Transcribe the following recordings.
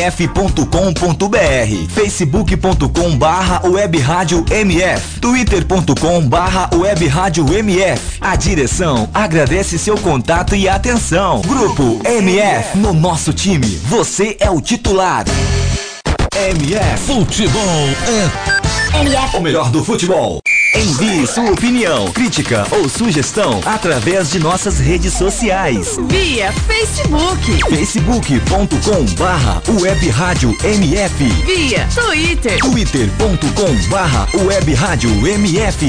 radiomf.com.br facebook.com barra web rádio MF twitter.com barra web rádio MF A direção agradece seu contato e atenção. Grupo MF, no nosso time, você é o titular. MF Futebol é MF. o melhor do futebol. Envie sua opinião, crítica ou sugestão através de nossas redes sociais. Via Facebook, facebook.com barra web rádio MF via Twitter, twitter.com barra web rádio MF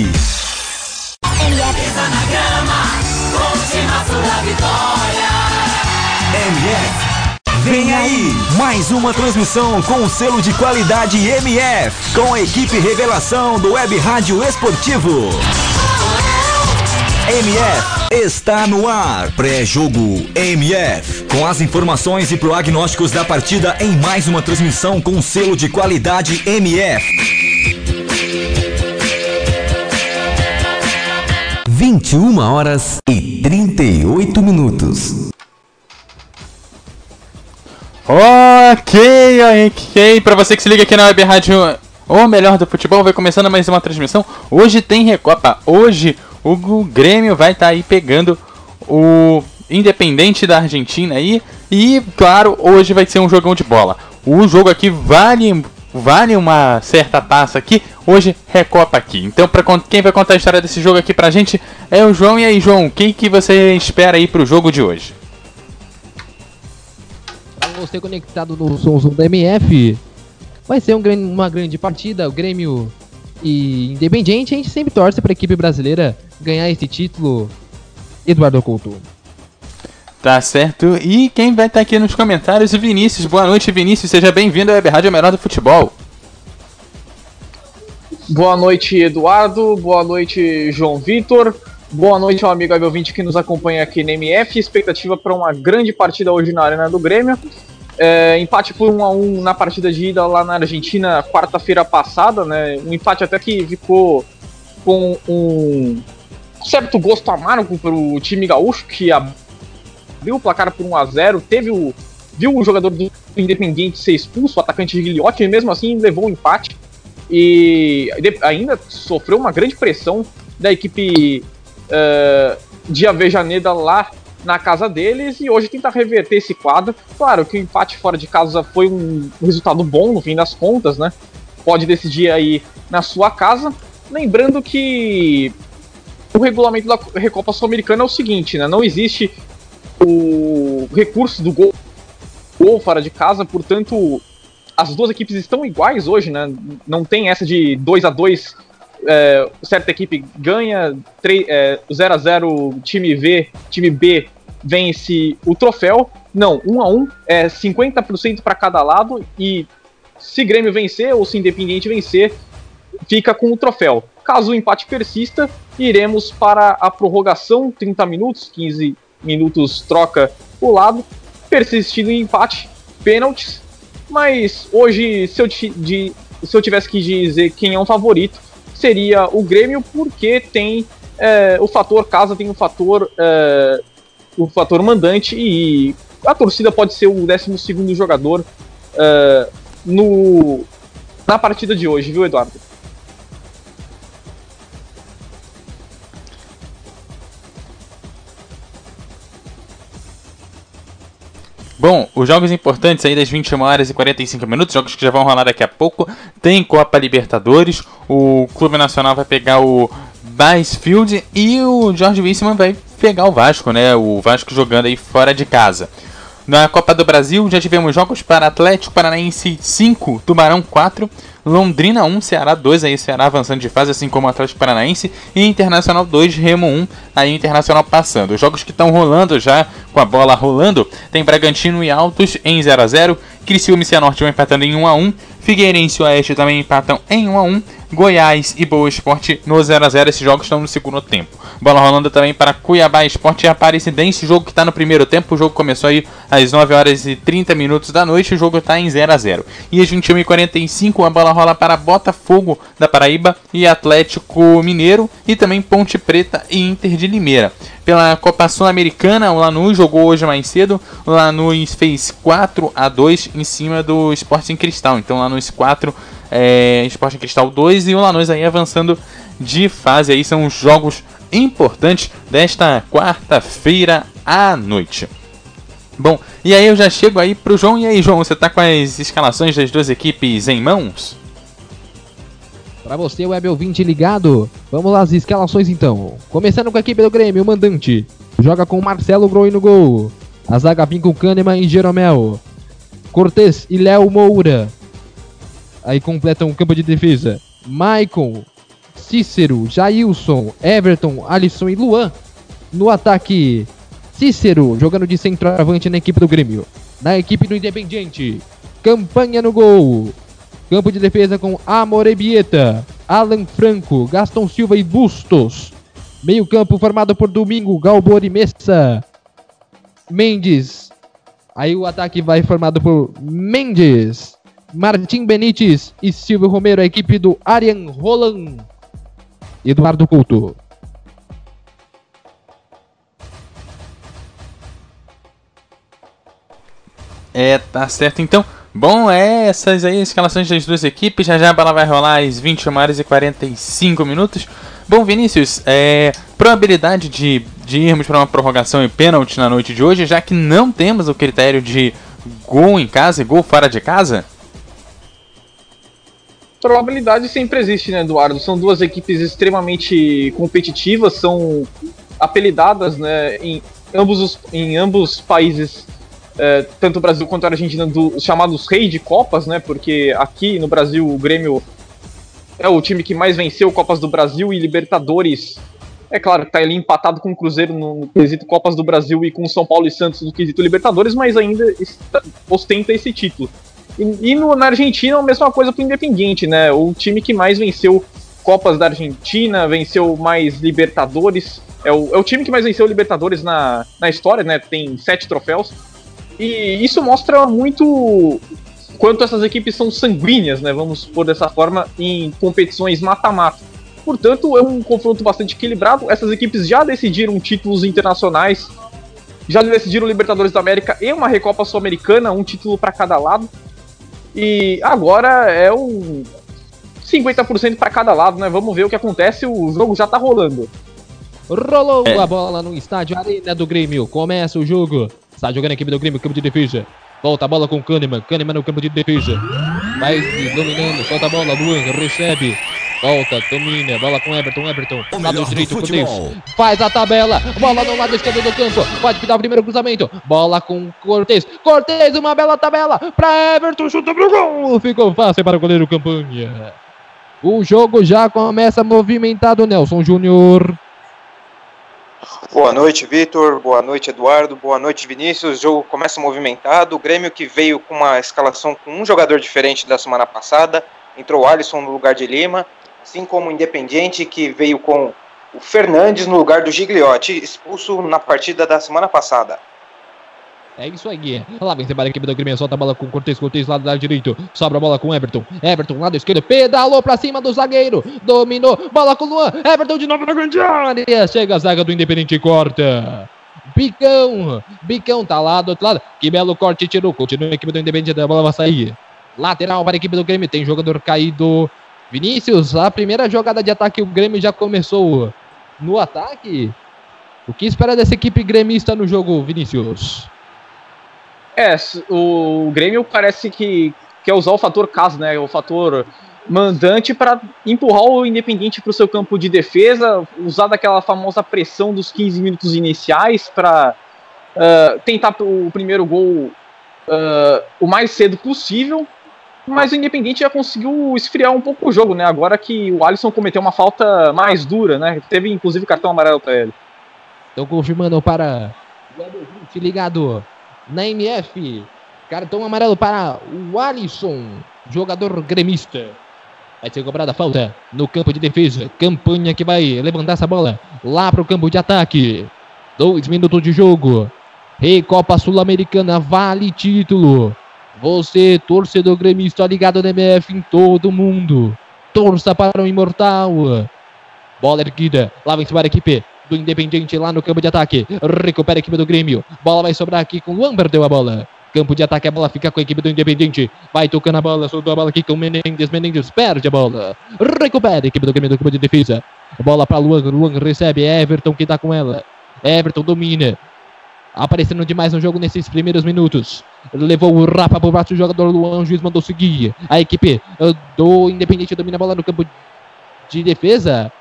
MF Vem aí, mais uma transmissão com o selo de qualidade MF, com a equipe revelação do Web Rádio Esportivo. MF está no ar. Pré-jogo MF. Com as informações e prognósticos da partida em mais uma transmissão com selo de qualidade MF. 21 horas e 38 minutos. Ok, ok. Pra você que se liga aqui na Web Rádio, o melhor do futebol, vai começando mais uma transmissão. Hoje tem Recopa. Hoje o Grêmio vai estar aí pegando o Independente da Argentina aí. E, claro, hoje vai ser um jogão de bola. O jogo aqui vale, vale uma certa taça aqui. Hoje, Recopa aqui. Então, pra, quem vai contar a história desse jogo aqui pra gente é o João. E aí, João, quem que você espera aí pro jogo de hoje? Você conectado no Sons da MF, vai ser um uma grande partida. O Grêmio e Independiente, a gente sempre torce pra equipe brasileira ganhar esse título. Eduardo Couto. Tá certo. E quem vai estar aqui nos comentários? O Vinícius. Boa noite, Vinícius. Seja bem-vindo à Web Rádio Melhor do Futebol. Boa noite, Eduardo. Boa noite, João Vitor. Boa noite ao amigo web ouvinte que nos acompanha aqui na MF. Expectativa para uma grande partida hoje na Arena do Grêmio. É, empate por 1 a 1 na partida de ida lá na Argentina, quarta-feira passada, né? Um empate até que ficou com um certo gosto amargo para o time gaúcho, que abriu o placar por 1 a 0 teve o viu o jogador do Independiente ser expulso, o atacante Guilhote, e mesmo assim levou o empate e ainda sofreu uma grande pressão da equipe eh, de Avejaneda lá na casa deles e hoje tentar reverter esse quadro. Claro que o empate fora de casa foi um resultado bom no fim das contas, né? Pode decidir aí na sua casa. Lembrando que o regulamento da Recopa Sul-Americana é o seguinte, né? Não existe o recurso do gol, gol fora de casa, portanto, as duas equipes estão iguais hoje, né? Não tem essa de 2 a 2 é, certa equipe ganha, 3, é, 0 a 0 time V, time B vence o troféu. Não, 1 a 1 é 50% para cada lado e se Grêmio vencer ou se Independiente vencer, fica com o troféu. Caso o empate persista, iremos para a prorrogação, 30 minutos, 15 minutos troca o lado, persistindo o empate, pênaltis. Mas hoje, se eu, de- se eu tivesse que dizer quem é um favorito, seria o Grêmio, porque tem é, o fator casa, tem o fator é, o fator mandante e a torcida pode ser o 12 segundo jogador é, no, na partida de hoje, viu, Eduardo? Bom, os jogos importantes aí das 21 horas e 45 minutos, jogos que já vão rolar daqui a pouco, tem Copa Libertadores, o Clube Nacional vai pegar o Baisfield e o Jorge Wiseman vai pegar o Vasco, né? O Vasco jogando aí fora de casa. Na Copa do Brasil já tivemos jogos para Atlético Paranaense 5, Tubarão 4, Londrina 1, Ceará 2, aí Ceará avançando de fase, assim como Atlético Paranaense, e Internacional 2, Remo 1, aí Internacional passando. Os jogos que estão rolando já, com a bola rolando, tem Bragantino e Altos em 0 a 0 Criciúma e Cianorte vão empatando em 1 a 1 Figueirense e Oeste também empatam em 1 a 1 Goiás e Boa Esporte no 0 a 0 Esses jogos estão no segundo tempo. Bola rolando também para Cuiabá Esporte e Aparecidense. Jogo que está no primeiro tempo. O jogo começou aí às 9 horas e 30 minutos da noite. O jogo está em 0 a 0 E às 21h45 a bola rola para Botafogo da Paraíba e Atlético Mineiro. E também Ponte Preta e Inter de Limeira. Pela Copa Sul-Americana, o Lanús jogou hoje mais cedo. O Lanús fez 4 a 2 em cima do Esporte em Cristal. Então, Lanús 4 é, Sporting Cristal 2 e o Lanús aí avançando de fase. Aí são os jogos importantes desta quarta-feira à noite. Bom, e aí eu já chego aí pro João. E aí, João, você tá com as escalações das duas equipes em mãos? Para você, web ouvinte ligado, vamos as escalações então. Começando com a equipe do Grêmio, o mandante. Joga com Marcelo Groi no gol. A zaga vem com Kahneman e Jeromel. Cortez e Léo Moura. Aí completam o campo de defesa. Maicon, Cícero, Jailson, Everton, Alisson e Luan. No ataque, Cícero jogando de centroavante na equipe do Grêmio. Na equipe do Independiente, campanha no gol. Campo de defesa com Amorebieta, Alan Franco, Gaston Silva e Bustos. Meio campo formado por Domingo, Galbor e Messa. Mendes. Aí o ataque vai formado por Mendes, Martim Benítez e Silvio Romero, a equipe do Arian Roland. Eduardo Couto. É, tá certo então. Bom, é essas aí escalações das duas equipes. Já já a bola vai rolar às 21 horas e 45 minutos. Bom, Vinícius, é, probabilidade de, de irmos para uma prorrogação e pênalti na noite de hoje, já que não temos o critério de gol em casa e gol fora de casa? probabilidade sempre existe, né, Eduardo? São duas equipes extremamente competitivas, são apelidadas, né, em ambos os em ambos países, é, tanto o Brasil quanto a Argentina, dos chamados rei de Copas, né? Porque aqui no Brasil o Grêmio é o time que mais venceu Copas do Brasil e Libertadores. É claro que tá ali empatado com o Cruzeiro no, quesito Copas do Brasil e com São Paulo e Santos no quesito Libertadores, mas ainda ostenta esse título. E, e no, na Argentina a mesma coisa pro Independiente, né? O time que mais venceu Copas da Argentina, venceu mais Libertadores. É o, é o time que mais venceu Libertadores na, na história, né? Tem sete troféus. E isso mostra muito quanto essas equipes são sanguíneas, né? Vamos por dessa forma, em competições mata-mata. Portanto, é um confronto bastante equilibrado. Essas equipes já decidiram títulos internacionais, já decidiram Libertadores da América e uma Recopa Sul-Americana, um título para cada lado. E agora é um 50% para cada lado, né? Vamos ver o que acontece. O jogo já tá rolando. Rolou é. a bola no estádio Arena do Grêmio. Começa o jogo. Está jogando a equipe do Grêmio, campo de defesa. Volta a bola com Kahneman. Kahneman no campo de defesa. Vai dominando. Solta a bola. Luan recebe. Volta, domina, bola com Everton, Everton, o lado direito, Cortez, faz a tabela, bola no lado esquerdo do campo, pode pintar o primeiro cruzamento, bola com Cortez, Cortez, uma bela tabela, para Everton, chuta pro gol, ficou fácil para o goleiro Campanha. O jogo já começa movimentado, Nelson Júnior. Boa noite, Vitor. Boa noite, Eduardo. Boa noite, Vinícius. O jogo começa movimentado. O Grêmio que veio com uma escalação com um jogador diferente da semana passada. Entrou o Alisson no lugar de Lima assim como o Independiente, que veio com o Fernandes no lugar do Gigliotti, expulso na partida da semana passada. É isso aí. Lá vem a equipe do Grêmio, solta a bola com Cortez, Cortez lado, lado direito, sobra a bola com Everton, Everton lado esquerdo, pedalou pra cima do zagueiro, dominou, bola com Luan, Everton de novo na grande área, chega a zaga do Independente e corta. Bicão, Bicão tá lá do outro lado, que belo corte, tirou, continua a equipe do Independente, a bola vai sair. Lateral para a equipe do Grêmio, tem jogador caído Vinícius, a primeira jogada de ataque, o Grêmio já começou no ataque. O que espera dessa equipe gremista no jogo, Vinícius? É, o Grêmio parece que quer usar o fator casa, né? O fator mandante para empurrar o Independente para o seu campo de defesa, usar daquela famosa pressão dos 15 minutos iniciais para uh, tentar o primeiro gol uh, o mais cedo possível mas o Independente já conseguiu esfriar um pouco o jogo, né? Agora que o Alisson cometeu uma falta mais dura, né? Teve inclusive cartão amarelo para ele. Então confirmando para o ligado na MF. Cartão amarelo para o Alisson, jogador gremista. Vai ser cobrada a falta no campo de defesa. Campanha que vai levantar essa bola lá para o campo de ataque. Dois minutos de jogo. Recopa Sul-Americana, vale título. Você, torcedor gremista ligado no MF em todo mundo. Torça para o imortal. Bola erguida. Lá vem para a equipe do Independiente lá no campo de ataque. Recupera a equipe do Grêmio. Bola vai sobrar aqui com o Luan, perdeu a bola. Campo de ataque, a bola fica com a equipe do Independente. Vai tocando a bola, soltou a bola aqui com o Menendez. Menendez perde a bola. Recupera a equipe do Grêmio do campo de defesa. Bola para Luan. Luan recebe. Everton que tá com ela. Everton domina. Aparecendo demais no jogo nesses primeiros minutos. Levou o Rapa por baixo do jogador Luan. O juiz mandou seguir. A equipe do Independente domina a bola no campo de defesa.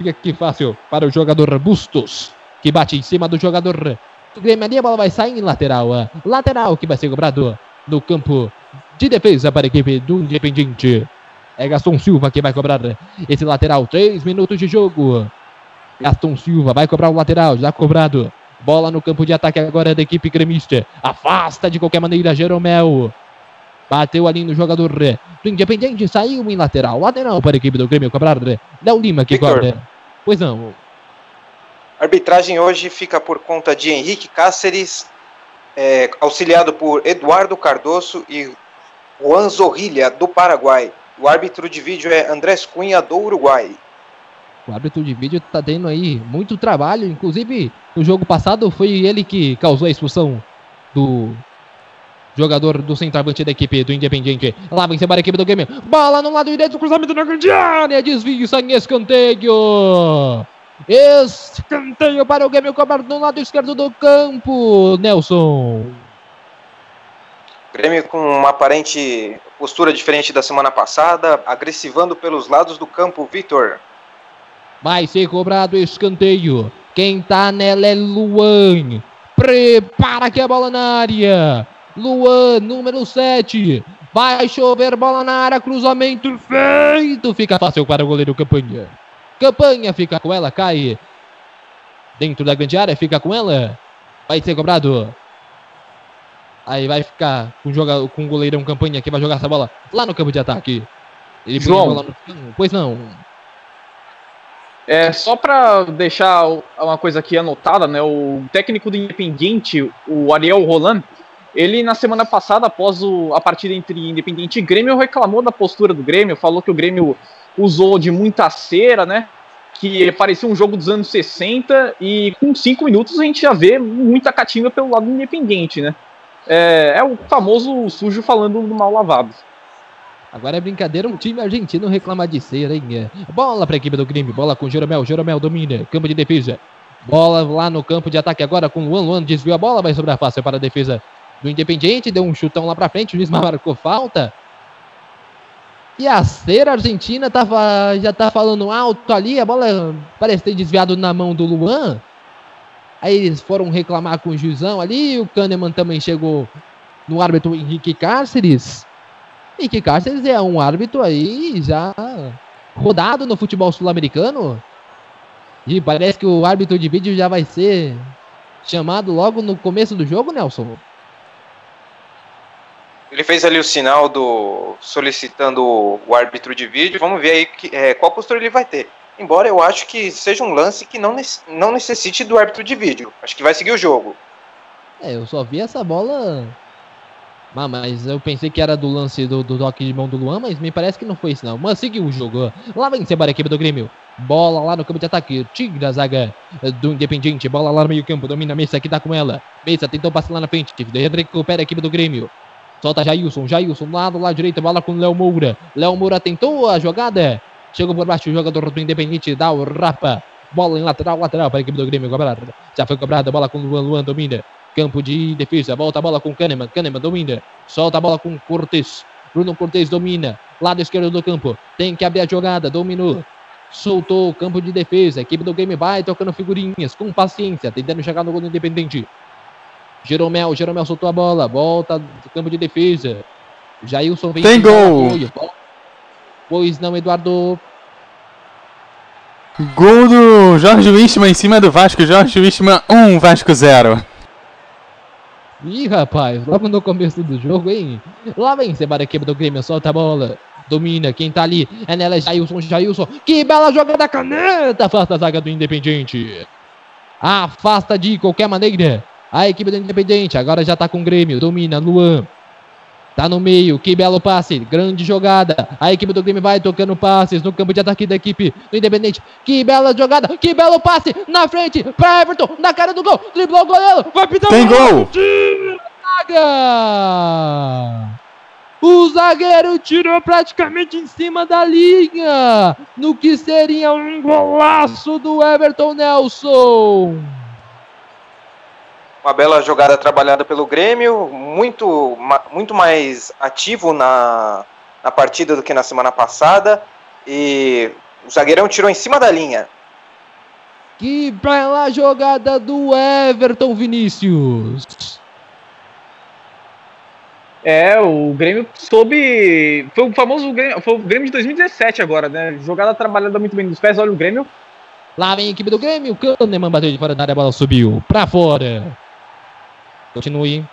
Fica aqui fácil para o jogador Bustos. Que bate em cima do jogador do Grêmio ali, a bola vai sair em lateral. Lateral que vai ser cobrado no campo de defesa para a equipe do Independiente. É Gaston Silva que vai cobrar esse lateral. Três minutos de jogo. Gaston Silva vai cobrar o lateral, já cobrado. Bola no campo de ataque agora da equipe gremista. Afasta de qualquer maneira Jeromel. Bateu ali no jogador do Independiente, saiu em lateral. Lateral para a equipe do Grêmio cobrar. Léo Lima que Victor. cobra. Pois não. A arbitragem hoje fica por conta de Henrique Cáceres, é, auxiliado por Eduardo Cardoso e Juan Zorrilha, do Paraguai. O árbitro de vídeo é Andrés Cunha, do Uruguai. O árbitro de vídeo tá tendo aí muito trabalho. Inclusive, no jogo passado foi ele que causou a expulsão do jogador do centroavante da equipe do Independiente. Lá vem para a equipe do Grêmio. Bola no lado direito, cruzamento na grande área. Desvio, sai em escanteio. Escanteio para o Grêmio cobrar no lado esquerdo do campo. Nelson. Grêmio com uma aparente postura diferente da semana passada, agressivando pelos lados do campo, Vitor. Vai ser cobrado escanteio. Quem tá nela é Luan. Prepara que a bola na área. Luan, número 7. Vai chover bola na área. Cruzamento feito. Fica fácil para o goleiro Campanha. Campanha fica com ela, cai. Dentro da grande área, fica com ela. Vai ser cobrado. Aí vai ficar com, joga, com o goleirão Campanha que vai jogar essa bola lá no campo de ataque. Ele João. bola no. Pois não. É, só para deixar uma coisa aqui anotada, né? O técnico do Independiente, o Ariel Roland, ele na semana passada, após o- a partida entre Independiente e Grêmio, reclamou da postura do Grêmio, falou que o Grêmio usou de muita cera, né? Que parecia um jogo dos anos 60 e com cinco minutos a gente já vê muita catimba pelo lado do Independiente, né? É, é o famoso sujo falando do mal lavado. Agora é brincadeira um time argentino reclamar de cera, hein? É. Bola para a equipe do Grêmio, bola com Jeromel, Jeromel domina, campo de defesa. Bola lá no campo de ataque agora com Luan, Luan desviou a bola, vai sobrar fácil para a defesa do Independiente, deu um chutão lá para frente, o juiz marcou falta. E a cera argentina tava, já tá falando alto ali, a bola parece ter desviado na mão do Luan. Aí eles foram reclamar com o juizão ali, o Kahneman também chegou no árbitro Henrique Cáceres. Henrique Cáceres é um árbitro aí já rodado no futebol sul-americano. E parece que o árbitro de vídeo já vai ser chamado logo no começo do jogo, Nelson. Ele fez ali o sinal do solicitando o árbitro de vídeo. Vamos ver aí que, é, qual postura ele vai ter. Embora eu acho que seja um lance que não, não necessite do árbitro de vídeo. Acho que vai seguir o jogo. É, eu só vi essa bola. Ah, mas eu pensei que era do lance do, do toque de mão do Luan, mas me parece que não foi isso não. Mas seguiu o jogo. Lá vem embora a equipe do Grêmio. Bola lá no campo de ataque. Tigre a zaga do Independiente. Bola lá no meio campo. Domina a Mesa que tá com ela. Mesa tentou passar lá na frente. Recupera a equipe do Grêmio. Solta Jailson. Jailson lá do lado direito. Bola com Léo Moura. Léo Moura tentou a jogada. Chegou por baixo o jogador do Independente. Dá o rapa. Bola em lateral, lateral para a equipe do Grêmio cobrar. Já foi cobrada. Bola com Luan. Luan domina. Campo de defesa. Volta a bola com Kahneman. Kahneman domina. Solta a bola com Cortes. Bruno Cortes domina. Lado esquerdo do campo. Tem que abrir a jogada. Dominou. Soltou o campo de defesa. A equipe do game vai tocando figurinhas. Com paciência. Tentando chegar no gol do Independente. Jeromel. Jeromel soltou a bola. Volta do campo de defesa. Jailson vem. Tem gol. apoio. Pois não, Eduardo. Gol do Jorge Wistman em cima do Vasco. Jorge Wistman 1, Vasco 0. Ih, rapaz, logo no começo do jogo, hein? Lá vem Sebara quebra do Grêmio, solta a bola. Domina, quem tá ali é nela, Jailson, Jailson. Que bela jogada caneta, afasta a zaga do Independente. Afasta de qualquer maneira a equipe do Independente. Agora já tá com o Grêmio, domina, Luan. Tá no meio, que belo passe, grande jogada. A equipe do Grêmio vai tocando passes no campo de ataque da equipe do Independente. Que bela jogada, que belo passe na frente para Everton, na cara do gol. Driblou o goleiro, vai pintar Tem gol! Zaga! O zagueiro tirou praticamente em cima da linha, no que seria um golaço do Everton Nelson. Uma bela jogada trabalhada pelo Grêmio, muito, muito mais ativo na, na partida do que na semana passada. E o zagueirão tirou em cima da linha. Que bela jogada do Everton Vinícius. É, o Grêmio soube. Foi o famoso Grêmio, foi o Grêmio de 2017 agora, né? Jogada trabalhada muito bem nos pés. Olha o Grêmio. Lá vem a equipe do Grêmio. Kahneman bateu de fora da área, a bola subiu pra fora. Continue.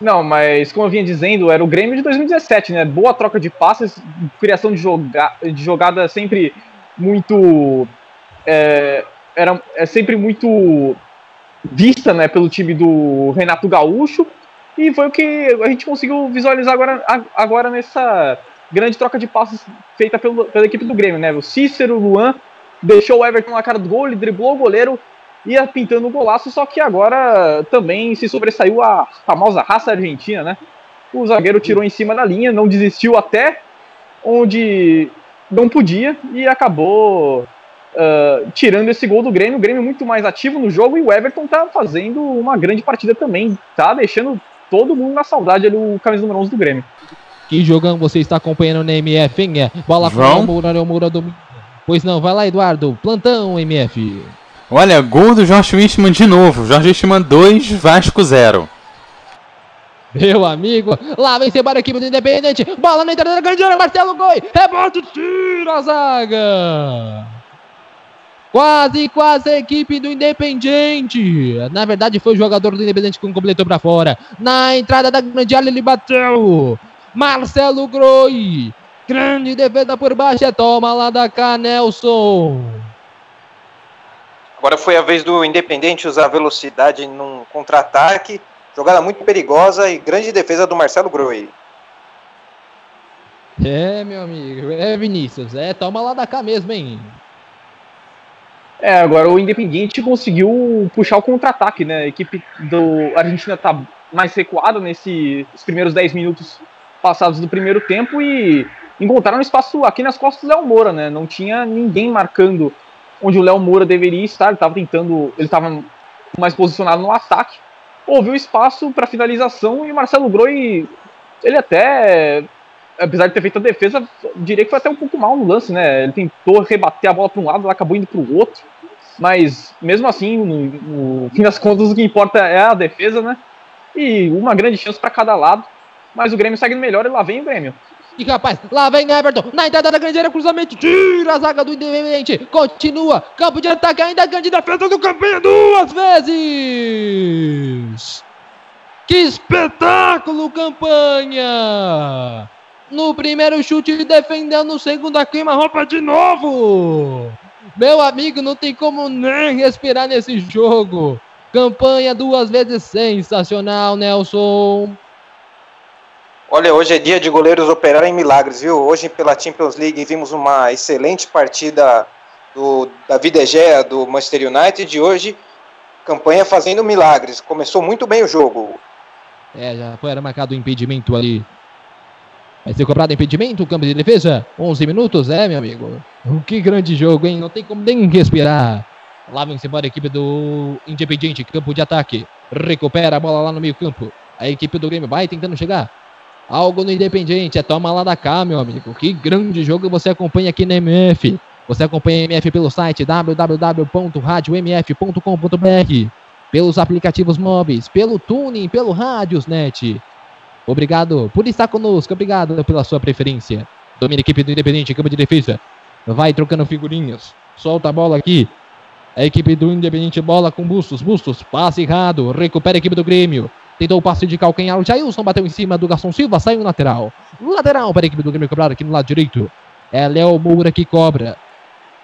Não, mas como eu vinha dizendo, era o Grêmio de 2017, né? Boa troca de passes, criação de, joga de jogada sempre muito. É, era é sempre muito vista né, pelo time do Renato Gaúcho. E foi o que a gente conseguiu visualizar agora, agora nessa grande troca de passes feita pelo, pela equipe do Grêmio, né? O Cícero, o Luan, deixou o Everton na cara do gol, ele driblou o goleiro, ia pintando o golaço, só que agora também se sobressaiu a famosa raça argentina, né? O zagueiro tirou em cima da linha, não desistiu até onde não podia e acabou uh, tirando esse gol do Grêmio. O Grêmio muito mais ativo no jogo e o Everton tá fazendo uma grande partida também, tá deixando todo mundo na saudade ali o camisa número 11 do Grêmio. Que jogão você está acompanhando na MF, hein? É, bola com o Moura, o Moura domina. Pois não, vai lá, Eduardo. Plantão, MF. Olha, gol do Jorge Wichmann de novo. Jorge Wichmann 2, Vasco 0. Meu amigo, lá vem embora a equipe do Independente. Bola na entrada da grande área, Marcelo Goi. Rebote, tira a zaga. Quase, quase a equipe do Independente. Na verdade, foi o jogador do Independente que completou para fora. Na entrada da grande área, ele bateu. Marcelo Groi. Grande defesa por baixo. É toma lá da cá, Nelson. Agora foi a vez do Independente usar velocidade num contra-ataque. Jogada muito perigosa e grande defesa do Marcelo Groi. É, meu amigo. É, Vinícius. É, toma lá da cá mesmo, hein? É, agora o Independiente conseguiu puxar o contra-ataque, né? A equipe do Argentina tá mais recuada nesses primeiros 10 minutos passados do primeiro tempo e encontraram espaço aqui nas costas do Léo Moura, né? Não tinha ninguém marcando onde o Léo Moura deveria estar, ele estava tentando, ele estava mais posicionado no ataque. Houve o espaço para finalização e o Marcelo Groi, ele até apesar de ter feito a defesa, diria que foi até um pouco mal no lance, né? Ele tentou rebater a bola para um lado, ela acabou indo para o outro. Mas mesmo assim, no, no, fim das contas, o que importa é a defesa, né? E uma grande chance para cada lado. Mas o Grêmio segue melhor e lá vem o Grêmio. E rapaz, lá vem Everton, na entrada da grande área, cruzamento, tira a zaga do Independente, continua, campo de ataque ainda, grande defesa do campanha duas vezes. Que espetáculo, campanha! No primeiro chute defendendo, no segundo a queima-roupa de novo. Meu amigo, não tem como nem respirar nesse jogo. Campanha duas vezes sensacional, Nelson. Olha, hoje é dia de goleiros operarem milagres, viu? Hoje pela Champions League vimos uma excelente partida do David De Gea do Manchester United e hoje campanha fazendo milagres. Começou muito bem o jogo. É, já foi era marcado o impedimento ali. Vai ser cobrado impedimento, campo de defesa. 11 minutos, é, meu amigo. Que grande jogo, hein? Não tem como nem respirar. Lá vem embora a equipe do Independiente, campo de ataque. Recupera a bola lá no meio campo. A equipe do Grêmio vai tentando chegar. Algo no Independiente, é toma lá da cá, meu amigo. Que grande jogo você acompanha aqui na MF. Você acompanha a MF pelo site www.radiomf.com.br, pelos aplicativos móveis, pelo tuning, pelo Rádiosnet. Obrigado por estar conosco, obrigado pela sua preferência. Domina a equipe do Independente, campo de defesa. Vai trocando figurinhas. Solta a bola aqui. A equipe do Independente bola com Bustos. Bustos, passe errado. Recupera a equipe do Grêmio. Tentou o passe de calcanhar. O Jailson bateu em cima do Garçom Silva. Saiu no lateral. Lateral para a equipe do Grêmio cobrar aqui no lado direito. É Léo Moura que cobra.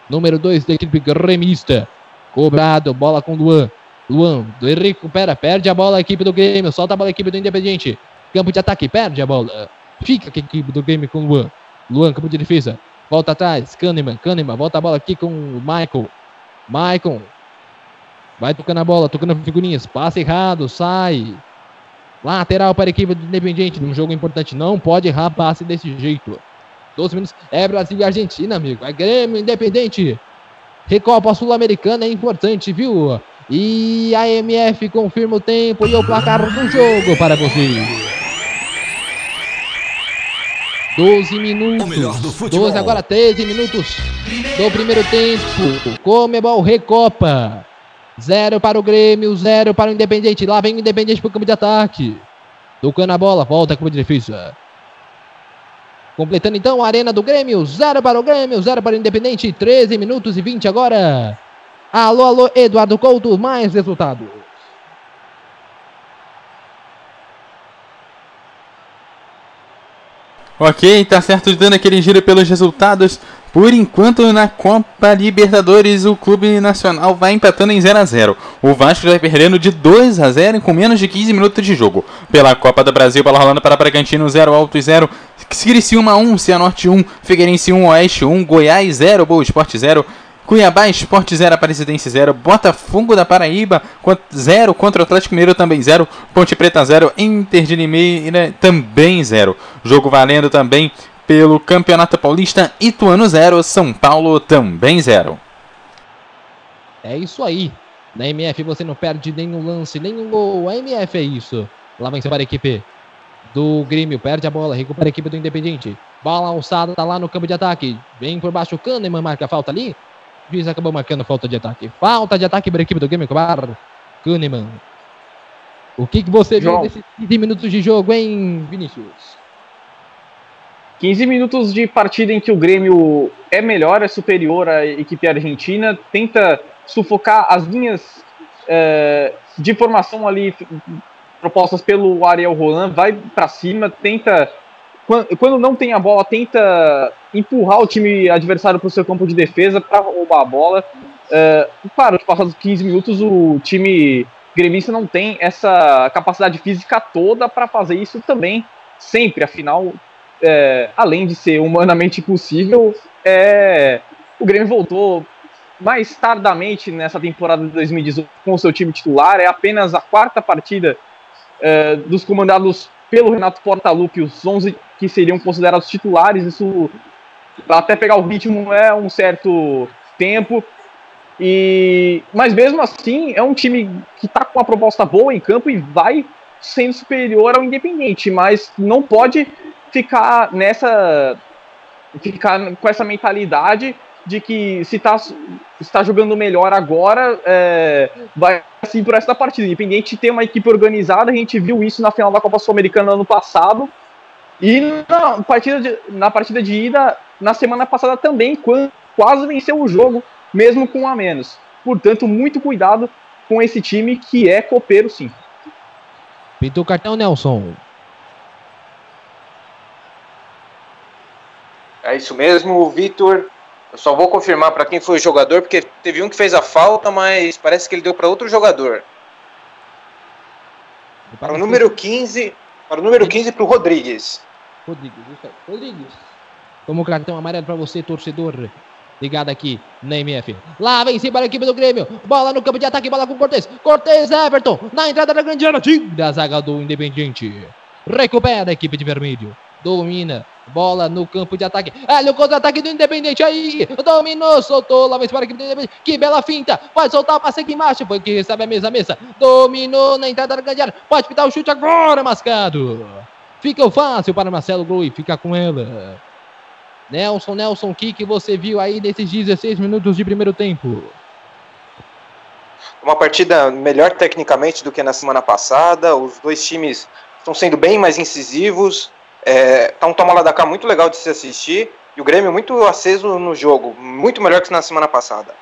Número 2 da equipe gremista. Cobrado. Bola com Luan. Luan recupera. Perde a bola a equipe do Grêmio. Solta a bola a equipe do Independente. Campo de ataque. Perde a bola. Fica a equipe do Grêmio com Luan. Luan, campo de defesa. Volta atrás. Kahneman. Kahneman. Volta a bola aqui com o Michael. Maicon. Vai tocando a bola, tocando figurinhas. Passe errado, sai. Lateral para a equipe do Independiente. Num jogo importante. Não pode errar passe desse jeito. 12 minutos. É Brasil e Argentina, amigo. É Grêmio Independente. Recopa Sul-Americana é importante, viu? E a MF confirma o tempo e o placar do jogo para vocês. 12 minutos. 12 agora 13 minutos do primeiro tempo. Comebol Recopa. 0 para o Grêmio, 0 para o Independente. Lá vem o Independente para o campo de ataque. Tocando a bola, volta com a defesa. Completando então a arena do Grêmio. 0 para o Grêmio, 0 para o Independente. 13 minutos e 20 agora. Alô, alô, Eduardo Couto, mais resultados. Ok, tá certo, dando aquele giro pelos resultados. Por enquanto, na Copa Libertadores, o Clube Nacional vai empatando em 0 a 0 O Vasco vai perdendo de 2 a 0 com menos de 15 minutos de jogo. Pela Copa do Brasil, bola rolando para Bragantino 0, Alto e 0. Criciúma 1, Cianorte 1, Figueirense 1, Oeste 1, Goiás 0, Boa Esporte 0. Cuiabá Esporte 0, Aparecidense 0, Botafogo da Paraíba 0 contra o Atlético Mineiro também 0, Ponte Preta 0, Inter de Limeira também 0. Jogo valendo também pelo Campeonato Paulista, Ituano 0, São Paulo também 0. É isso aí. Na MF você não perde nenhum lance, nenhum gol. A MF é isso. Lá vem para a equipe do Grêmio, perde a bola, recupera a equipe do Independente. Bola alçada, tá lá no campo de ataque. Vem por baixo o Kahneman, marca a falta ali juiz acabou marcando falta de ataque. Falta de ataque para a equipe do Game Bar. Kahneman. O que, que você João. viu nesses 15 minutos de jogo, hein, Vinícius? 15 minutos de partida em que o Grêmio é melhor, é superior à equipe argentina, tenta sufocar as linhas é, de formação ali propostas pelo Ariel Roland, vai para cima, tenta quando, não tem a bola, tenta empurrar o time adversário para o seu campo de defesa para roubar a bola. Uh, claro, passados 15 minutos, o time gremista não tem essa capacidade física toda para fazer isso também, sempre. Afinal, é, além de ser humanamente impossível, é, o Grêmio voltou mais tardamente nessa temporada de 2018 com o seu time titular. É apenas a quarta partida é, dos comandados pelo Renato Portaluppi, os 11 que seriam considerados titulares, isso até pegar o ritmo é um certo tempo. E mas mesmo assim é um time que está com uma proposta boa em campo e vai sendo superior ao Independente, mas não pode ficar nessa ficar com essa mentalidade de que se tá, está jogando melhor agora, é, vai assim por essa partida. Independente de ter uma equipe organizada, a gente viu isso na final da Copa Sul-Americana ano passado. E na partida, de, na partida de ida, na semana passada também, quando quase venceu o jogo, mesmo com a menos. Portanto, muito cuidado com esse time que é copeiro sim. Pintou o cartão, Nelson. É isso mesmo, Vitor. Eu só vou confirmar para quem foi o jogador, porque teve um que fez a falta, mas parece que ele deu para outro jogador. Para o número 15, para o número 15 para o Rodrigues. Rodrigues, Rodrigues. Como cartão amarelo para você, torcedor. Ligado aqui na MF. Lá vem sim para a equipe do Grêmio. Bola no campo de ataque, bola com Cortez. Cortez, Everton. Na entrada da grande área. Tira a zaga do Independiente. Recupera a equipe de vermelho domina, bola no campo de ataque, olha o contra-ataque do Independente, aí, dominou, soltou, lá vem para a equipe do Independente, que bela finta, vai soltar o passe aqui embaixo, foi que recebe a mesa, a mesa, dominou na entrada da grande área, pode pintar o chute agora, Mascado, fica fácil para Marcelo Grui, fica com ela, Nelson, Nelson, o que, que você viu aí nesses 16 minutos de primeiro tempo? Uma partida melhor tecnicamente do que na semana passada, os dois times estão sendo bem mais incisivos, é, tá um toma lá da cá muito legal de se assistir. E o Grêmio muito aceso no jogo, muito melhor que na semana passada.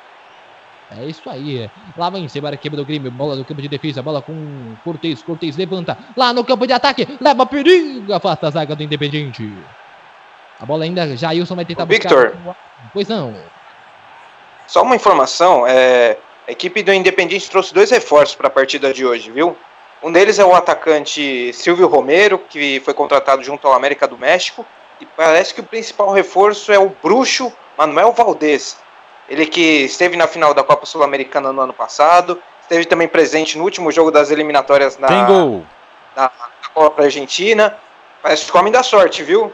É isso aí. Lá vai embora a equipe do Grêmio. Bola no campo de defesa. Bola com Cortez. Cortez levanta. Lá no campo de ataque. Leva perigo. Afasta a zaga do Independiente. A bola ainda. Jailson vai tentar Ô, Victor. buscar. Pois não. Só uma informação, é, a equipe do Independiente trouxe dois reforços para a partida de hoje, viu? Um deles é o atacante Silvio Romero, que foi contratado junto ao América do México, e parece que o principal reforço é o bruxo Manuel Valdez. Ele que esteve na final da Copa Sul-Americana no ano passado, esteve também presente no último jogo das eliminatórias na, na, Copa Argentina. Parece que o homem da sorte, viu?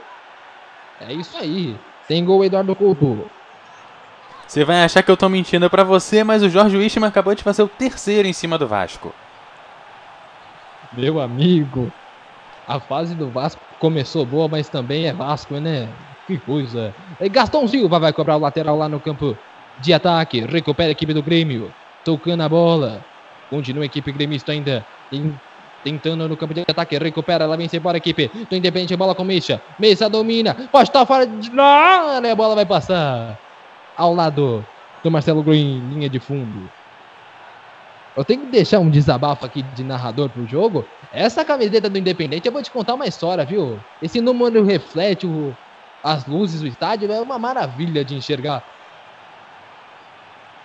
É isso aí. Tem gol Eduardo Couto. Você vai achar que eu tô mentindo pra você, mas o Jorge Wichmann acabou de fazer o terceiro em cima do Vasco. Meu amigo. A fase do Vasco começou boa, mas também é Vasco, né? Que coisa. E Gastão Silva vai cobrar o lateral lá no campo de ataque. Recupera a equipe do Grêmio. Tocando a bola. Continua a equipe gremista ainda. em- Tentando no campo de ataque. Recupera. Ela vem embora a equipe do Independente. Bola com Mexa. Mexa domina. Pode estar fora de. Não, a bola vai passar. Ao lado do Marcelo Green. Linha de fundo. Eu tenho que deixar um desabafo aqui de narrador pro jogo. Essa camiseta do Independente, eu vou te contar uma história, viu? Esse número reflete o- as luzes do estádio, é uma maravilha de enxergar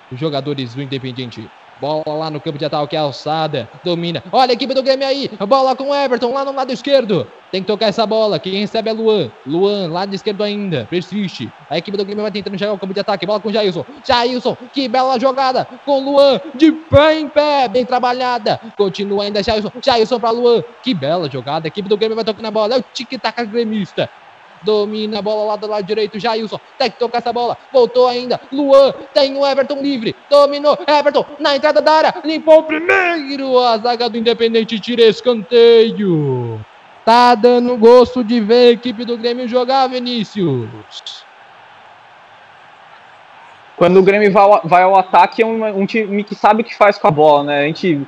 os jogadores do Independente. Bola lá no campo de ataque, alçada, domina. Olha a equipe do Grêmio aí, bola com o Everton lá no lado esquerdo. Tem que tocar essa bola, quem recebe é Luan. Luan, lado esquerdo ainda, persiste. A equipe do Grêmio vai tentando chegar ao campo de ataque, bola com o Jailson. Jailson, que bela jogada com Luan, de pé em pé, bem trabalhada. Continua ainda Jailson, Jailson pra Luan. Que bela jogada, a equipe do Grêmio vai tocando a bola, é o tic-tac gremista. Domina a bola lá do lado direito, Jailson. Tem que tocar essa bola. Voltou ainda. Luan. Tem o Everton livre. Dominou. Everton na entrada da área. Limpou o primeiro. A zaga do Independente tira escanteio. Tá dando gosto de ver a equipe do Grêmio jogar, Vinícius. Quando o Grêmio vai ao, vai ao ataque, é um, um time que sabe o que faz com a bola, né? A gente.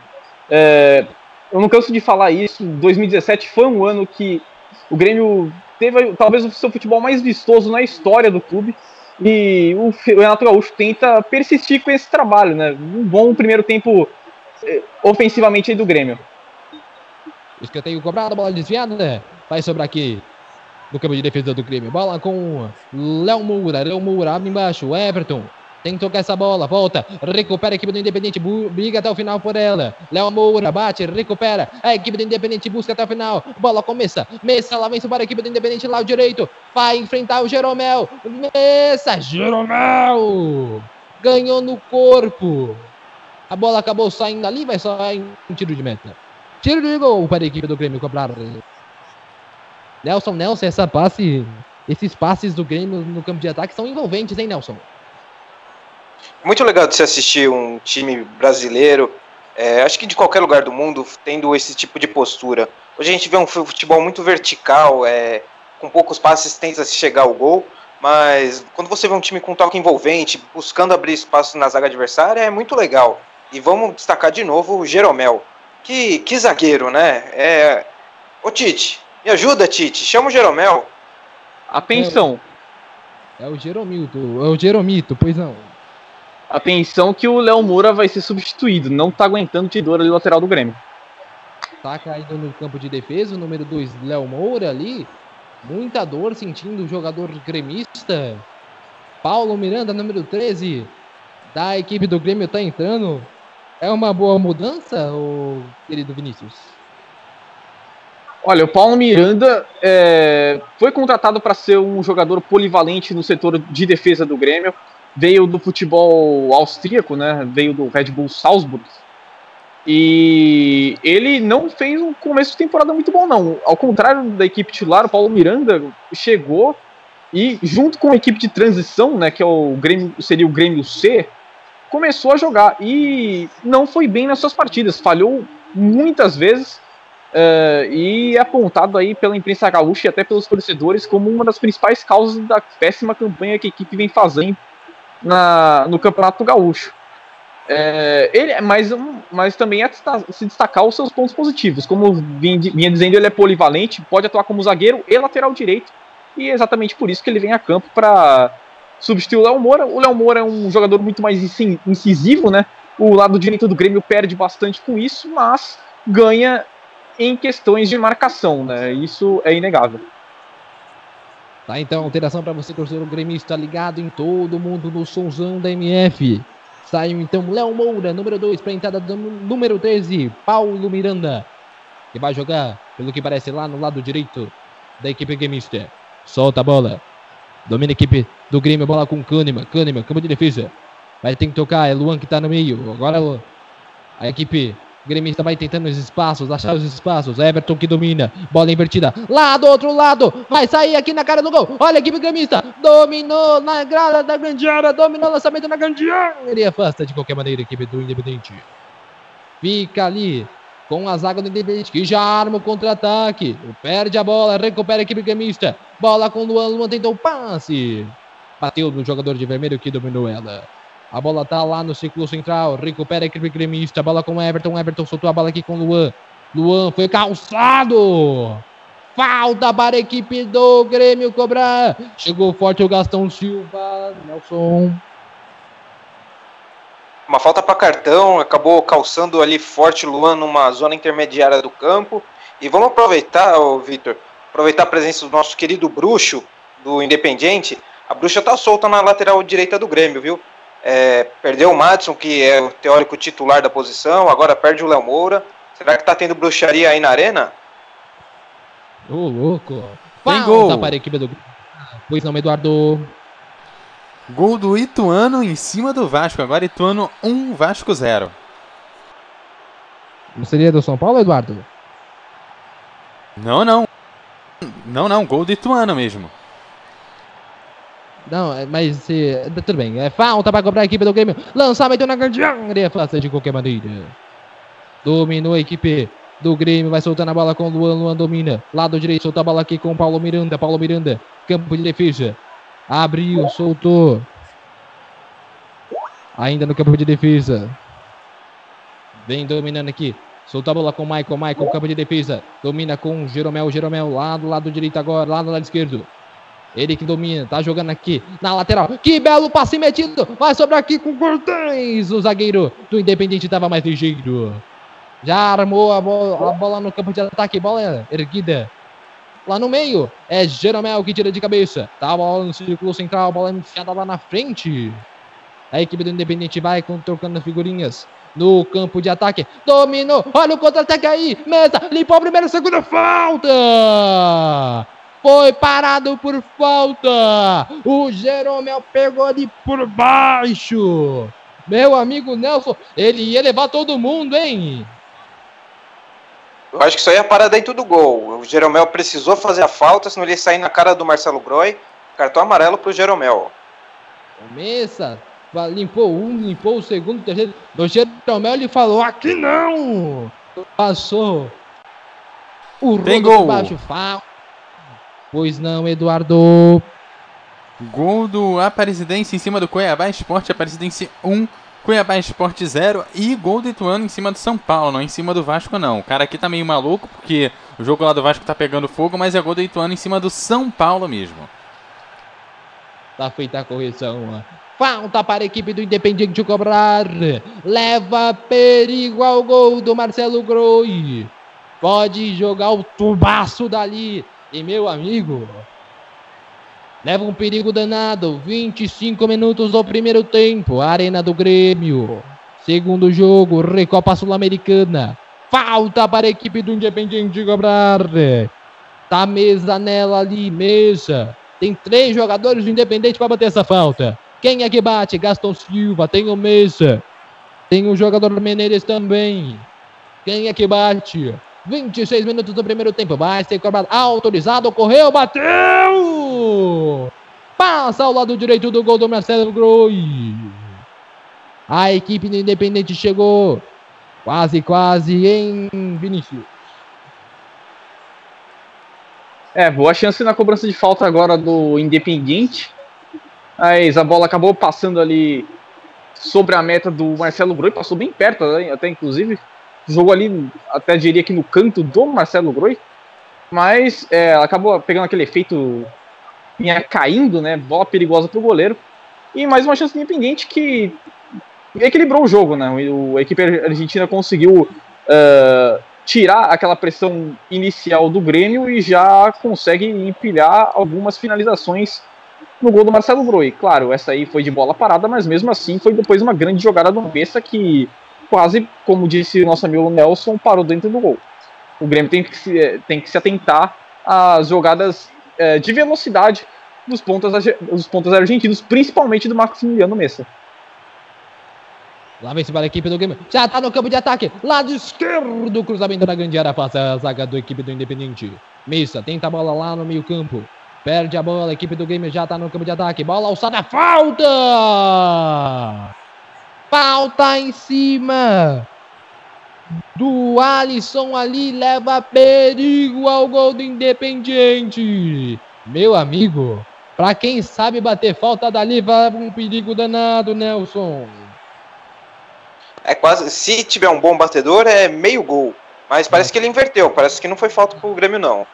é, eu não canso de falar isso. 2017 foi um ano que o Grêmio teve talvez o seu futebol mais vistoso na história do clube. E o Renato Gaúcho tenta persistir com esse trabalho, né? Um bom primeiro tempo eh, ofensivamente do Grêmio. Escanteio cobrado, bola desviada. né? Vai sobrar aqui no campo de defesa do Grêmio. Bola com Léo Moura. Léo Moura abre embaixo. Everton. Tem que tocar essa bola. Volta. Recupera a equipe do Independente. Briga até o final por ela. Léo Moura bate. Recupera. A equipe do Independente busca até o final. Bola começa. Messa lá vem para a equipe do Independente. Lado direito. Vai enfrentar o Jeromel. Messa. Jeromel. Ganhou no corpo. A bola acabou saindo ali. Vai só em tiro de meta. Tiro de gol para a equipe do Grêmio cobrar. Nelson, Nelson, essa passe, esses passes do Grêmio no campo de ataque são envolventes, hein, Nelson? Muito legal de se assistir um time brasileiro, é, acho que de qualquer lugar do mundo, tendo esse tipo de postura. Hoje a gente vê um futebol muito vertical, é, com poucos passes tenta se chegar ao gol, mas quando você vê um time com toque envolvente, buscando abrir espaço na zaga adversária, é muito legal. E vamos destacar de novo o Jeromel. Que, que zagueiro, né? É... Ô Tite, me ajuda, Tite, chama o Jeromel. Atenção, É o Jeromito, é o Jeromito, pois não. Atenção que o Léo Moura vai ser substituído. Não tá aguentando o Tidor ali lateral do Grêmio. Tá caindo no campo de defesa, o número 2, Léo Moura ali. Muita dor sentindo o jogador gremista. Paulo Miranda, número 13, da equipe do Grêmio, tá entrando. É uma boa mudança, ô querido Vinícius? Olha, o Paulo Miranda é, foi contratado para ser um jogador polivalente no setor de defesa do Grêmio. Veio do futebol austríaco, né? Veio do Red Bull Salzburg. E ele não fez um começo de temporada muito bom, não. Ao contrário da equipe titular, o Paulo Miranda chegou e, junto com a equipe de transição, né? Que é o Grêmio, seria o Grêmio C, começou a jogar. E não foi bem nas suas partidas. Falhou muitas vezes. É, e é apontado aí pela imprensa gaúcha e até pelos torcedores como uma das principais causas da péssima campanha que a equipe vem fazendo na, no Campeonato Gaúcho. É, ele, mas, mas também é se destacar os seus pontos positivos. Como vinha dizendo, ele é polivalente, pode atuar como zagueiro e lateral direito, e é exatamente por isso que ele vem a campo para substituir o Léo Moura. O Léo Moura é um jogador muito mais incisivo, né? O lado direito do Grêmio perde bastante com isso, mas ganha em questões de marcação, né? Isso é inegável. Tá, então, alteração para você, torcedor gremista, ligado em todo mundo no somzão da MF. Saiu então Léo Moura, número 2, para a entrada do número 13, Paulo Miranda, que vai jogar, pelo que parece, lá no lado direito da equipe gremista. Solta a bola. Domina a equipe do Grêmio, bola com Kahneman. Kahneman, campo de defesa. Vai ter que tocar, é Luan que tá no meio. Agora a equipe gremista vai tentando os espaços, achar os espaços. Everton que domina, bola invertida. Lá do outro lado, vai sair aqui na cara do gol. Olha a equipe gremista, dominou na grada da grande área, dominou o lançamento na grande área. Ele afasta de qualquer maneira a equipe do Independente. Fica ali com a zaga do Independente, que já arma o contra-ataque. Perde a bola, recupera a equipe gremista. Bola com o Luan, Luan tentou o passe. Bateu no jogador de vermelho que dominou ela. A bola tá lá no círculo central. Recupera a equipe gremista. Bola com o Everton. Everton soltou a bola aqui com o Luan. Luan foi calçado. Falta para a equipe do Grêmio cobrar. Chegou forte o Gastão Silva. Nelson uma falta para cartão, acabou calçando ali forte o Luan numa zona intermediária do campo. E vamos aproveitar, Vitor, aproveitar a presença do nosso querido bruxo do Independiente. A bruxa tá solta na lateral direita do Grêmio, viu? É, perdeu o Madison, que é o teórico titular da posição, agora perde o Léo Moura. Será que tá tendo bruxaria aí na arena? Ô, oh, louco. Tem gol. para a equipe do Pois não, Eduardo. Gol do Ituano em cima do Vasco. Agora Ituano 1, Vasco 0. Não seria do São Paulo, Eduardo? Não, não. Não, não. Gol do Ituano mesmo. Não, é, mas se, tudo bem. É falta para cobrar a equipe do Grêmio. Lançamento na grande área. Faça de qualquer maneira. Dominou a equipe do Grêmio. Vai soltando a bola com o Luan. Luan domina. Lado direito. Solta a bola aqui com o Paulo Miranda. Paulo Miranda. Campo de defesa. Abriu, soltou. Ainda no campo de defesa. Vem dominando aqui. Soltou a bola com o Michael. Michael, campo de defesa. Domina com o Jeromel. Jeromel lá do lado direito agora. Lá do lado esquerdo. Ele que domina. Tá jogando aqui na lateral. Que belo passe metido. Vai sobrar aqui com Cortez. O zagueiro do Independente estava mais ligeiro. Já armou a bola, a bola no campo de ataque. Bola erguida lá no meio. É Jeromel que tira de cabeça. Tá a bola no círculo central, a bola enfiada lá na frente. A equipe do Independente vai trocando figurinhas no campo de ataque. Dominou. Olha o contra-ataque aí. Mesa. Limpou a primeira, segunda falta. Foi parado por falta. O Jeromel pegou ali por baixo. Meu amigo Nelson, ele ia levar todo mundo, hein? Eu acho que isso aí é a parada dentro do gol. O Jeromel precisou fazer a falta, senão ele ia sair na cara do Marcelo Groi. Cartão amarelo pro Jeromel. Começa. Limpou um, limpou o segundo, terceiro. O Jeromel ele falou: aqui não! Passou. O Tem gol. Baixo, falta. Pois não, Eduardo. Gol do Aparecidense em cima do Cuiabá Esporte. Aparecidense 1, Cuiabá Esporte 0 e gol do Ituano em cima do São Paulo, não em cima do Vasco não. O cara aqui tá meio maluco porque o jogo lá do Vasco tá pegando fogo, mas é gol do Ituano em cima do São Paulo mesmo. Tá feita a correção. Falta para a equipe do Independiente cobrar. Leva perigo ao gol do Marcelo Groi. Pode jogar o tubaço dali. E meu amigo, Leva um perigo danado. 25 minutos do primeiro tempo. Arena do Grêmio. Segundo jogo, Recopa Sul-Americana. Falta para a equipe do Independiente cobrar. Tá mesa nela ali, mesa. Tem três jogadores do Independente para bater essa falta. Quem é que bate? Gaston Silva. Tem o Mesa. Tem o jogador Menezes também. Quem é que bate? 26 minutos do primeiro tempo. Vai ser cobrado. Autorizado. Correu. Bateu. Passa ao lado direito do gol do Marcelo Groi. A equipe do Independente chegou quase, quase em Vinícius. É, boa chance na cobrança de falta agora do Independiente. Mas a bola acabou passando ali sobre a meta do Marcelo Groi, passou bem perto, até inclusive jogou ali, até diria que no canto do Marcelo Groi, mas é, acabou pegando aquele efeito vinha caindo, né? Bola perigosa pro goleiro. E mais uma chance independente que equilibrou o jogo, né? O, a equipe argentina conseguiu uh, tirar aquela pressão inicial do Grêmio e já consegue empilhar algumas finalizações no gol do Marcelo Broi. Claro, essa aí foi de bola parada, mas mesmo assim foi depois uma grande jogada do Bessa que quase, como disse o nosso amigo Nelson, parou dentro do gol. O Grêmio tem que se, tem que se atentar às jogadas é, de velocidade dos pontas, dos pontas argentinos, principalmente do Maximiliano Messa. Lá vem se para a equipe do Grêmio. Já está no campo de ataque. Lado esquerdo. Cruzamento na grande área. Passa a zaga da equipe do Independente. Missa tenta a bola lá no meio campo. Perde a bola. A equipe do Grêmio já está no campo de ataque. Bola alçada. Falta! Falta em cima do Alisson ali. Leva perigo ao gol do Independiente. Meu amigo, para quem sabe bater falta dali, vai um perigo danado, Nelson é quase. Se tiver um bom batedor, é meio gol. Mas parece que ele inverteu. Parece que não foi falta pro Grêmio, não.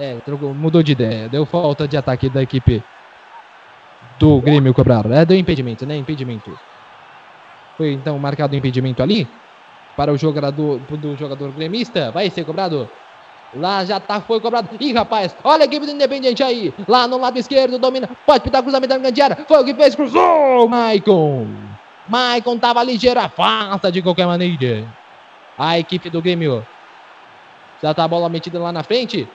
É, mudou de ideia. Deu falta de ataque da equipe do Grêmio cobraram. É, deu impedimento, né? Impedimento. Foi então marcado o impedimento ali para o jogador do jogador gremista. Vai ser cobrado. Lá já tá, foi cobrado. Ih, rapaz, olha a equipe do Independente aí. Lá no lado esquerdo, domina. Pode pitar cruzamento da grande área. Foi o que fez, cruzou. Maicon. Maicon tava ligeiro, afasta de qualquer maneira. A equipe do Grêmio já tá a bola metida lá na frente.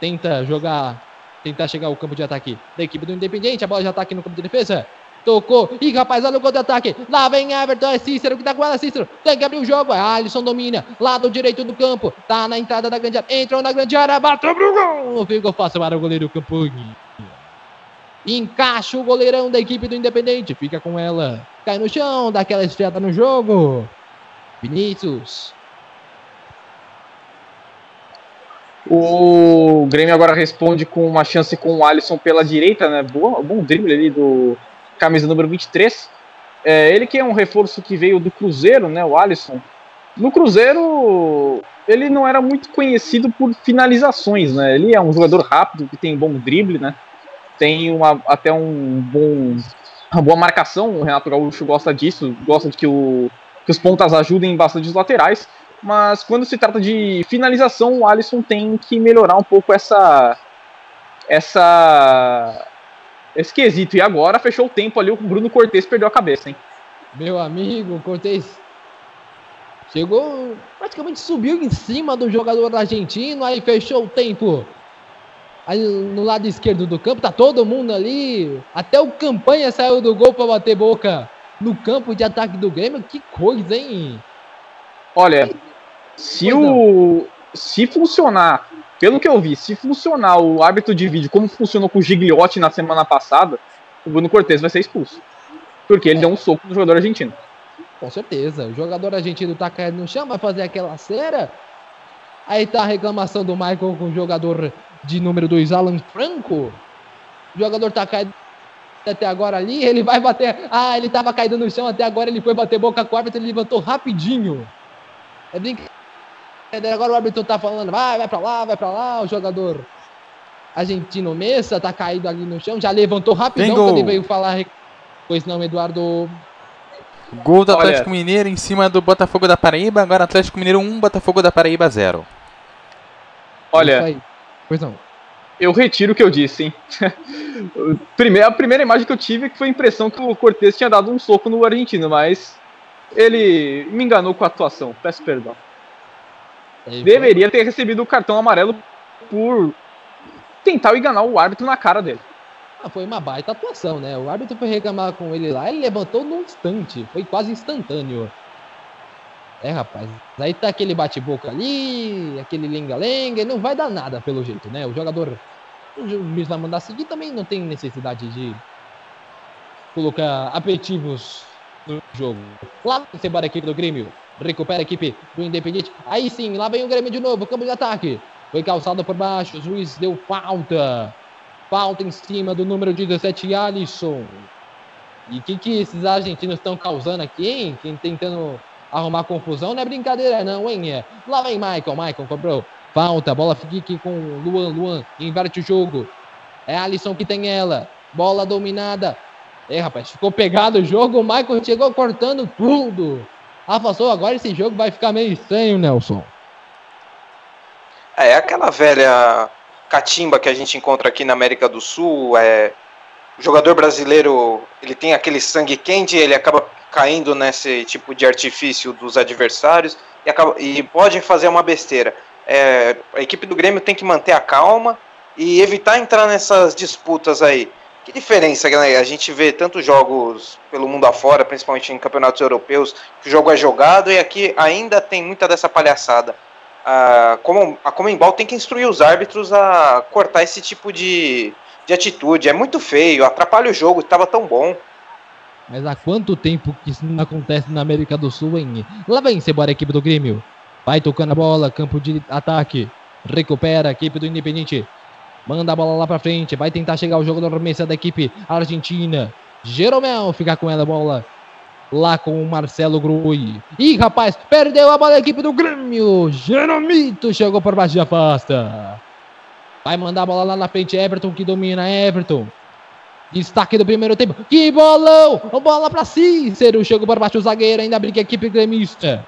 Tenta jogar, tentar chegar ao campo de ataque da equipe do Independente. A bola já tá aqui no campo de defesa. Tocou. Ih, rapaz, olha o contra-ataque. Lá vem Everton. É Cícero que tá com ela. Cícero tem que abrir o jogo. É Alisson domina. Lado direito do campo. Tá na entrada da grande área. Entrou na grande área. Bateu pro gol. Ficou fácil para o goleiro Campanha. Encaixa o goleirão da equipe do Independente. Fica com ela. Cai no chão, dá aquela esfriada no jogo. Vinícius. O Grêmio agora responde com uma chance com o Alisson pela direita, né? Boa, bom drible ali do camisa número 23. É, ele que é um reforço que veio do Cruzeiro, né? O Alisson. No Cruzeiro, ele não era muito conhecido por finalizações, né? Ele é um jogador rápido, que tem bom drible, né? tem uma, até um bom, uma boa marcação. O Renato Gaúcho gosta disso, gosta de que, o, que os pontas ajudem bastante os laterais. Mas quando se trata de finalização, o Alisson tem que melhorar um pouco essa. essa esse quesito. E agora fechou o tempo ali, o Bruno Cortes perdeu a cabeça, hein? Meu amigo, Cortes chegou, praticamente subiu em cima do jogador argentino, aí fechou o tempo. Aí no lado esquerdo do campo, tá todo mundo ali. Até o campanha saiu do gol para bater boca no campo de ataque do Grêmio. Que coisa, hein? Olha, se o se funcionar, pelo que eu vi, se funcionar o árbitro de vídeo como funcionou com o Gigliotti na semana passada, o Bruno Cortes vai ser expulso. Porque ele é. deu um soco no jogador argentino. Com certeza. O jogador argentino tá caindo no chão, vai fazer aquela cera. Aí tá a reclamação do Michael com o jogador de número 2, Alan Franco. O jogador tá caído até agora ali, ele vai bater. Ah, ele tava caído no chão até agora, ele foi bater boca com o árbitro, ele levantou rapidinho. É brincadeira. Agora o árbitro tá falando, vai, vai pra lá, vai pra lá. O jogador argentino Messa tá caído ali no chão, já levantou rapidão quando ele veio falar. Pois não, Eduardo. Gol do Atlético Olha. Mineiro em cima do Botafogo da Paraíba. Agora Atlético Mineiro 1, Botafogo da Paraíba 0. Olha, Pois não. Eu retiro o que eu disse, hein? a primeira imagem que eu tive é foi a impressão que o Cortez tinha dado um soco no argentino, mas ele me enganou com a atuação. Peço perdão. Deveria ter recebido o cartão amarelo por tentar enganar o árbitro na cara dele. Ah, foi uma baita atuação, né? O árbitro foi reclamar com ele lá, ele levantou num instante, foi quase instantâneo. É, rapaz. Aí tá aquele bate-boca ali, aquele lenga-lenga, não vai dar nada pelo jeito, né? O jogador. O juiz vai mandar seguir também, não tem necessidade de colocar aperitivos no jogo. Lá você embora a equipe do Grêmio. Recupera a equipe do Independente. Aí sim, lá vem o Grêmio de novo, campo de ataque. Foi calçado por baixo, o juiz deu falta. Falta em cima do número 17, Alisson. E o que, que esses argentinos estão causando aqui, hein? Quem tentando arrumar confusão, não é brincadeira não, hein? É. Lá vem Michael, Michael cobrou. Falta, bola fica aqui com Luan, Luan, inverte o jogo. É Alisson que tem ela. Bola dominada. É, rapaz, ficou pegado o jogo, o Michael chegou cortando tudo. Afastou, agora esse jogo vai ficar meio estranho, Nelson. É, é aquela velha catimba que a gente encontra aqui na América do Sul. É, o jogador brasileiro ele tem aquele sangue quente, ele acaba caindo nesse tipo de artifício dos adversários e, acaba, e pode fazer uma besteira. É, a equipe do Grêmio tem que manter a calma e evitar entrar nessas disputas aí. Que diferença, né? A gente vê tantos jogos pelo mundo afora, principalmente em campeonatos europeus, que o jogo é jogado e aqui ainda tem muita dessa palhaçada. A, como, a Comembol tem que instruir os árbitros a cortar esse tipo de, de atitude. É muito feio, atrapalha o jogo, estava tão bom. Mas há quanto tempo que isso não acontece na América do Sul, hein? Lá vem embora a equipe do Grêmio. Vai tocando a bola, campo de ataque. Recupera a equipe do Independente. Manda a bola lá pra frente. Vai tentar chegar o jogo da remessa da equipe argentina. Jeromel fica com ela a bola. Lá com o Marcelo Grui. Ih, rapaz, perdeu a bola a equipe do Grêmio. Jeromito chegou por baixo de afasta. Vai mandar a bola lá na frente. Everton que domina. Everton. Destaque do primeiro tempo. Que bolão! Bola pra Cícero. Chegou por baixo o zagueiro. Ainda brinca a equipe gremista.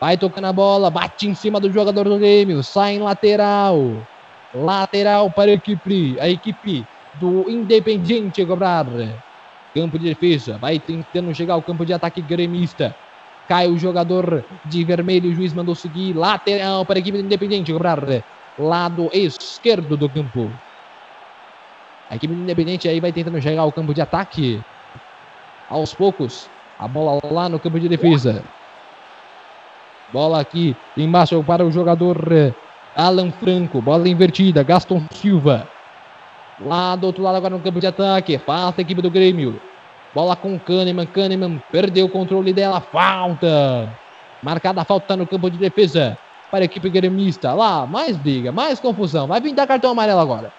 Vai tocando a bola. Bate em cima do jogador do Grêmio. Sai em lateral. Lateral para a equipe, a equipe do Independiente cobrar. Campo de defesa. Vai tentando chegar ao campo de ataque gremista. Cai o jogador de vermelho. O juiz mandou seguir. Lateral para a equipe do Independiente cobrar. Lado esquerdo do campo. A equipe do Independente aí vai tentando chegar ao campo de ataque. Aos poucos. A bola lá no campo de defesa. Bola aqui embaixo para o jogador Alan Franco, bola invertida, Gaston Silva. Lá do outro lado agora no campo de ataque, falta a equipe do Grêmio. Bola com Kahneman, Kahneman perdeu o controle dela, falta. Marcada a falta no campo de defesa para a equipe gremista. Lá, mais briga, mais confusão. Vai pintar cartão amarelo agora.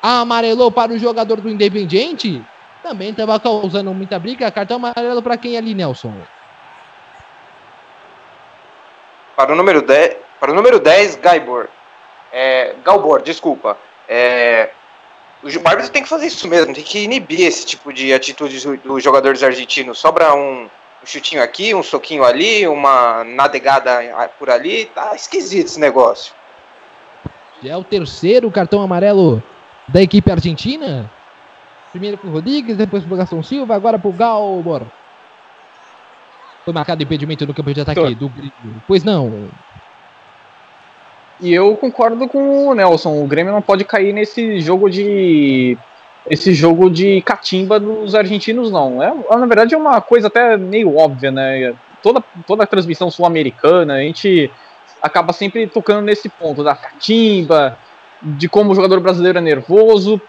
Amarelou para o jogador do Independiente. Também estava causando muita briga. Cartão amarelo para quem ali, Nelson? Para o número 10, para o número 10, Gaibor. É, Galbor, desculpa. É, o árbitro tem que fazer isso mesmo, tem que inibir esse tipo de atitude dos jogadores argentinos. Sobra um, um chutinho aqui, um soquinho ali, uma nadegada por ali. Tá esquisito esse negócio. Já é o terceiro cartão amarelo da equipe argentina. Primeiro para o Rodrigues, depois para o Gastão Silva, agora para o Galbor. Foi marcado impedimento no campo de ataque do Pois não. E eu concordo com o Nelson. O Grêmio não pode cair nesse jogo de. Esse jogo de catimba dos argentinos, não. É, na verdade, é uma coisa até meio óbvia, né? Toda, toda a transmissão sul-americana, a gente acaba sempre tocando nesse ponto da catimba, de como o jogador brasileiro é nervoso.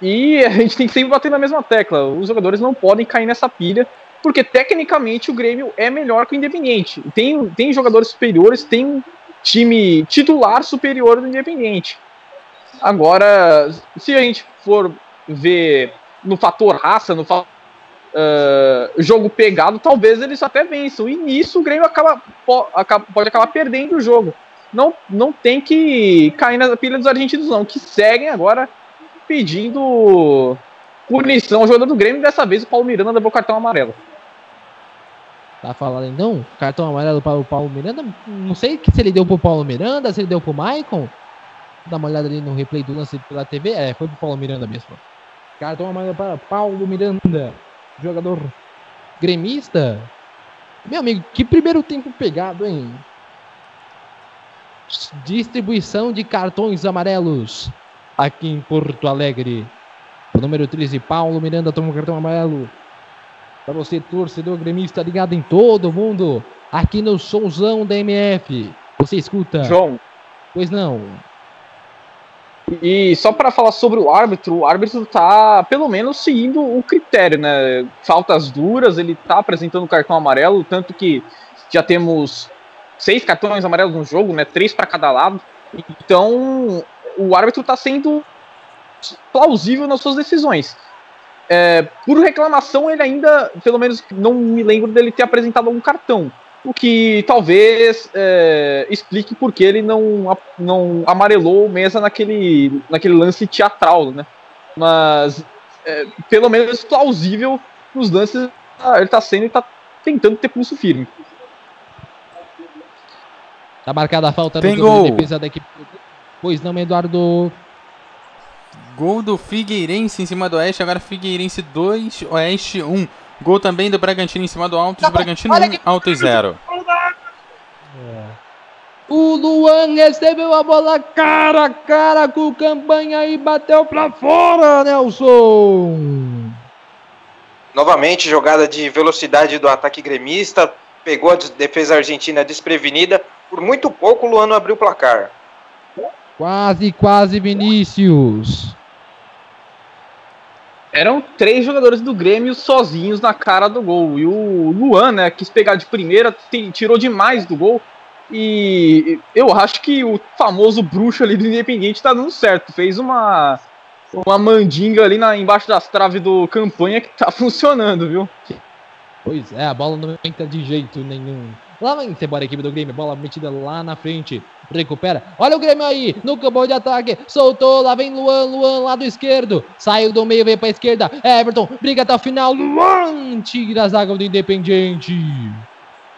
E a gente tem que sempre bater na mesma tecla. Os jogadores não podem cair nessa pilha, porque tecnicamente o Grêmio é melhor que o Independente. Tem, tem jogadores superiores, tem time titular superior do Independente. Agora, se a gente for ver no fator raça, no fator uh, jogo pegado, talvez eles até vençam. E nisso o Grêmio acaba, pode acabar perdendo o jogo. Não, não tem que cair na pilha dos argentinos, não, que seguem agora pedindo punição ao jogador do Grêmio. Dessa vez o Paulo Miranda levou cartão amarelo. Tá falando então? Cartão amarelo para o Paulo Miranda. Não sei se ele deu pro Paulo Miranda, se ele deu pro Maicon. Dá uma olhada ali no replay do lance pela TV. É, foi pro Paulo Miranda mesmo. Cartão amarelo para Paulo Miranda. Jogador gremista. Meu amigo, que primeiro tempo pegado, hein? Distribuição de cartões amarelos aqui em Porto Alegre. O número 13, Paulo Miranda, toma um cartão amarelo. Para você, torcedor gremista, ligado em todo mundo, aqui no Somzão da MF. Você escuta. João. Pois não. E só para falar sobre o árbitro, o árbitro tá pelo menos seguindo o critério, né? Faltas duras, ele tá apresentando cartão amarelo, tanto que já temos seis cartões amarelos no jogo, né? Três para cada lado. Então, o árbitro tá sendo plausível nas suas decisões. É, por reclamação, ele ainda, pelo menos não me lembro dele ter apresentado algum cartão. O que talvez é, explique por que ele não, não amarelou mesa naquele, naquele lance teatral, né? Mas é, pelo menos plausível nos lances. Ele tá sendo e tá tentando ter pulso firme. Tá marcada a falta Tem no gol. de defesa da equipe. Pois não, Eduardo. Gol do Figueirense em cima do Oeste, agora Figueirense 2, Oeste 1. Gol também do Bragantino em cima do Altos, Bragantino 1, Altos 0. O Luan recebeu a bola cara a cara com o campanha e bateu pra fora, Nelson. Novamente, jogada de velocidade do ataque gremista, pegou a defesa argentina desprevenida. Por muito pouco, o Luano abriu o placar. Quase, quase, Vinícius. Eram três jogadores do Grêmio sozinhos na cara do gol. E o Luan, né, quis pegar de primeira, tirou demais do gol. E eu acho que o famoso bruxo ali do Independiente tá dando certo. Fez uma, uma mandinga ali na, embaixo das traves do campanha que tá funcionando, viu? Pois é, a bola não entra de jeito nenhum. Lá vem embora a equipe do Grêmio, bola metida lá na frente. Recupera. Olha o Grêmio aí, no campo de ataque. Soltou, lá vem Luan, Luan, lado esquerdo. Saiu do meio, veio pra esquerda. Everton, briga até o final. Luan tira a zaga do Independiente.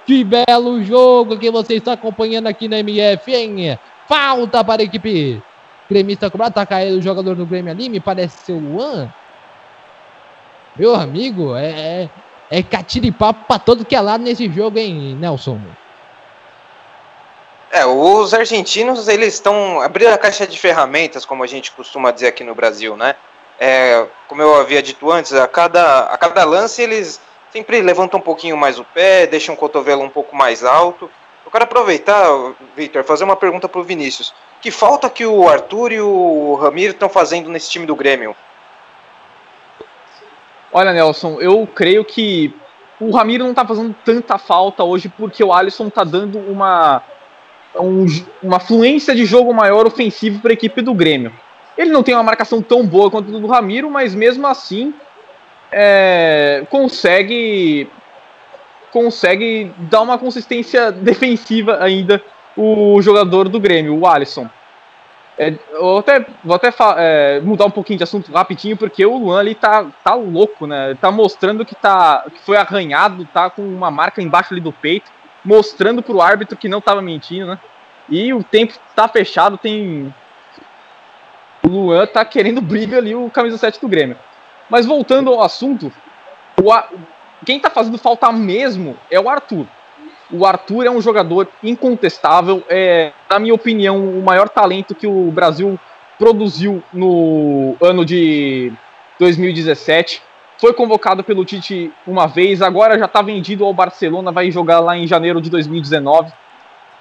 Que belo jogo que você está acompanhando aqui na MF, hein? Falta para a equipe. Gremista cobrado, tá caindo o jogador do Grêmio ali, me parece ser o Luan. Meu amigo, é, é, é catiripapo pra todo que é lado nesse jogo, hein, Nelson? É, os argentinos, eles estão abrindo a caixa de ferramentas, como a gente costuma dizer aqui no Brasil, né? É, como eu havia dito antes, a cada, a cada lance eles sempre levantam um pouquinho mais o pé, deixam o cotovelo um pouco mais alto. Eu quero aproveitar, Victor, fazer uma pergunta pro Vinícius. Que falta que o Arthur e o Ramiro estão fazendo nesse time do Grêmio? Olha, Nelson, eu creio que o Ramiro não tá fazendo tanta falta hoje porque o Alisson tá dando uma, um- uma fluência de jogo maior ofensivo para a equipe do Grêmio. Ele não tem uma marcação tão boa quanto a do Ramiro, mas mesmo assim é, consegue consegue dar uma consistência defensiva ainda o jogador do Grêmio, o Alisson. É, até, vou até é, mudar um pouquinho de assunto rapidinho, porque o Luan ali tá, tá louco, né? Tá mostrando que, tá, que foi arranhado, tá com uma marca embaixo ali do peito, mostrando pro árbitro que não tava mentindo, né? E o tempo tá fechado, tem. O Luan tá querendo briga ali, o camisa 7 do Grêmio. Mas voltando ao assunto, quem tá fazendo falta mesmo é o Arthur. O Arthur é um jogador incontestável, é, na minha opinião, o maior talento que o Brasil produziu no ano de 2017. Foi convocado pelo Tite uma vez, agora já está vendido ao Barcelona, vai jogar lá em janeiro de 2019.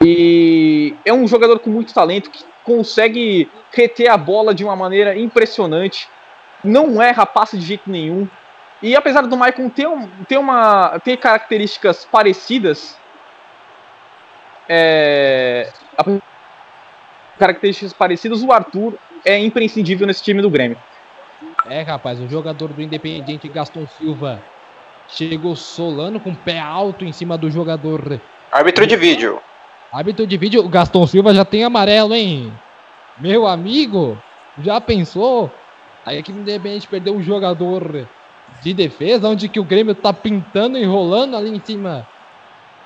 E é um jogador com muito talento que consegue reter a bola de uma maneira impressionante. Não erra passe de jeito nenhum. E apesar do Maicon ter, um- ter, uma, ter características parecidas, é, características parecidas, o Arthur é imprescindível nesse time do Grêmio. É, rapaz, o jogador do Independiente, Gaston Silva, chegou solando com o pé alto em cima do jogador. Árbitro de vídeo. Hábito de vídeo, o Gaston Silva já tem amarelo, hein? Meu amigo, já pensou? A equipe do Independente perdeu um jogador de defesa, onde que o Grêmio tá pintando e enrolando ali em cima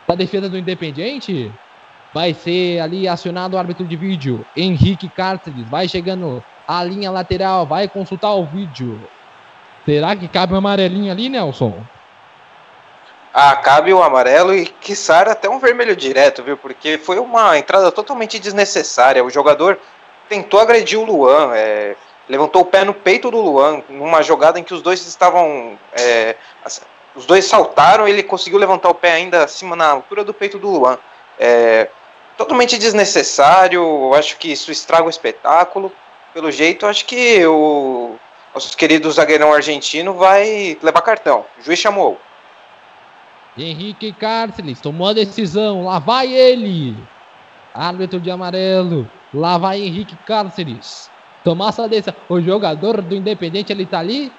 da defesa do Independiente. Vai ser ali acionado o árbitro de vídeo, Henrique Cárceres, vai chegando a linha lateral, vai consultar o vídeo. Será que cabe um amarelinho ali, Nelson? Ah, cabe o amarelo e, quiçá, até um vermelho direto, viu? Porque foi uma entrada totalmente desnecessária. O jogador tentou agredir o Luan, é, levantou o pé no peito do Luan, numa jogada em que os dois estavam. é, os dois saltaram, ele conseguiu levantar o pé ainda acima, na altura do peito do Luan. É, totalmente desnecessário, acho que isso estraga o espetáculo. Pelo jeito, acho que o nosso querido zagueirão argentino vai levar cartão. O juiz chamou. Henrique Cárceres tomou a decisão. Lá vai ele. Árbitro de amarelo. Lá vai Henrique Cárceres. Tomar essa decisão. O jogador do Independente ele tá ali.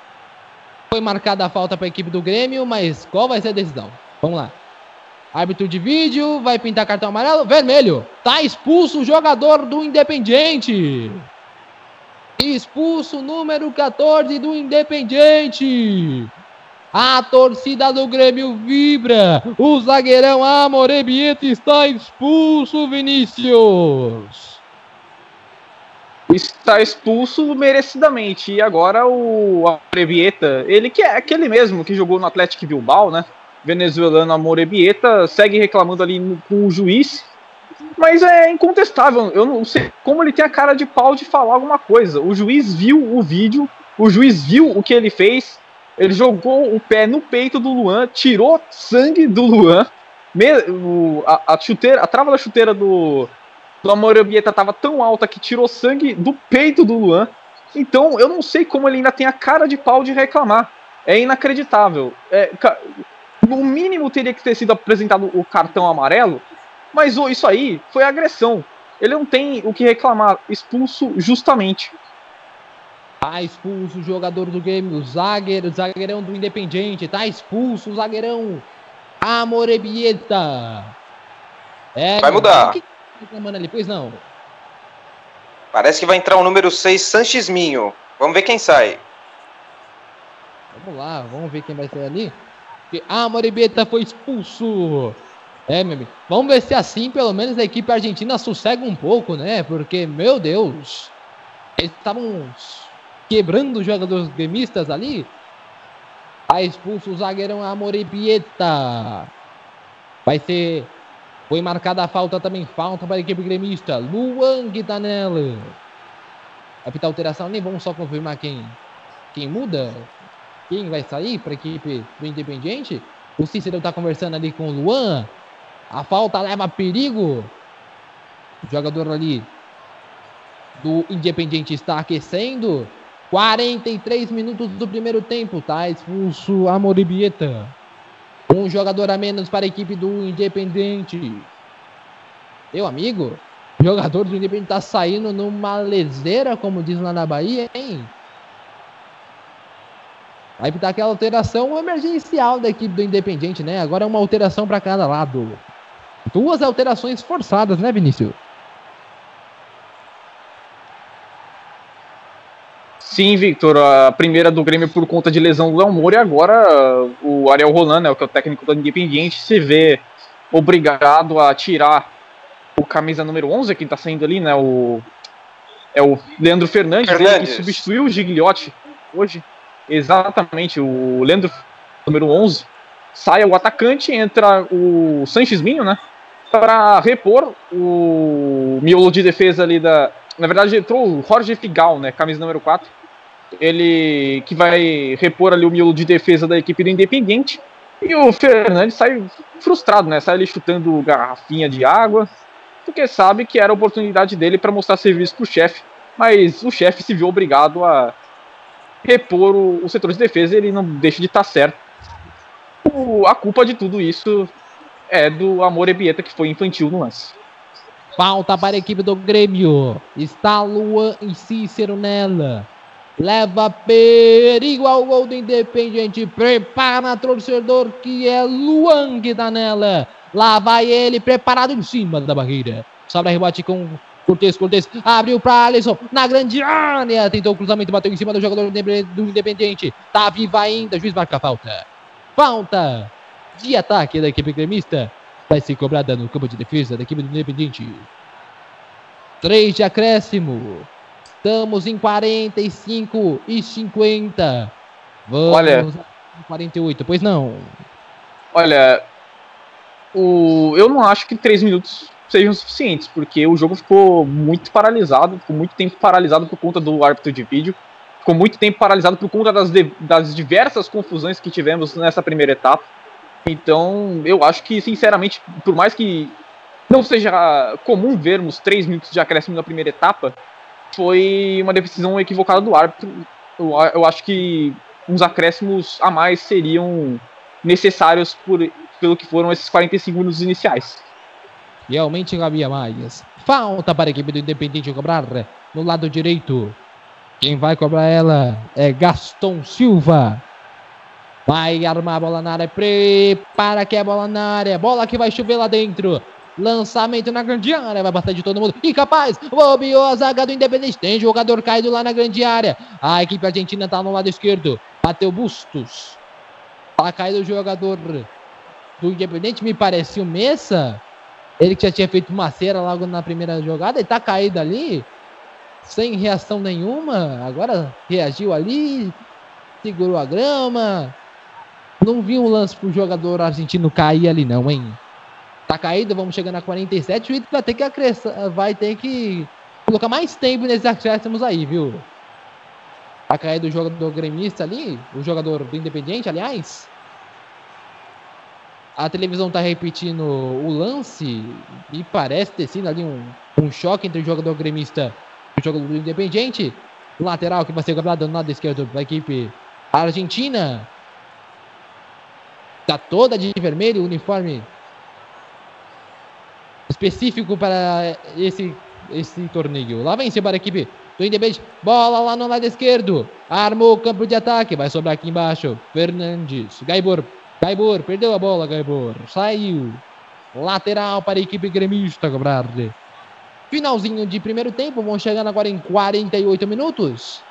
Foi marcada a falta para a equipe do Grêmio, mas qual vai ser a decisão? Vamos lá. Árbitro de vídeo vai pintar cartão amarelo. Vermelho. Tá expulso o jogador do Independente. Expulso número 14 do Independiente. A torcida do Grêmio vibra. O zagueirão Amorebieta está expulso, Vinícius. Está expulso merecidamente. E agora o Amorebieta, ele que é aquele mesmo que jogou no Atlético Bilbao, né? Venezuelano Amorebieta, segue reclamando ali no, com o juiz. Mas é incontestável. Eu não sei como ele tem a cara de pau de falar alguma coisa. O juiz viu o vídeo, o juiz viu o que ele fez ele jogou o pé no peito do Luan, tirou sangue do Luan. A, a, chuteira, a trava da chuteira do, do Amorebieta estava tão alta que tirou sangue do peito do Luan. Então eu não sei como ele ainda tem a cara de pau de reclamar. É inacreditável. É, no mínimo teria que ter sido apresentado o cartão amarelo, mas oh, isso aí foi agressão. Ele não tem o que reclamar, expulso justamente. Tá expulso o jogador do Grêmio, o zagueiro, zagueirão do Independiente. Tá expulso o zagueirão Amorebieta. É, vai mudar. Que reclamando ali, pois não. Parece que vai entrar o número 6, Sanches Minho. Vamos ver quem sai. Vamos lá, vamos ver quem vai sair ali. Porque Amorebieta foi expulso. É, meu amigo. Vamos ver se assim, pelo menos, a equipe argentina sossega um pouco, né? Porque, meu Deus, eles estavam quebrando os jogadores gremistas ali. Tá expulso o zagueirão Amorebieta. Vai ser. Foi marcada a falta também. Falta para a equipe gremista. Luan Guitanella. Vai alteração. Nem vamos só confirmar quem, quem muda. Quem vai sair para a equipe do Independiente. O Cícero está conversando ali com o Luan. A falta leva perigo. O jogador ali do Independiente está aquecendo. 43 minutos do primeiro tempo, tá expulso a Moribieta. Um jogador a menos para a equipe do Independente. Meu amigo, jogador do Independente tá saindo numa leseira, como diz lá na Bahia, hein? Vai pintar aquela alteração emergencial da equipe do Independente, né? Agora é uma alteração para cada lado. Duas alterações forçadas, né, Vinícius? Sim, Victor, a primeira do Grêmio por conta de lesão do Léo e agora o Ariel Roland, né, que é o técnico do Independiente, se vê obrigado a tirar o camisa número 11, que está saindo ali, né, o é o Leandro Fernandes, Fernandes. que substituiu o Gigliotti hoje. Exatamente, o Leandro número 11 sai o atacante, entra o Sanches Minho, né, para repor o miolo de defesa ali da na verdade entrou o Jorge Figal, né, camisa número 4, ele que vai repor ali o miolo de defesa da equipe do Independiente. E o Fernandes sai frustrado, né? Sai ali chutando garrafinha de água, porque sabe que era a oportunidade dele para mostrar serviço para o chefe. Mas o chefe se viu obrigado a repor o, o setor de defesa ele não deixa de estar tá certo. O, a culpa de tudo isso é do Amor Ebieta, que foi infantil no lance. Falta para a equipe do Grêmio. Está Luan e Cícero nela. Leva perigo ao gol do Independiente. Prepara torcedor que é Luan que tá nela. Lá vai ele preparado em cima da barreira. Sobra rebote com Cortez, Cortez. Abriu para Alisson na grande área. Tentou o cruzamento, bateu em cima do jogador do Independiente. Tá viva ainda. Juiz marca a falta. Falta de ataque da equipe gremista. Vai ser cobrada no campo de defesa da equipe do Independiente. 3 de acréscimo. Estamos em 45 e 50. Vamos Olha, 48, pois não. Olha, o, eu não acho que 3 minutos sejam suficientes, porque o jogo ficou muito paralisado, ficou muito tempo paralisado por conta do árbitro de vídeo, ficou muito tempo paralisado por conta das, de, das diversas confusões que tivemos nessa primeira etapa. Então, eu acho que, sinceramente, por mais que não seja comum vermos 3 minutos de acréscimo na primeira etapa, foi uma decisão equivocada do árbitro. Eu, eu acho que uns acréscimos a mais seriam necessários por, pelo que foram esses 45 minutos iniciais. Realmente havia mais. Falta para a equipe do Independente cobrar no lado direito. Quem vai cobrar ela é Gaston Silva. Vai armar a bola na área. Prepara que é a bola na área. Bola que vai chover lá dentro. Lançamento na grande área, vai passar de todo mundo. Incapaz, bobeou a zaga do Independente. Tem jogador caído lá na grande área. A equipe argentina tá no lado esquerdo. Bateu Bustos. Tá caído o jogador do Independente, me parecia o Messa. Ele que já tinha feito uma cera logo na primeira jogada. Ele tá caído ali, sem reação nenhuma. Agora reagiu ali, segurou a grama. Não vi um lance pro jogador argentino cair ali, não, hein? Tá caído, vamos chegar na 47. O vai ter que acrescentar, vai ter que colocar mais tempo nesses acréscimos aí, viu? Tá caído o jogador gremista ali, o jogador do Independiente, aliás. A televisão tá repetindo o lance e parece ter sido ali um, um choque entre o jogador gremista e o jogador do Independiente. Lateral que vai ser cobrado no lado esquerdo da equipe argentina. Tá toda de vermelho, uniforme específico para esse, esse torneio. Lá vem para a equipe do Independente. Bola lá no lado esquerdo. Armou o campo de ataque. Vai sobrar aqui embaixo. Fernandes. Gaibor. Gaibor. Perdeu a bola, Gaibor. Saiu. Lateral para a equipe gremista cobrar. Finalzinho de primeiro tempo. Vão chegando agora em 48 minutos.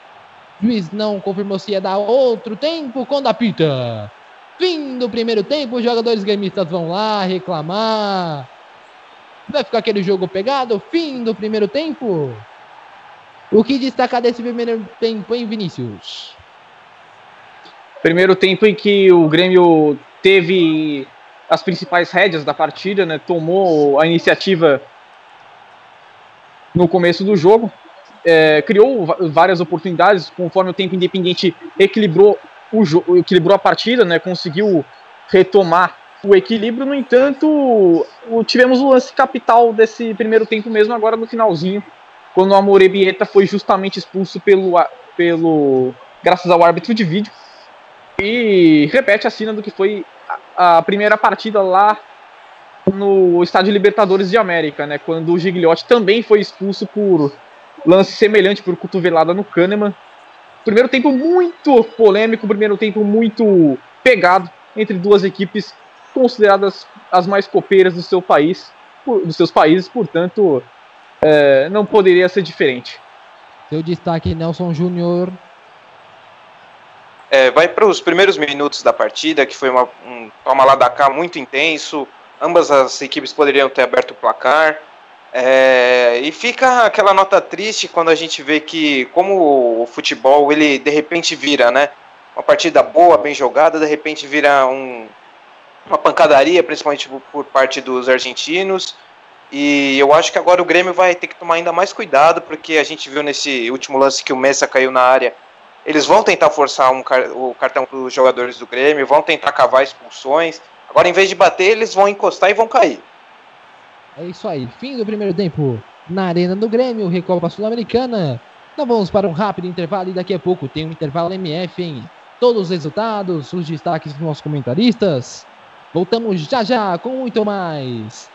Juiz não confirmou se ia dar outro tempo quando apita. Fim do primeiro tempo, os jogadores gremistas vão lá reclamar. Vai ficar aquele jogo pegado? Fim do primeiro tempo? O que destacar desse primeiro tempo, hein, Vinícius? Primeiro tempo em que o Grêmio teve as principais rédeas da partida, né? Tomou a iniciativa no começo do jogo. É, criou várias oportunidades, conforme o tempo independente equilibrou, o equilibrou a partida, né? Conseguiu retomar o equilíbrio, no entanto, tivemos o lance capital desse primeiro tempo mesmo, agora no finalzinho, quando o Amorebieta foi justamente expulso pelo, pelo graças ao árbitro de vídeo, e repete a cena do que foi a, a primeira partida lá no Estádio Libertadores de América, né, quando o Gigliotti também foi expulso por lance semelhante por cotovelada no Kahneman. Primeiro tempo muito polêmico, primeiro tempo muito pegado entre duas equipes consideradas as mais copeiras do seu país, dos seus países, portanto, é, não poderia ser diferente. Seu destaque, Nelson Júnior. É, vai para os primeiros minutos da partida, que foi uma, um toma lá da cá muito intenso. Ambas as equipes poderiam ter aberto o placar. É, e fica aquela nota triste quando a gente vê que, como o futebol, ele de repente vira, né? Uma partida boa, bem jogada, de repente vira um, uma pancadaria, principalmente por parte dos argentinos. E eu acho que agora o Grêmio vai ter que tomar ainda mais cuidado, porque a gente viu nesse último lance que o Messa caiu na área. Eles vão tentar forçar um, o cartão para os jogadores do Grêmio, vão tentar cavar expulsões. Agora, em vez de bater, eles vão encostar e vão cair. É isso aí. Fim do primeiro tempo na Arena do Grêmio, Recopa Sul-Americana. Nós vamos para um rápido intervalo e daqui a pouco tem um intervalo MF em todos os resultados, os destaques dos nossos comentaristas. Voltamos já já com muito mais.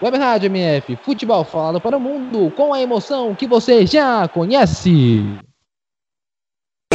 Web Rádio MF, futebol falado para o mundo com a emoção que você já conhece.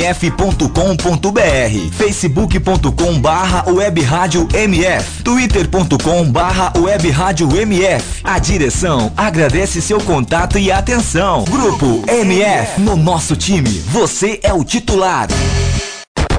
mf.com.br, facebook.com barra web rádio mf, twitter.com barra web rádio mf. A direção agradece seu contato e atenção. Grupo MF, no nosso time, você é o titular.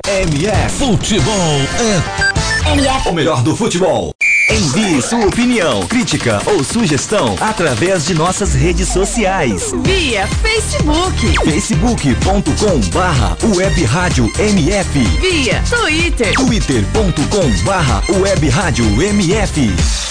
MF Futebol é MF. o melhor do futebol. Envie sua opinião, crítica ou sugestão através de nossas redes sociais. Via Facebook. facebook.com barra web rádio MF. Via Twitter. twitter.com barra web rádio MF.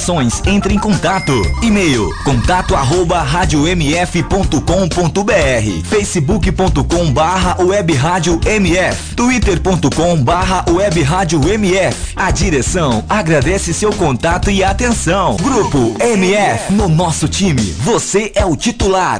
entre em contato. E-mail contato arroba radiomf.com.br facebook.com barra web rádio MF twitter.com barra web rádio MF A direção agradece seu contato e atenção. Grupo MF, no nosso time, você é o titular.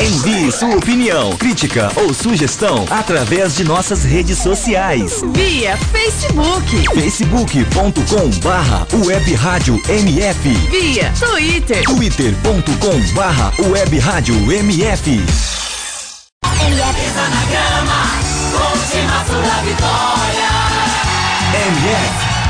Envie sua opinião, crítica ou sugestão através de nossas redes sociais. Via Facebook. facebook.com barra web rádio MF Via Twitter. twitter.com barra web rádio MF MF, MF.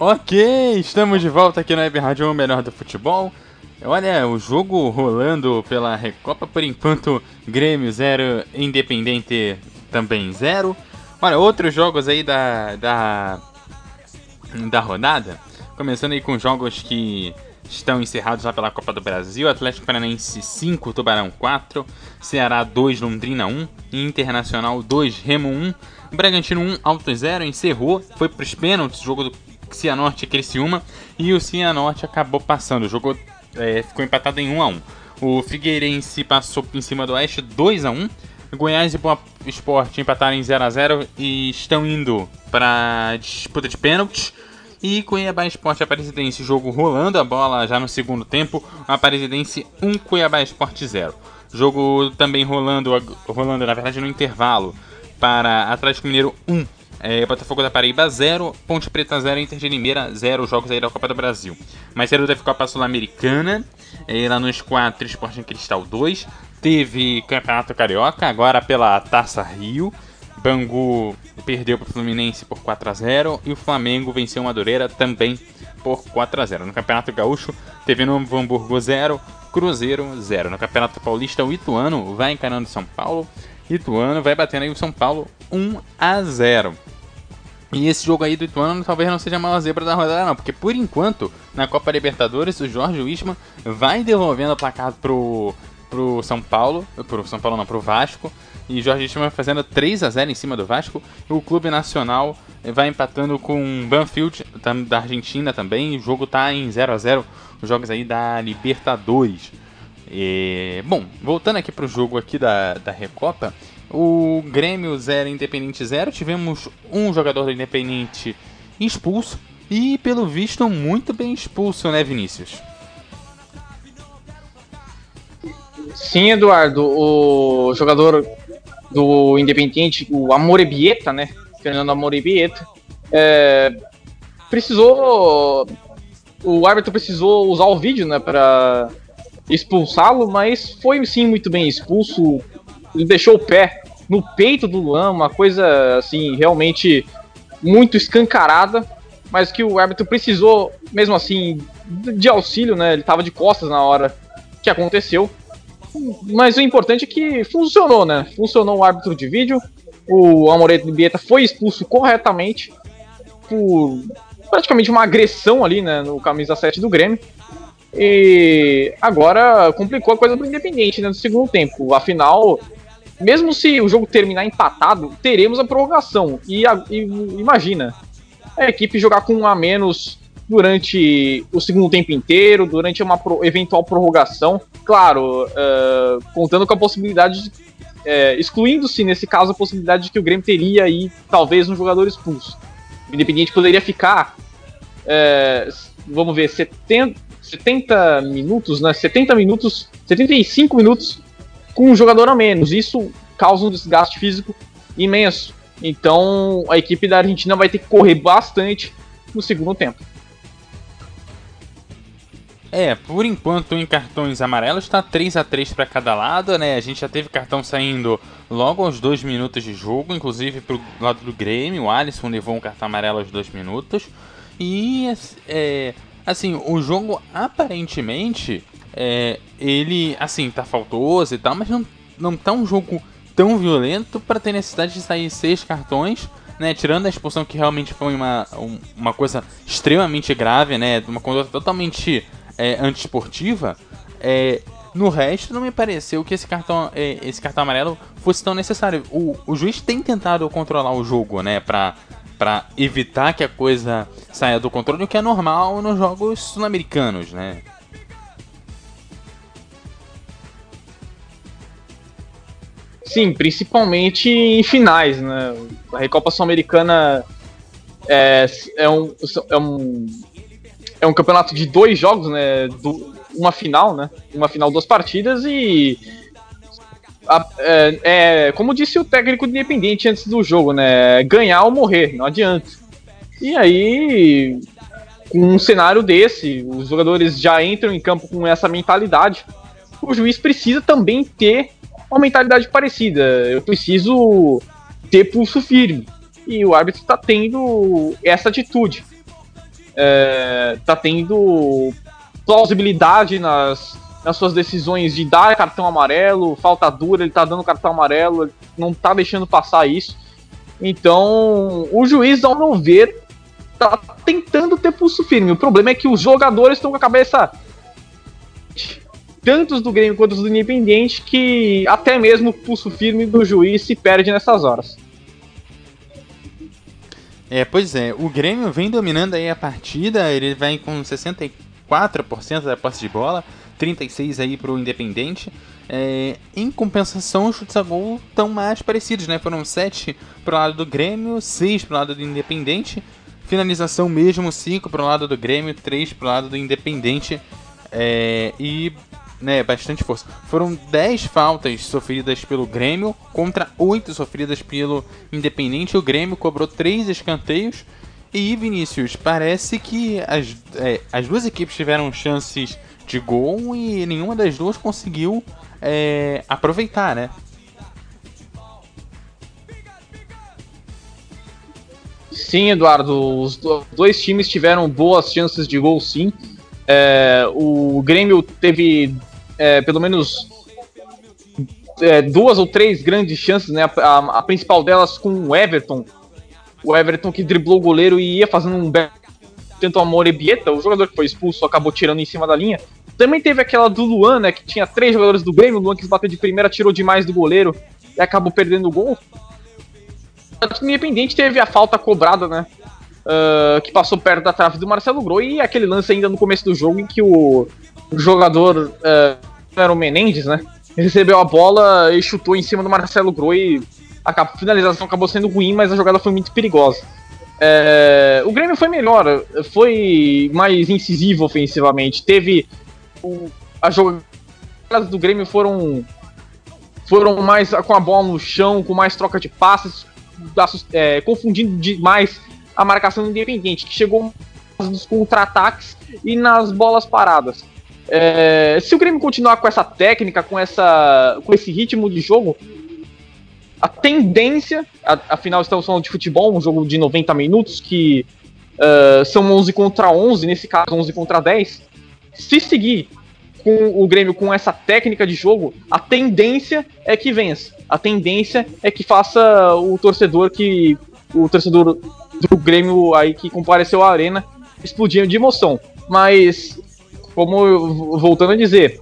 Ok, estamos de volta aqui na Web Rádio o melhor do futebol. Olha, o jogo rolando pela Recopa, por enquanto, Grêmio 0, Independente também 0. Olha, outros jogos aí da, da, da rodada, começando aí com jogos que estão encerrados lá pela Copa do Brasil, Atlético Paranaense 5, Tubarão 4, Ceará 2, Londrina 1, Internacional 2, Remo 1, Bragantino 1, Alto 0, encerrou, foi para os pênaltis, jogo do Cianorte e Criciúma, e o Cianorte acabou passando, jogou, é, ficou empatado em 1 a 1 O Figueirense passou em cima do Oeste 2 a 1 Goiás e Boa Esporte empataram em 0 a 0 e estão indo para disputa de pênaltis. E Cuiabá Esporte Aparecidense, jogo rolando a bola já no segundo tempo. Aparecidense 1, Cuiabá Esporte 0. Jogo também rolando, rolando na verdade no intervalo para Atlético Mineiro 1, é, Botafogo da Paraíba 0, Ponte Preta 0, Inter de Limeira 0, jogos aí da Copa do Brasil. Mais cedo teve Copa Sul-Americana, é, lá nos 4, Sporting Cristal 2. Teve Campeonato Carioca, agora pela Taça Rio. Bangu perdeu para o Fluminense por 4 a 0 e o Flamengo venceu Madureira também por 4 a 0 No Campeonato Gaúcho teve Novo Hamburgo 0, Cruzeiro 0. No Campeonato Paulista, o Ituano vai encarando São Paulo. Ituano vai batendo aí o São Paulo 1 a 0. E esse jogo aí do Ituano talvez não seja a maior zebra da rodada, não, porque por enquanto, na Copa Libertadores, o Jorge Wisman vai devolvendo o placar pro, pro São Paulo, pro São Paulo não, pro Vasco, e Jorge Wisman fazendo 3 a 0 em cima do Vasco. O Clube Nacional vai empatando com Banfield da Argentina também. O jogo tá em 0 a 0 os jogos aí da Libertadores. E, bom, voltando aqui pro jogo aqui da, da Recopa, o Grêmio 0, Independente 0. Tivemos um jogador do Independente expulso. E, pelo visto, muito bem expulso, né, Vinícius? Sim, Eduardo. O jogador do Independente, o Amorebieta, né? Fernando Amorebieta, é, precisou. O árbitro precisou usar o vídeo, né, para expulsá-lo, mas foi sim muito bem expulso. Ele deixou o pé no peito do Luan, uma coisa assim, realmente muito escancarada, mas que o árbitro precisou, mesmo assim, de auxílio, né? Ele estava de costas na hora que aconteceu. Mas o importante é que funcionou, né? Funcionou o árbitro de vídeo. O Amoreto Bieta foi expulso corretamente por praticamente uma agressão ali, né? No camisa 7 do Grêmio. E agora complicou a coisa pro Independente né, no segundo tempo. Afinal, mesmo se o jogo terminar empatado, teremos a prorrogação. E, a, e imagina, a equipe jogar com um a menos durante o segundo tempo inteiro, durante uma pro, eventual prorrogação. Claro, uh, contando com a possibilidade, uh, excluindo-se nesse caso a possibilidade de que o Grêmio teria aí talvez um jogador expulso. O Independente poderia ficar, uh, vamos ver, 70, 70 minutos, né? 70 minutos, 75 minutos com um jogador a menos. Isso causa um desgaste físico imenso. Então a equipe da Argentina vai ter que correr bastante no segundo tempo. É, por enquanto em cartões amarelos está 3 a 3 para cada lado, né? A gente já teve cartão saindo logo aos 2 minutos de jogo, inclusive pro lado do Grêmio, o Alisson levou um cartão amarelo aos 2 minutos. E é, assim, o jogo aparentemente é, ele assim tá faltoso e tal, mas não não tá um jogo tão violento para ter necessidade de sair seis cartões. Né, tirando a expulsão que realmente foi uma, uma coisa extremamente grave, né, uma conduta totalmente é, antiesportiva, é, no resto não me pareceu que esse cartão, é, esse cartão amarelo fosse tão necessário. O, o juiz tem tentado controlar o jogo, né, pra, pra evitar que a coisa saia do controle, o que é normal nos jogos sul-americanos, né. Sim, principalmente em finais, né? A Recopa Sul-Americana é, é, um, é um é um campeonato de dois jogos, né? Do, uma final, né? Uma final, duas partidas e. A, é, é, como disse o técnico do Independente antes do jogo, né? Ganhar ou morrer, não adianta. E aí, com um cenário desse, os jogadores já entram em campo com essa mentalidade. O juiz precisa também ter uma mentalidade parecida. Eu preciso ter pulso firme. E o árbitro está tendo essa atitude é, tá tendo plausibilidade nas, nas suas decisões de dar cartão amarelo, falta dura, ele tá dando cartão amarelo, não tá deixando passar isso. Então, o juiz, ao meu ver, tá tentando ter pulso firme. O problema é que os jogadores estão com a cabeça tantos do Grêmio quanto do Independente que até mesmo o pulso firme do juiz se perde nessas horas. É, pois é, o Grêmio vem dominando aí a partida, ele vai com 64% da posse de bola, 36 aí pro Independente. É, em compensação, os chutes a gol estão mais parecidos, né? Foram 7 pro lado do Grêmio, 6 pro lado do Independente. Finalização mesmo, 5 pro lado do Grêmio, 3 pro lado do Independente. É, e né, bastante força. Foram 10 faltas sofridas pelo Grêmio contra 8 sofridas pelo Independente. O Grêmio cobrou 3 escanteios. E Vinícius, parece que as, é, as duas equipes tiveram chances de gol e nenhuma das duas conseguiu é, aproveitar, né? Sim, Eduardo, os dois times tiveram boas chances de gol, sim. É, o Grêmio teve é, pelo menos é, duas ou três grandes chances, né? A, a, a, principal delas com o Everton. O Everton que driblou o goleiro e ia fazendo um tento amor e Bieta, o jogador que foi expulso acabou tirando em cima da linha. Também teve aquela do Luan, né? Que tinha três jogadores do Grêmio. O Luan quis bater de primeira, tirou demais do goleiro e acabou perdendo o gol. O Independente teve a falta cobrada, né? Uh, que passou perto da trave do Marcelo Groi e aquele lance ainda no começo do jogo em que o, jogador uh, era o Menendez, né? Recebeu a bola e chutou em cima do Marcelo Groi. A finalização acabou sendo ruim, mas a jogada foi muito perigosa. É, o Grêmio foi melhor, foi mais incisivo ofensivamente. Teve. O, as jogadas do Grêmio foram foram mais com a bola no chão, com mais troca de passes, é, confundindo demais a marcação independente, que chegou nos contra-ataques e nas bolas paradas. É, se o Grêmio continuar com essa técnica, com, essa, com esse ritmo de jogo, a tendência, a, afinal estamos falando de futebol, um jogo de 90 minutos, que uh, são 11 contra 11, nesse caso 11 contra 10, se seguir com o Grêmio com essa técnica de jogo, a tendência é que vença. A tendência é que faça o torcedor que o torcedor do Grêmio aí que compareceu à arena explodir de emoção. Mas como voltando a dizer,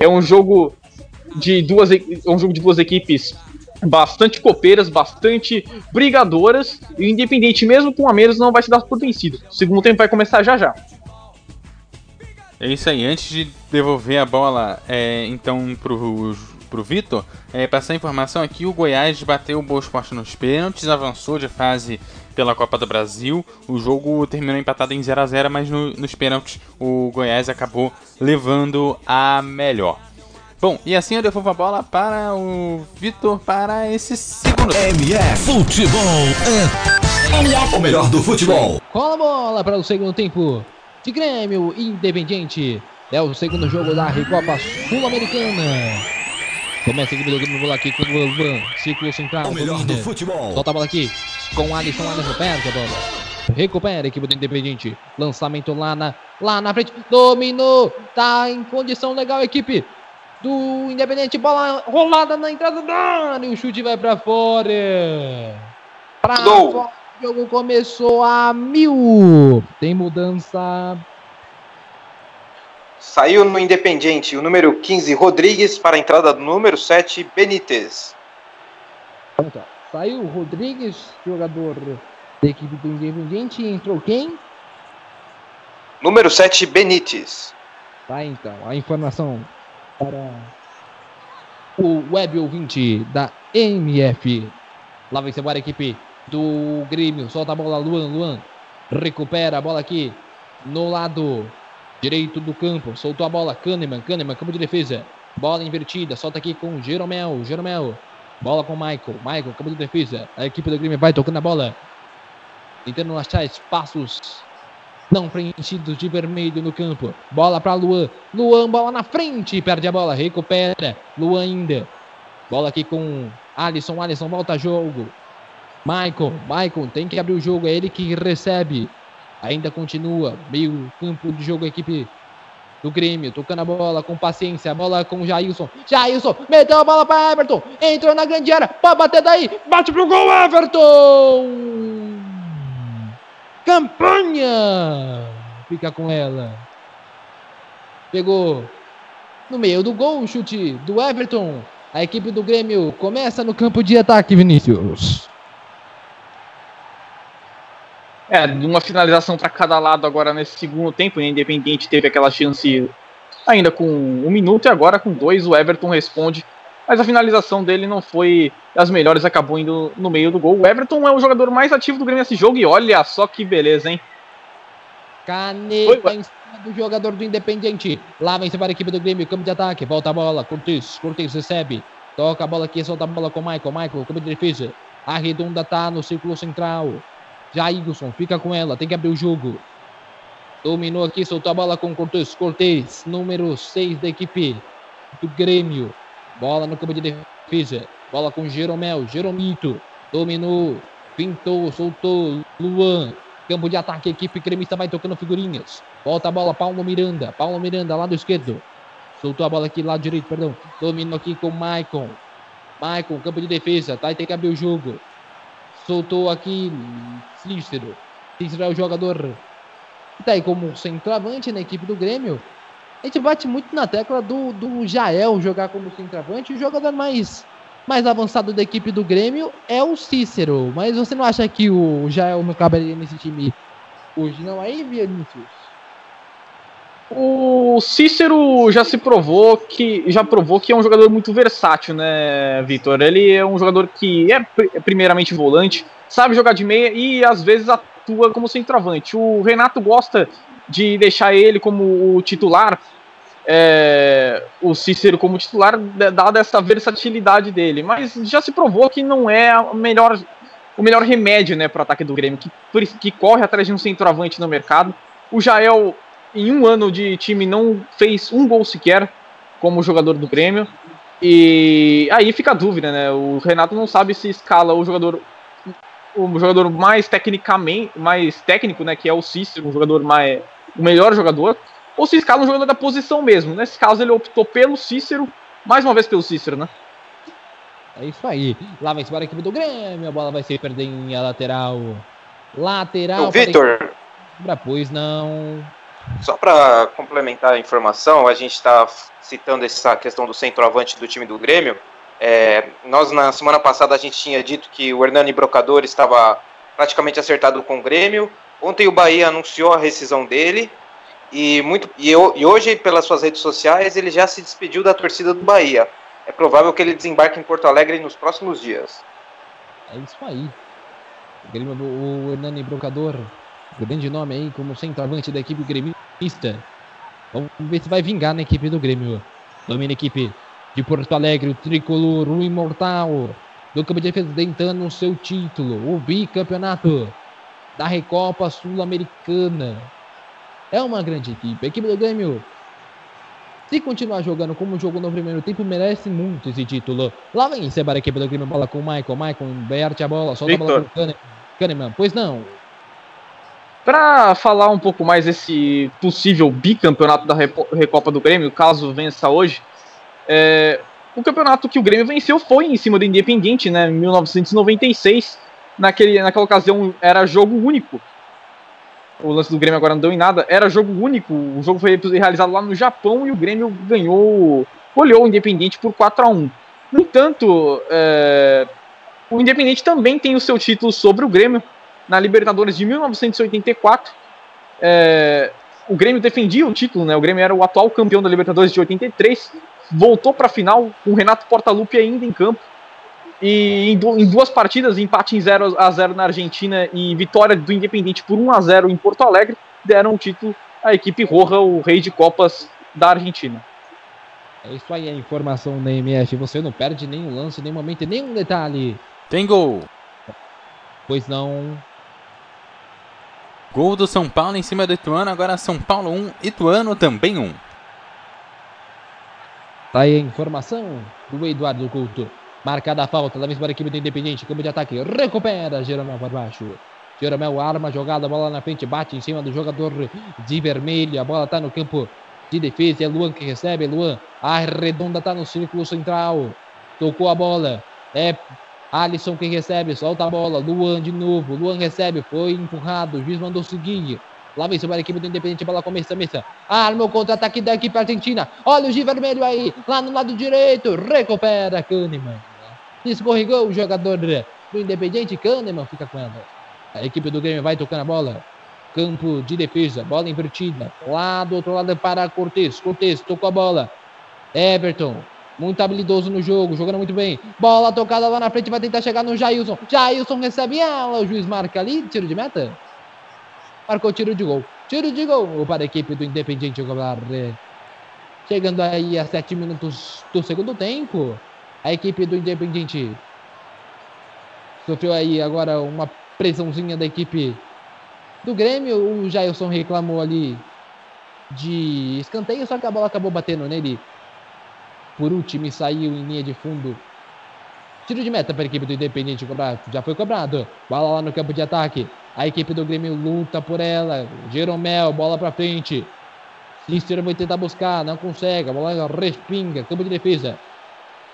é um jogo de duas é um jogo de duas equipes bastante copeiras, bastante brigadoras, e Independente, mesmo com a menos, não vai se dar por vencido. O segundo tempo vai começar já já. É isso aí, antes de devolver a bola é, então pro, pro Vitor, é, passar a informação aqui, o Goiás bateu o Boa Esporte nos pênaltis, avançou de fase pela Copa do Brasil. O jogo terminou empatado em 0 a 0 mas no, nos pênaltis o Goiás acabou levando a melhor. Bom, e assim eu devolvo a bola para o Vitor para esse segundo. MF Futebol é MF. o melhor do futebol. Cola a bola para o segundo tempo de Grêmio Independiente. É o segundo jogo da Recopa Sul-Americana. Começa a equipe do Grêmio, bola aqui com o Luan, círculo central. O melhor do futebol. Solta a bola aqui com o Alisson, Alisson perde a bola. Recupera a equipe do Independiente. Lançamento lá na, lá na frente. Dominou. Tá em condição legal a equipe do Independente. Bola rolada na entrada da área. E o chute vai para fora. Pra fora. O jogo começou a mil. Tem mudança. Saiu no Independiente o número 15, Rodrigues, para a entrada do número 7, Benítez. Saiu Rodrigues, jogador da equipe do Independiente. Entrou quem? Número 7, Benítez. Tá então, a informação para o web ouvinte da MF. Lá vai ser a equipe do Grêmio. Solta a bola, Luan, Luan. Recupera a bola aqui no lado direito do campo. Soltou a bola, Kahneman, Kahneman, campo de defesa. Bola invertida, solta aqui com Jeromel, Jeromel. Bola com Michael, Michael, campo de defesa. A equipe do Grêmio vai tocando a bola. Tentando achar espaços não preenchidos de vermelho no campo. Bola para Luan. Luan, bola na frente. Perde a bola, recupera. Luan ainda. Bola aqui com Alisson. Alisson volta jogo. Michael, Michael tem que abrir o jogo. É ele que recebe. Ainda continua. Meio campo de jogo a equipe do Grêmio, tocando a bola com paciência, a bola com o Jailson. Jailson, meteu a bola para Everton, entrou na grande área, pode bater daí, bate pro gol, Everton! Campanha! Fica com ela. Pegou no meio do gol o chute do Everton. A equipe do Grêmio começa no campo de ataque, Vinícius. É, uma finalização para cada lado agora nesse segundo tempo. O Independente teve aquela chance ainda com um minuto e agora com dois o Everton responde mas a finalização dele não foi das melhores, acabou indo no meio do gol. O Everton é o jogador mais ativo do Grêmio nesse jogo e olha só que beleza, hein? Caneta foi, em cima do jogador do Independente. Lá vem para a equipe do Grêmio, campo de ataque, volta a bola, Cortez, Cortez recebe, toca a bola aqui, solta a bola com o Michael, Michael, campo de defesa. A redonda tá no círculo central. Jailson fica com ela, tem que abrir o jogo. Dominou aqui, soltou a bola com Cortez, Cortez, número 6 da equipe do Grêmio. Bola no campo de defesa. Bola com Jeromel. Jeromito. Dominou. Pintou, soltou. Luan. Campo de ataque, equipe gremista vai tocando figurinhas. Volta a bola, Paulo Miranda. Paulo Miranda, lado esquerdo. Soltou a bola aqui, lado direito, perdão. Dominou aqui com Maicon. Maicon, campo de defesa, tá? E tem que abrir o jogo. Soltou aqui Cícero. Cícero é o jogador que tá aí como centroavante na equipe do Grêmio. A gente bate muito na tecla do, do Jael jogar como centroavante. O jogador mais, mais avançado da equipe do Grêmio é o Cícero. Mas você não acha que o Jael não caberia nesse time hoje, não? Aí, Vinícius? O Cícero já se provou que já provou que é um jogador muito versátil, né, Vitor? Ele é um jogador que é primeiramente volante, sabe jogar de meia e às vezes atua como centroavante. O Renato gosta de deixar ele como o titular, é, o Cícero como titular, dada essa versatilidade dele. Mas já se provou que não é a melhor, o melhor remédio né, para o ataque do Grêmio, que, que corre atrás de um centroavante no mercado. O Jael, em um ano de time, não fez um gol sequer como jogador do Grêmio. E aí fica a dúvida, né? O Renato não sabe se escala o jogador o jogador mais tecnicamente, mais técnico, né, que é o Cícero, um jogador mais o melhor jogador, ou se escala um jogador da posição mesmo. Nesse caso ele optou pelo Cícero, mais uma vez pelo Cícero, né? É isso aí. Lá vai embora a equipe do Grêmio, a bola vai ser perdida em lateral. Lateral. Vitor. Pois não. Só para complementar a informação, a gente está citando essa questão do centroavante do time do Grêmio. É, nós, na semana passada, a gente tinha dito que o Hernani Brocador estava praticamente acertado com o Grêmio. Ontem o Bahia anunciou a rescisão dele. E, muito, e, e hoje, pelas suas redes sociais, ele já se despediu da torcida do Bahia. É provável que ele desembarque em Porto Alegre nos próximos dias. É isso aí. O, Grêmio, o Hernani Brocador, grande nome aí como centroavante da equipe gremista. Vamos ver se vai vingar na equipe do Grêmio. Domina a equipe de Porto Alegre, o tricolor, o imortal do campo de defesa tentando o seu título, o bicampeonato da Recopa Sul-Americana. É uma grande equipe. A equipe do Grêmio, se continuar jogando como jogou no primeiro tempo, merece muito esse título. Lá vem Sebar a equipe do Grêmio, bola com o Michael. Michael inverte a bola, solta Victor. a bola com o Kahneman. Pois não. Para falar um pouco mais desse possível bicampeonato da Recopa do Grêmio, caso vença hoje, é, o campeonato que o Grêmio venceu foi em cima do Independiente, né, em 1996. Naquele, naquela ocasião era jogo único. O lance do Grêmio agora não deu em nada. Era jogo único. O jogo foi realizado lá no Japão e o Grêmio ganhou, olhou o Independiente por 4 a 1 No entanto, é, o Independiente também tem o seu título sobre o Grêmio na Libertadores de 1984. É, o Grêmio defendia o título, né? O Grêmio era o atual campeão da Libertadores de 83 voltou para a final com o Renato Portaluppi ainda em campo. E em, em, duas partidas, empate em 0 a 0 na Argentina e vitória do Independente por 1 a 0 em Porto Alegre, deram o título à equipe Roja, o rei de Copas da Argentina. É isso aí, a informação da MF. Você não perde nenhum lance, nenhum momento, nenhum detalhe. Tem gol. Pois não. Gol do São Paulo em cima do Ituano. Agora São Paulo 1, Ituano também 1. Tá aí a informação do Eduardo Couto. Marcada a falta, da mesma equipe do Independente, campo de ataque, recupera Jeromel por baixo. Jeromel arma jogada, bola na frente, bate em cima do jogador de vermelho. A bola tá no campo de defesa, é Luan que recebe, Luan arredonda, tá no círculo central. Tocou a bola, é Alisson que recebe, solta a bola, Luan de novo, Luan recebe, foi empurrado, o juiz mandou seguir. Lá vem sobre a equipe do Independente, bola começa, mesa. Arma o contra-ataque da equipe argentina. Olha o G vermelho aí, lá no lado direito. Recupera Kahneman. Escorregou o jogador do Independente. Kahneman fica com ela. A equipe do Grêmio vai tocando a bola. Campo de defesa, bola invertida. Lá do outro lado para Cortez. Cortez tocou a bola. Everton, muito habilidoso no jogo, jogando muito bem. Bola tocada lá na frente, vai tentar chegar no Jailson. Jailson recebe ela, o juiz marca ali, tiro de meta marcou tiro de gol. Tiro de gol para a equipe do Independiente Gobar. Chegando aí a 7 minutos do segundo tempo, a equipe do Independiente sofreu aí agora uma pressãozinha da equipe do Grêmio. O Jailson reclamou ali de escanteio, só que a bola acabou batendo nele. Por último, e saiu em linha de fundo Tiro de meta para a equipe do Independente cobrar. Já foi cobrado. Bola lá no campo de ataque. A equipe do Grêmio luta por ela. Jeromel, bola para frente. Cícero vai tentar buscar, não consegue. A bola respinga, campo de defesa.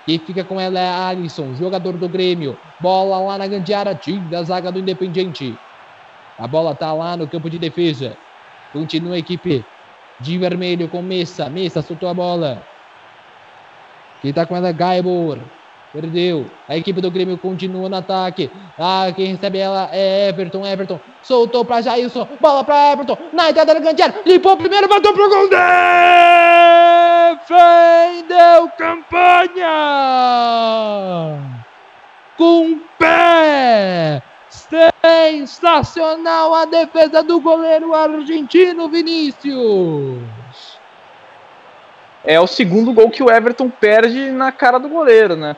Quem fica com ela é Alisson, jogador do Grêmio. Bola lá na grande área, time da zaga do Independiente. A bola tá lá no campo de defesa. Continua a equipe de vermelho com Messa. Messa soltou a bola. Quem tá com ela é Gaibor. Perdeu. A equipe do Grêmio continua no ataque. Ah, quem recebe ela é Everton. Everton soltou para Jailson. Bola para Everton. Na entrada da grande área. Limpou primeiro, bateu pro gol. Defendeu campanha. Com pé. Sensacional a defesa do goleiro argentino Vinícius. É o segundo gol que o Everton perde na cara do goleiro, né?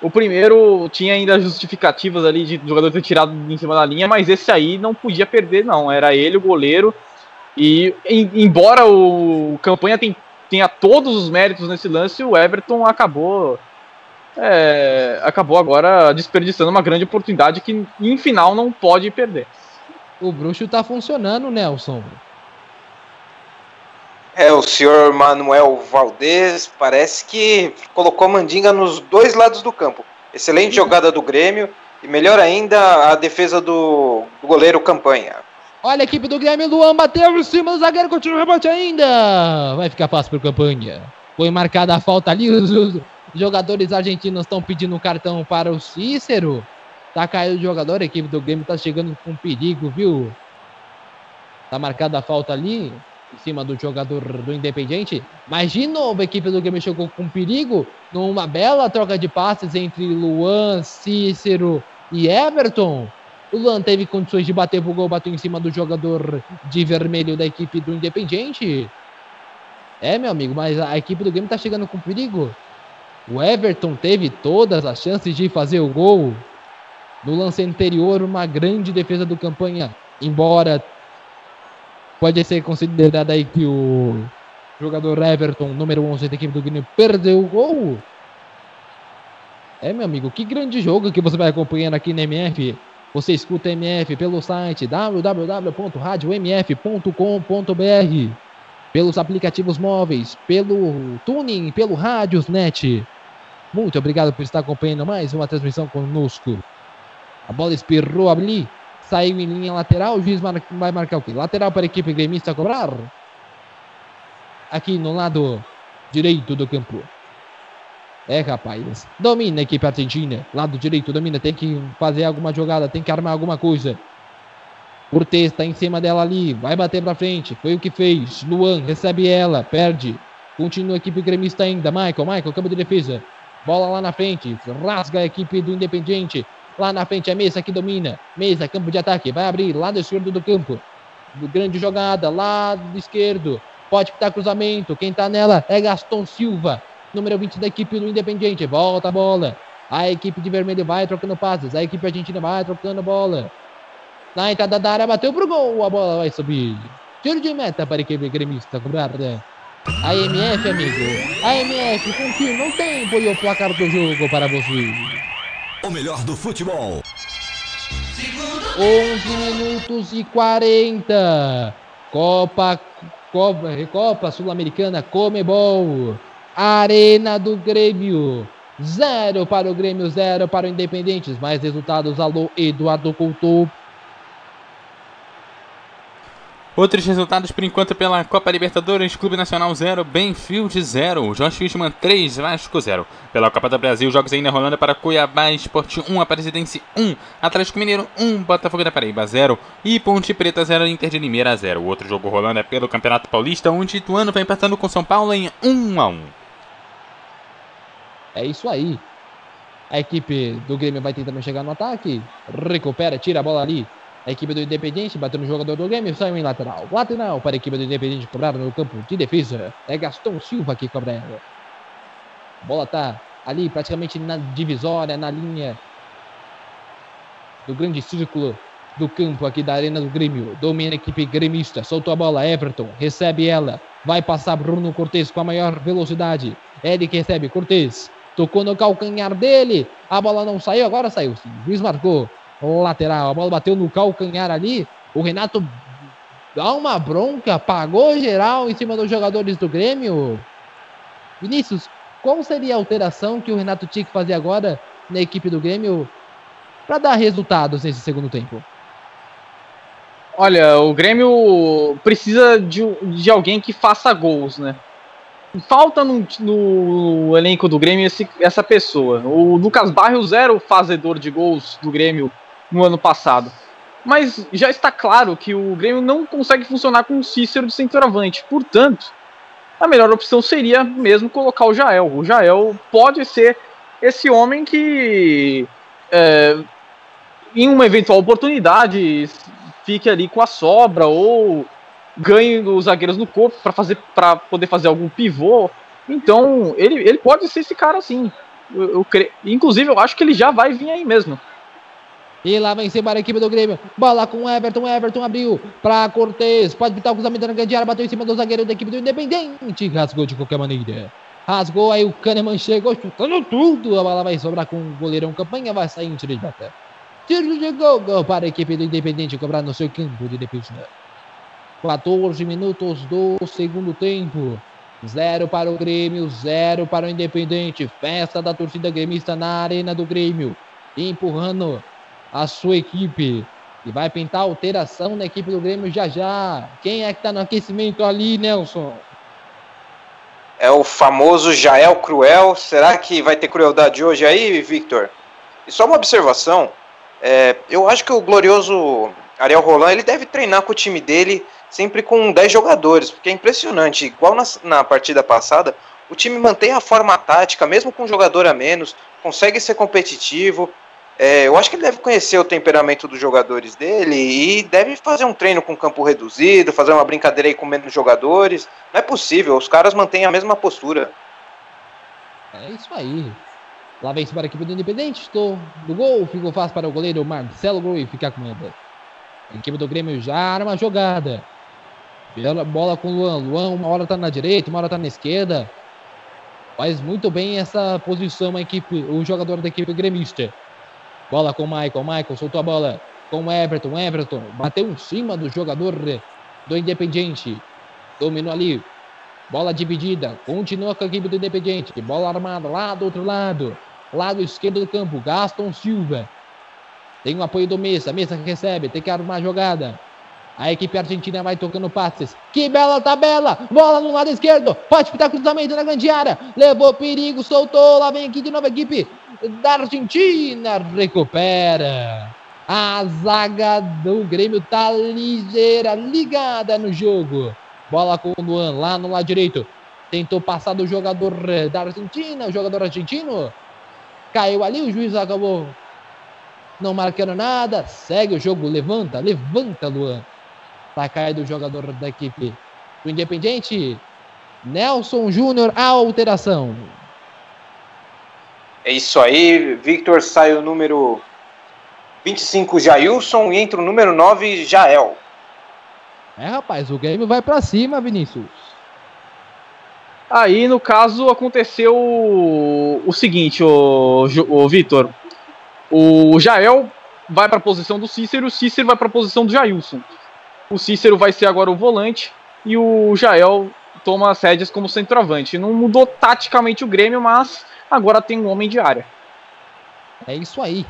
O primeiro tinha ainda justificativas ali de jogador ter tirado em cima da linha, mas esse aí não podia perder, não. Era ele, o goleiro. E em, embora o campanha tem, tenha todos os méritos nesse lance, o Everton acabou. É, acabou agora desperdiçando uma grande oportunidade que em final não pode perder. O bruxo tá funcionando, Nelson. É, o senhor Manuel Valdez parece que colocou a mandinga nos dois lados do campo. Excelente jogada do Grêmio e melhor ainda a defesa do, do goleiro Campanha. Olha a equipe do Grêmio, Luan bateu em cima do zagueiro, continua o rebote ainda. Vai ficar fácil para Campanha. Foi marcada a falta ali, os, jogadores argentinos estão pedindo cartão para o Cícero. Tá caindo o jogador, a equipe do Grêmio tá chegando com perigo, viu? Tá marcada a falta ali em cima do jogador do Independiente. Mas de novo a equipe do Grêmio chegou com perigo numa bela troca de passes entre Luan, Cícero e Everton. O Luan teve condições de bater pro gol, bateu em cima do jogador de vermelho da equipe do Independiente. É, meu amigo, mas a equipe do Grêmio tá chegando com perigo. O Everton teve todas as chances de fazer o gol. No lance anterior, uma grande defesa do campanha. Embora pode ser considerado aí que o jogador Everton, número 11 da equipe do Grêmio, perdeu o gol. É, meu amigo, que grande jogo que você vai acompanhando aqui na MF. Você escuta MF pelo site www.radiomf.com.br, pelos aplicativos móveis, pelo Tuning, pelo Rádiosnet. Muito obrigado por estar acompanhando mais uma transmissão conosco. A bola espirrou ali, saiu em linha lateral. O juiz mar vai marcar o quê? Lateral para a equipe gremista cobrar. Aqui no lado direito do campo. É, rapaz. Domina a equipe argentina. Lado direito, domina. Tem que fazer alguma jogada, tem que armar alguma coisa. Cortez está em cima dela ali. Vai bater para frente. Foi o que fez. Luan recebe ela, perde. Continua a equipe gremista ainda. Michael, Michael, campo de defesa. Bola lá na frente. Rasga a equipe do Independiente. Lá na frente a Mesa que domina. Mesa, campo de ataque. Vai abrir lado esquerdo do campo. Grande jogada. Lado esquerdo. Pode pitar cruzamento. Quem tá nela é Gaston Silva. Número 20 da equipe do Independiente. Volta a bola. A equipe de vermelho vai trocando passes. A equipe argentina vai trocando bola. Na entrada da área, bateu pro gol. A bola vai subir. Tiro de meta para a equipe gremista cobrada. A MF, amigo. A MF confirma o tempo e o placar do jogo para você. O melhor do futebol. 11 minutos e 40. Copa, Copa, Copa Sul-Americana Comebol. Arena do Grêmio. Zero para o Grêmio, zero para o Independentes. Mais resultados, alô, Eduardo Couto. Outros resultados por enquanto pela Copa Libertadores, Clube Nacional 0, Benfield 0, Josh Fishman 3, Vasco 0. Pela Copa do Brasil, jogos ainda rolando para Cuiabá Esporte 1, Aparecidense 1, Atlético Mineiro 1, Botafogo da Paraíba 0 e Ponte Preta 0, Inter de Limeira 0. O outro jogo rolando é pelo Campeonato Paulista, onde Ituano vai empatando com São Paulo em 1 a 1. É isso aí. A equipe do Grêmio vai tentando chegar no ataque. Recupera, tira a bola ali. A equipe do Independente bateu no jogador do Grêmio, saiu em lateral. Lateral para a equipe do Independente cobrar no campo de defesa. É Gaston Silva que cobra ela. A bola tá ali praticamente na divisória, na linha do grande círculo do campo aqui da Arena do Grêmio. Domina a equipe gremista. Soltou a bola. Everton recebe ela. Vai passar Bruno Cortes com a maior velocidade. Que recebe. Cortes Tocou no calcanhar dele. A bola não saiu, agora saiu sim. Juiz marcou lateral. A bola bateu no calcanhar ali. O Renato dá uma bronca, pagou geral em cima dos jogadores do Grêmio. Vinícius, qual seria a alteração que o Renato tinha que fazer agora na equipe do Grêmio para dar resultados nesse segundo tempo? Olha, o Grêmio precisa de, de alguém que faça gols, né? Falta no, no elenco do Grêmio esse, essa pessoa. O Lucas Barros era o fazedor de gols do Grêmio no ano passado. Mas já está claro que o Grêmio não consegue funcionar com o Cícero de centroavante. Portanto, a melhor opção seria mesmo colocar o Jael. O Jael pode ser esse homem que, é, em uma eventual oportunidade, fique ali com a sobra ou ganhe os zagueiros no corpo para fazer para poder fazer algum pivô. Então, ele, ele pode ser esse cara assim. Eu, eu. Inclusive, eu acho que ele já vai vir aí mesmo. E lá vem embora a equipe do Grêmio. Bola com Everton. Everton abriu para Cortez. Pode pintar o cruzamento na grande área. Bateu em cima do zagueiro da equipe do Independente. Rasgou de qualquer maneira. Rasgou. Aí o Kahneman chegou chutando tudo. A bola vai sobrar com o goleirão. Campanha vai sair em tiro de meta. Tiro de gol, gol para a equipe do Independente cobrar no seu campo de defesa. 14 minutos do segundo tempo. Zero para o Grêmio, zero para o Independente. Festa da torcida gremista na arena do Grêmio. Empurrando a sua equipe. E vai pintar alteração na equipe do Grêmio já já. Quem é que tá no aquecimento ali, Nelson? É o famoso Jael Cruel. Será que vai ter crueldade hoje aí, Victor? E só uma observação. É, eu acho que o glorioso Ariel Roland ele deve treinar com o time dele sempre com 10 jogadores, porque é impressionante. Igual na, na partida passada, o time mantém a forma tática, mesmo com um jogador a menos, consegue ser competitivo. É, eu acho que ele deve conhecer o temperamento dos jogadores dele e deve fazer um treino com campo reduzido, fazer uma brincadeira aí com menos jogadores. Não é possível, os caras mantêm a mesma postura. É isso aí. Lá vem para a equipe do Independente. Estou do gol. Ficou fácil para o goleiro Marcelo Groi ficar com ele. A equipe do Grêmio já arma a jogada. Bola com o Luan. Luan, uma hora está na direita, uma hora está na esquerda. Faz muito bem essa posição a equipe, o jogador da equipe gremista. Bola com o Michael. Michael soltou a bola com o Everton. Everton bateu em cima do jogador do Independiente. Dominou ali. Bola dividida. Continua com a equipe do Independiente. Bola armada lá do outro lado. Lado esquerdo do campo. Gaston Silva. Tem o apoio do Mesa. Mesa que recebe. Tem que armar a jogada. A equipe argentina vai tocando passes. Que bela tabela. Bola no lado esquerdo. Pode pitar cruzamento na grande área. Levou perigo. Soltou. Lá vem aqui de novo a equipe da Argentina. Recupera. A zaga do Grêmio tá ligeira. Ligada no jogo. Bola com o Luan lá no lado direito. Tentou passar do jogador da Argentina. O jogador argentino. Caiu ali. O juiz acabou não marcando nada. Segue o jogo. Levanta. Levanta, Luan. Tá caído o jogador da equipe do Independiente. Nelson Júnior, a alteração. É isso aí, Victor sai o número 25 Jailson e entra o número 9 Jael. É, rapaz, o game vai para cima, Vinícius. Aí, no caso, aconteceu o, seguinte, o, o Vitor. O Jael vai para a posição do Cícero, o Cícero vai para a posição do Jailson. O Cícero vai ser agora o volante e o Jael toma as rédeas como centroavante. Não mudou taticamente o Grêmio, mas agora tem um homem de área. É isso aí.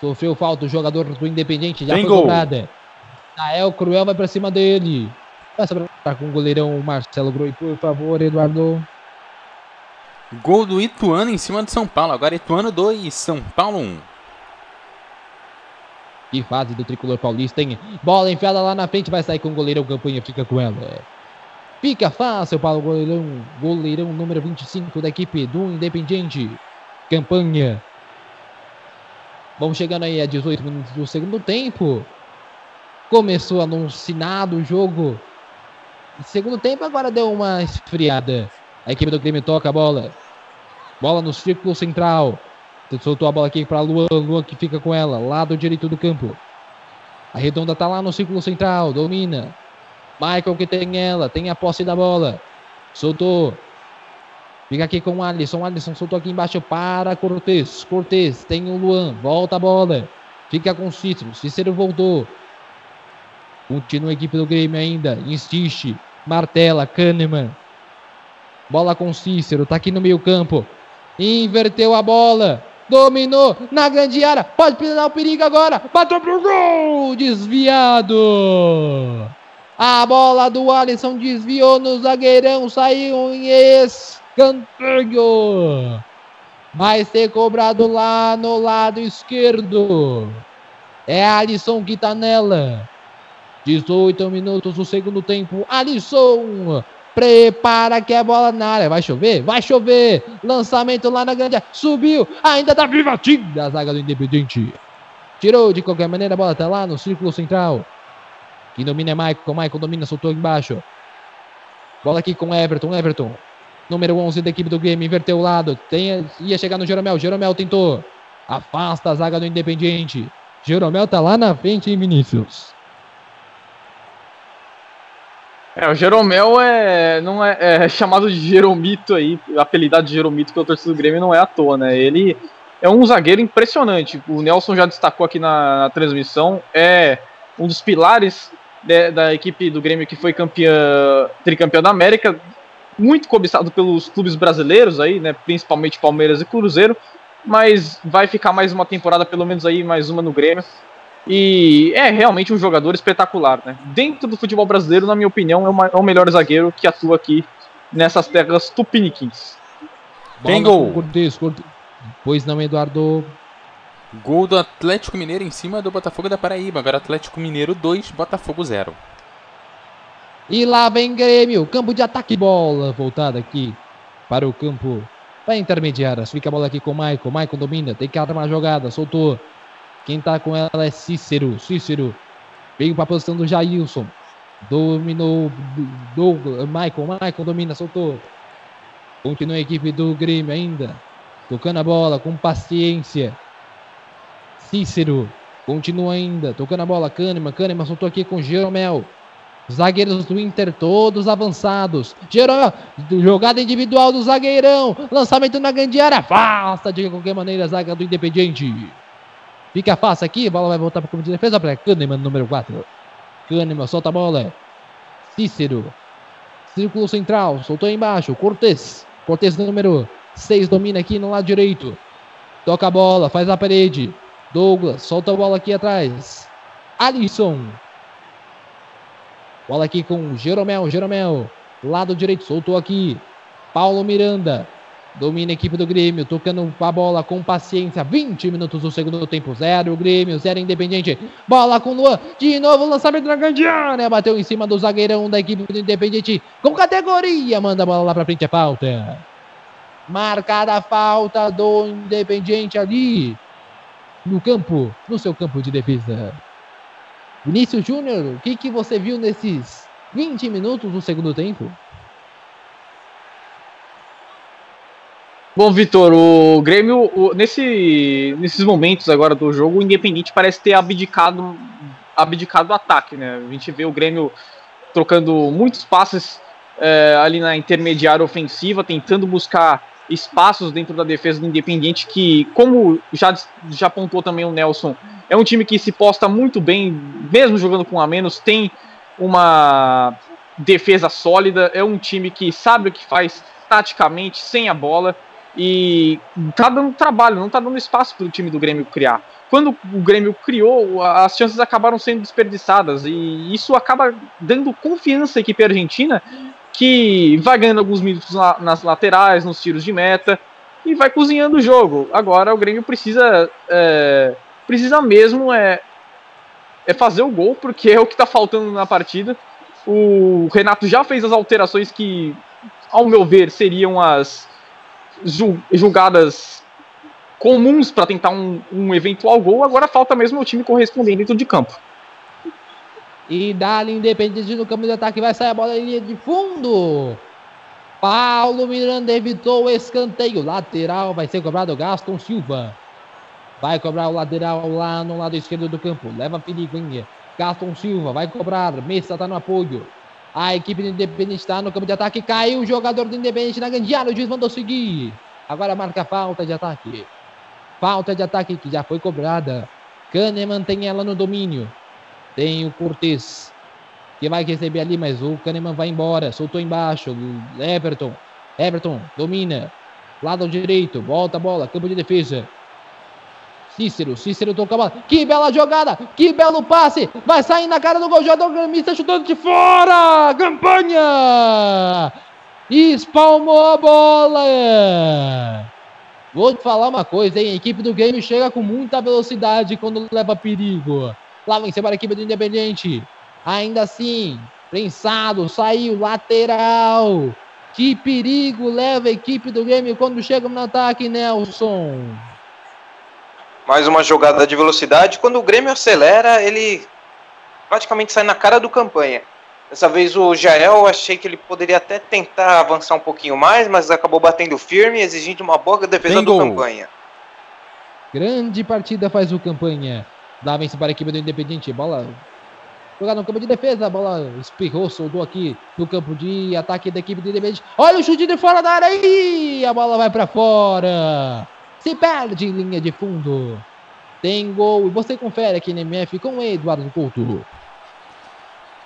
Sofreu falta o jogador do Independente, já tem foi cobrada. Nael Cruel vai pra cima dele. Vai sobrar com o goleirão Marcelo Groi, por favor, Eduardo. Gol do Ituano em cima do São Paulo. Agora Ituano 2, São Paulo 1. Que fase do tricolor paulista, hein? Bola enfiada lá na frente, vai sair com o goleirão Campanha, fica com ela. Fica fácil para o goleirão, goleirão número 25 da equipe do Independiente. Campanha. Vamos chegando aí a 18 minutos do segundo tempo. Começou anunciado o jogo. Segundo tempo, agora deu uma esfriada. A equipe do Grêmio toca a bola. Bola no círculo central. Soltou a bola aqui para Luan. Luan que fica com ela. Lado direito do campo. A redonda tá lá no círculo central. Domina. Michael que tem ela. Tem a posse da bola. Soltou. Fica aqui com o Alisson. Alisson soltou aqui embaixo para Cortez. Cortez tem o Luan. Volta a bola. Fica com o Cícero. Cícero voltou. Continua a equipe do Grêmio ainda. Insiste. Martela. Kahneman. Bola com Cícero. Tá aqui no meio campo. Inverteu a bola. Dominou na grande área. Pode pisar o perigo agora. Bateu pro gol. Desviado. A bola do Alisson desviou no zagueirão. Saiu em escanteio. Vai ser cobrado lá no lado esquerdo. É Alisson que tá nela. 18 minutos do segundo tempo. Alisson prepara que é bola na área. Vai chover? Vai chover. Lançamento lá na grande. Subiu. Ainda tá viva. Tira a zaga do Independente. Tirou de qualquer maneira. A bola tá lá no círculo central. Quem domina é Michael. Michael domina, soltou embaixo. Bola aqui com Everton. Everton. Número 11 da equipe do Grêmio. Inverteu o lado. Tem, ia chegar no Jeromel. Jeromel tentou. Afasta a zaga do Independiente. Jeromel tá lá na frente, hein, Vinícius? É, o Jeromel é, não é, é chamado de Jeromito aí, apelidado de Jeromito pelo torcedor do Grêmio não é à toa, né? Ele é um zagueiro impressionante. O Nelson já destacou aqui na, na transmissão, é um dos pilares de, da equipe do Grêmio que foi campeã, tricampeão da América, muito cobiçado pelos clubes brasileiros aí, né? Principalmente Palmeiras e Cruzeiro, mas vai ficar mais uma temporada, pelo menos aí mais uma no Grêmio. E é realmente um jogador espetacular, né? Dentro do futebol brasileiro, na minha opinião, é, uma, é o melhor zagueiro que atua aqui nessas terras tupiniquins. Tem gol. Pois não, Eduardo. Gol do Atlético Mineiro em cima do Botafogo da Paraíba. Agora Atlético Mineiro 2, Botafogo 0. E lá vem Grêmio. Campo de ataque. Bola voltada aqui para o campo. Vai intermediárias. Fica a bola aqui com o Maicon. Maicon domina. Tem que armar a jogada. Soltou. Quem tá com ela é Cícero. Cícero veio para a posição do Jailson. Dominou Douglas, Michael. Michael domina, soltou. Continua a equipe do Grêmio ainda. Tocando a bola com paciência. Cícero. Continua ainda. Tocando a bola. Kahneman. Kahneman soltou aqui com Jeromel. Zagueiros do Inter todos avançados. Jeromel. Jogada individual do zagueirão. Lançamento na grande área. Afasta de qualquer maneira a zaga do Independiente. Fica fácil aqui, a bola vai voltar para o campo de defesa para Kahneman, número 4. Kahneman solta a bola. Cícero. Círculo central, soltou embaixo. Cortez. Cortez, número 6, domina aqui no lado direito. Toca a bola, faz a parede. Douglas, solta a bola aqui atrás. Alisson. Bola aqui com Jeromel, Jeromel. Lado direito, soltou aqui. Paulo Miranda. Domina a equipe do Grêmio, tocando a bola com paciência. 20 minutos do segundo tempo. Zero Grêmio, zero Independente. Bola com Luan. De novo, lançamento na grande área. Bateu em cima do zagueirão da equipe do Independente. Com categoria. Manda a bola lá pra frente. É falta. Marcada a falta do Independente ali. No campo, no seu campo de defesa. Vinícius Júnior, o que, que você viu nesses 20 minutos do segundo tempo? Bom, Vitor, o Grêmio, o, nesse, nesses momentos agora do jogo, o Independente parece ter abdicado, abdicado do ataque, né? A gente vê o Grêmio trocando muitos passes é, ali na intermediária ofensiva, tentando buscar espaços dentro da defesa do Independente, que, como já, já apontou também o Nelson, é um time que se posta muito bem, mesmo jogando com a menos, tem uma defesa sólida, é um time que sabe o que faz taticamente, sem a bola, e tá dando trabalho, não tá dando espaço para o time do Grêmio criar. Quando o Grêmio criou, as chances acabaram sendo desperdiçadas e isso acaba dando confiança à equipe argentina, que vai ganhando alguns minutos nas laterais, nos tiros de meta e vai cozinhando o jogo. Agora o Grêmio precisa é, precisa mesmo é, é fazer o gol, porque é o que está faltando na partida. O Renato já fez as alterações que, ao meu ver, seriam as julgadas comuns para tentar um, um, eventual gol, agora falta mesmo o time correspondente dentro de campo. E Dali Independente no campo de ataque, vai sair a bola linha de fundo. Paulo Miranda evitou o escanteio. Lateral vai ser cobrado Gaston Silva. Vai cobrar o lateral lá no lado esquerdo do campo. Leva hein? Gaston Silva vai cobrar. Messa tá no apoio. A equipe do Independente está no campo de ataque. Caiu o jogador do Independente na grande área. O juiz mandou seguir. Agora marca falta de ataque. Falta de ataque que já foi cobrada. Kahneman tem ela no domínio. Tem o Cortez. Que vai receber ali, mas o Kahneman vai embora. Soltou embaixo. Everton. Everton domina. Lado direito. Volta a bola. Campo de defesa. Cícero, Cícero toca a bola. Que bela jogada, que belo passe. Vai sair na cara do gol. Jogador gremista chutando de fora. Campanha. Espalmou a bola. Vou te falar uma coisa, hein? A equipe do Grêmio chega com muita velocidade quando leva perigo. Lá vem para a equipe do Independente. Ainda assim, prensado, saiu, lateral. Que perigo leva a equipe do Grêmio quando chega no ataque, Nelson. Mais uma jogada de velocidade. Quando o Grêmio acelera, ele praticamente sai na cara do campanha. Dessa vez o Jael, achei que ele poderia até tentar avançar um pouquinho mais, mas acabou batendo firme, exigindo uma boa defesa Tem do gol. campanha. Grande partida faz o campanha. Dá vence para a equipe do Independente. Bola jogar no campo de defesa. A bola espirrou, soldou aqui no campo de ataque da equipe do Independente. Olha o chute de fora da área aí. A bola vai para fora. Se perde em linha de fundo. Tem gol. E você confere aqui no MF com o Eduardo Couto.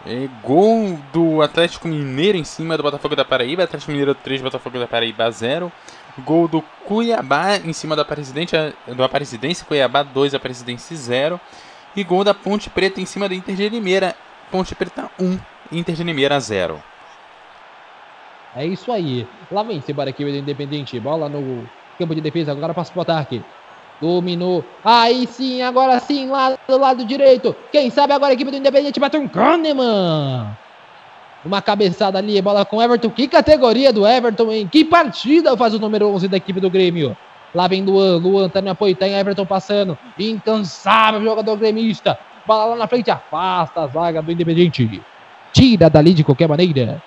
É, gol do Atlético Mineiro em cima do Botafogo da Paraíba. Atlético Mineiro 3, Botafogo da Paraíba 0. Gol do Cuiabá em cima do Aparecidense, do Aparecidense Cuiabá 2, Aparecidense 0. E gol da Ponte Preta em cima do Inter de Limeira. Ponte Preta 1, Inter de Limeira 0. É isso aí. Lá vem embora aqui o Independente. Bola no campo de defesa. Agora passa pro ataque. Dominou. Aí sim, agora sim, lá do lado direito. Quem sabe agora a equipe do Independente bateu um Kahneman. Uma cabeçada ali, bola com Everton. Que categoria do Everton, hein? Que partida faz o número 11 da equipe do Grêmio. Lá vem Luan. Luan tá no apoio, tem Everton passando. Incansável jogador gremista. Bola lá na frente, afasta a zaga do Independente. Tira dali de qualquer maneira.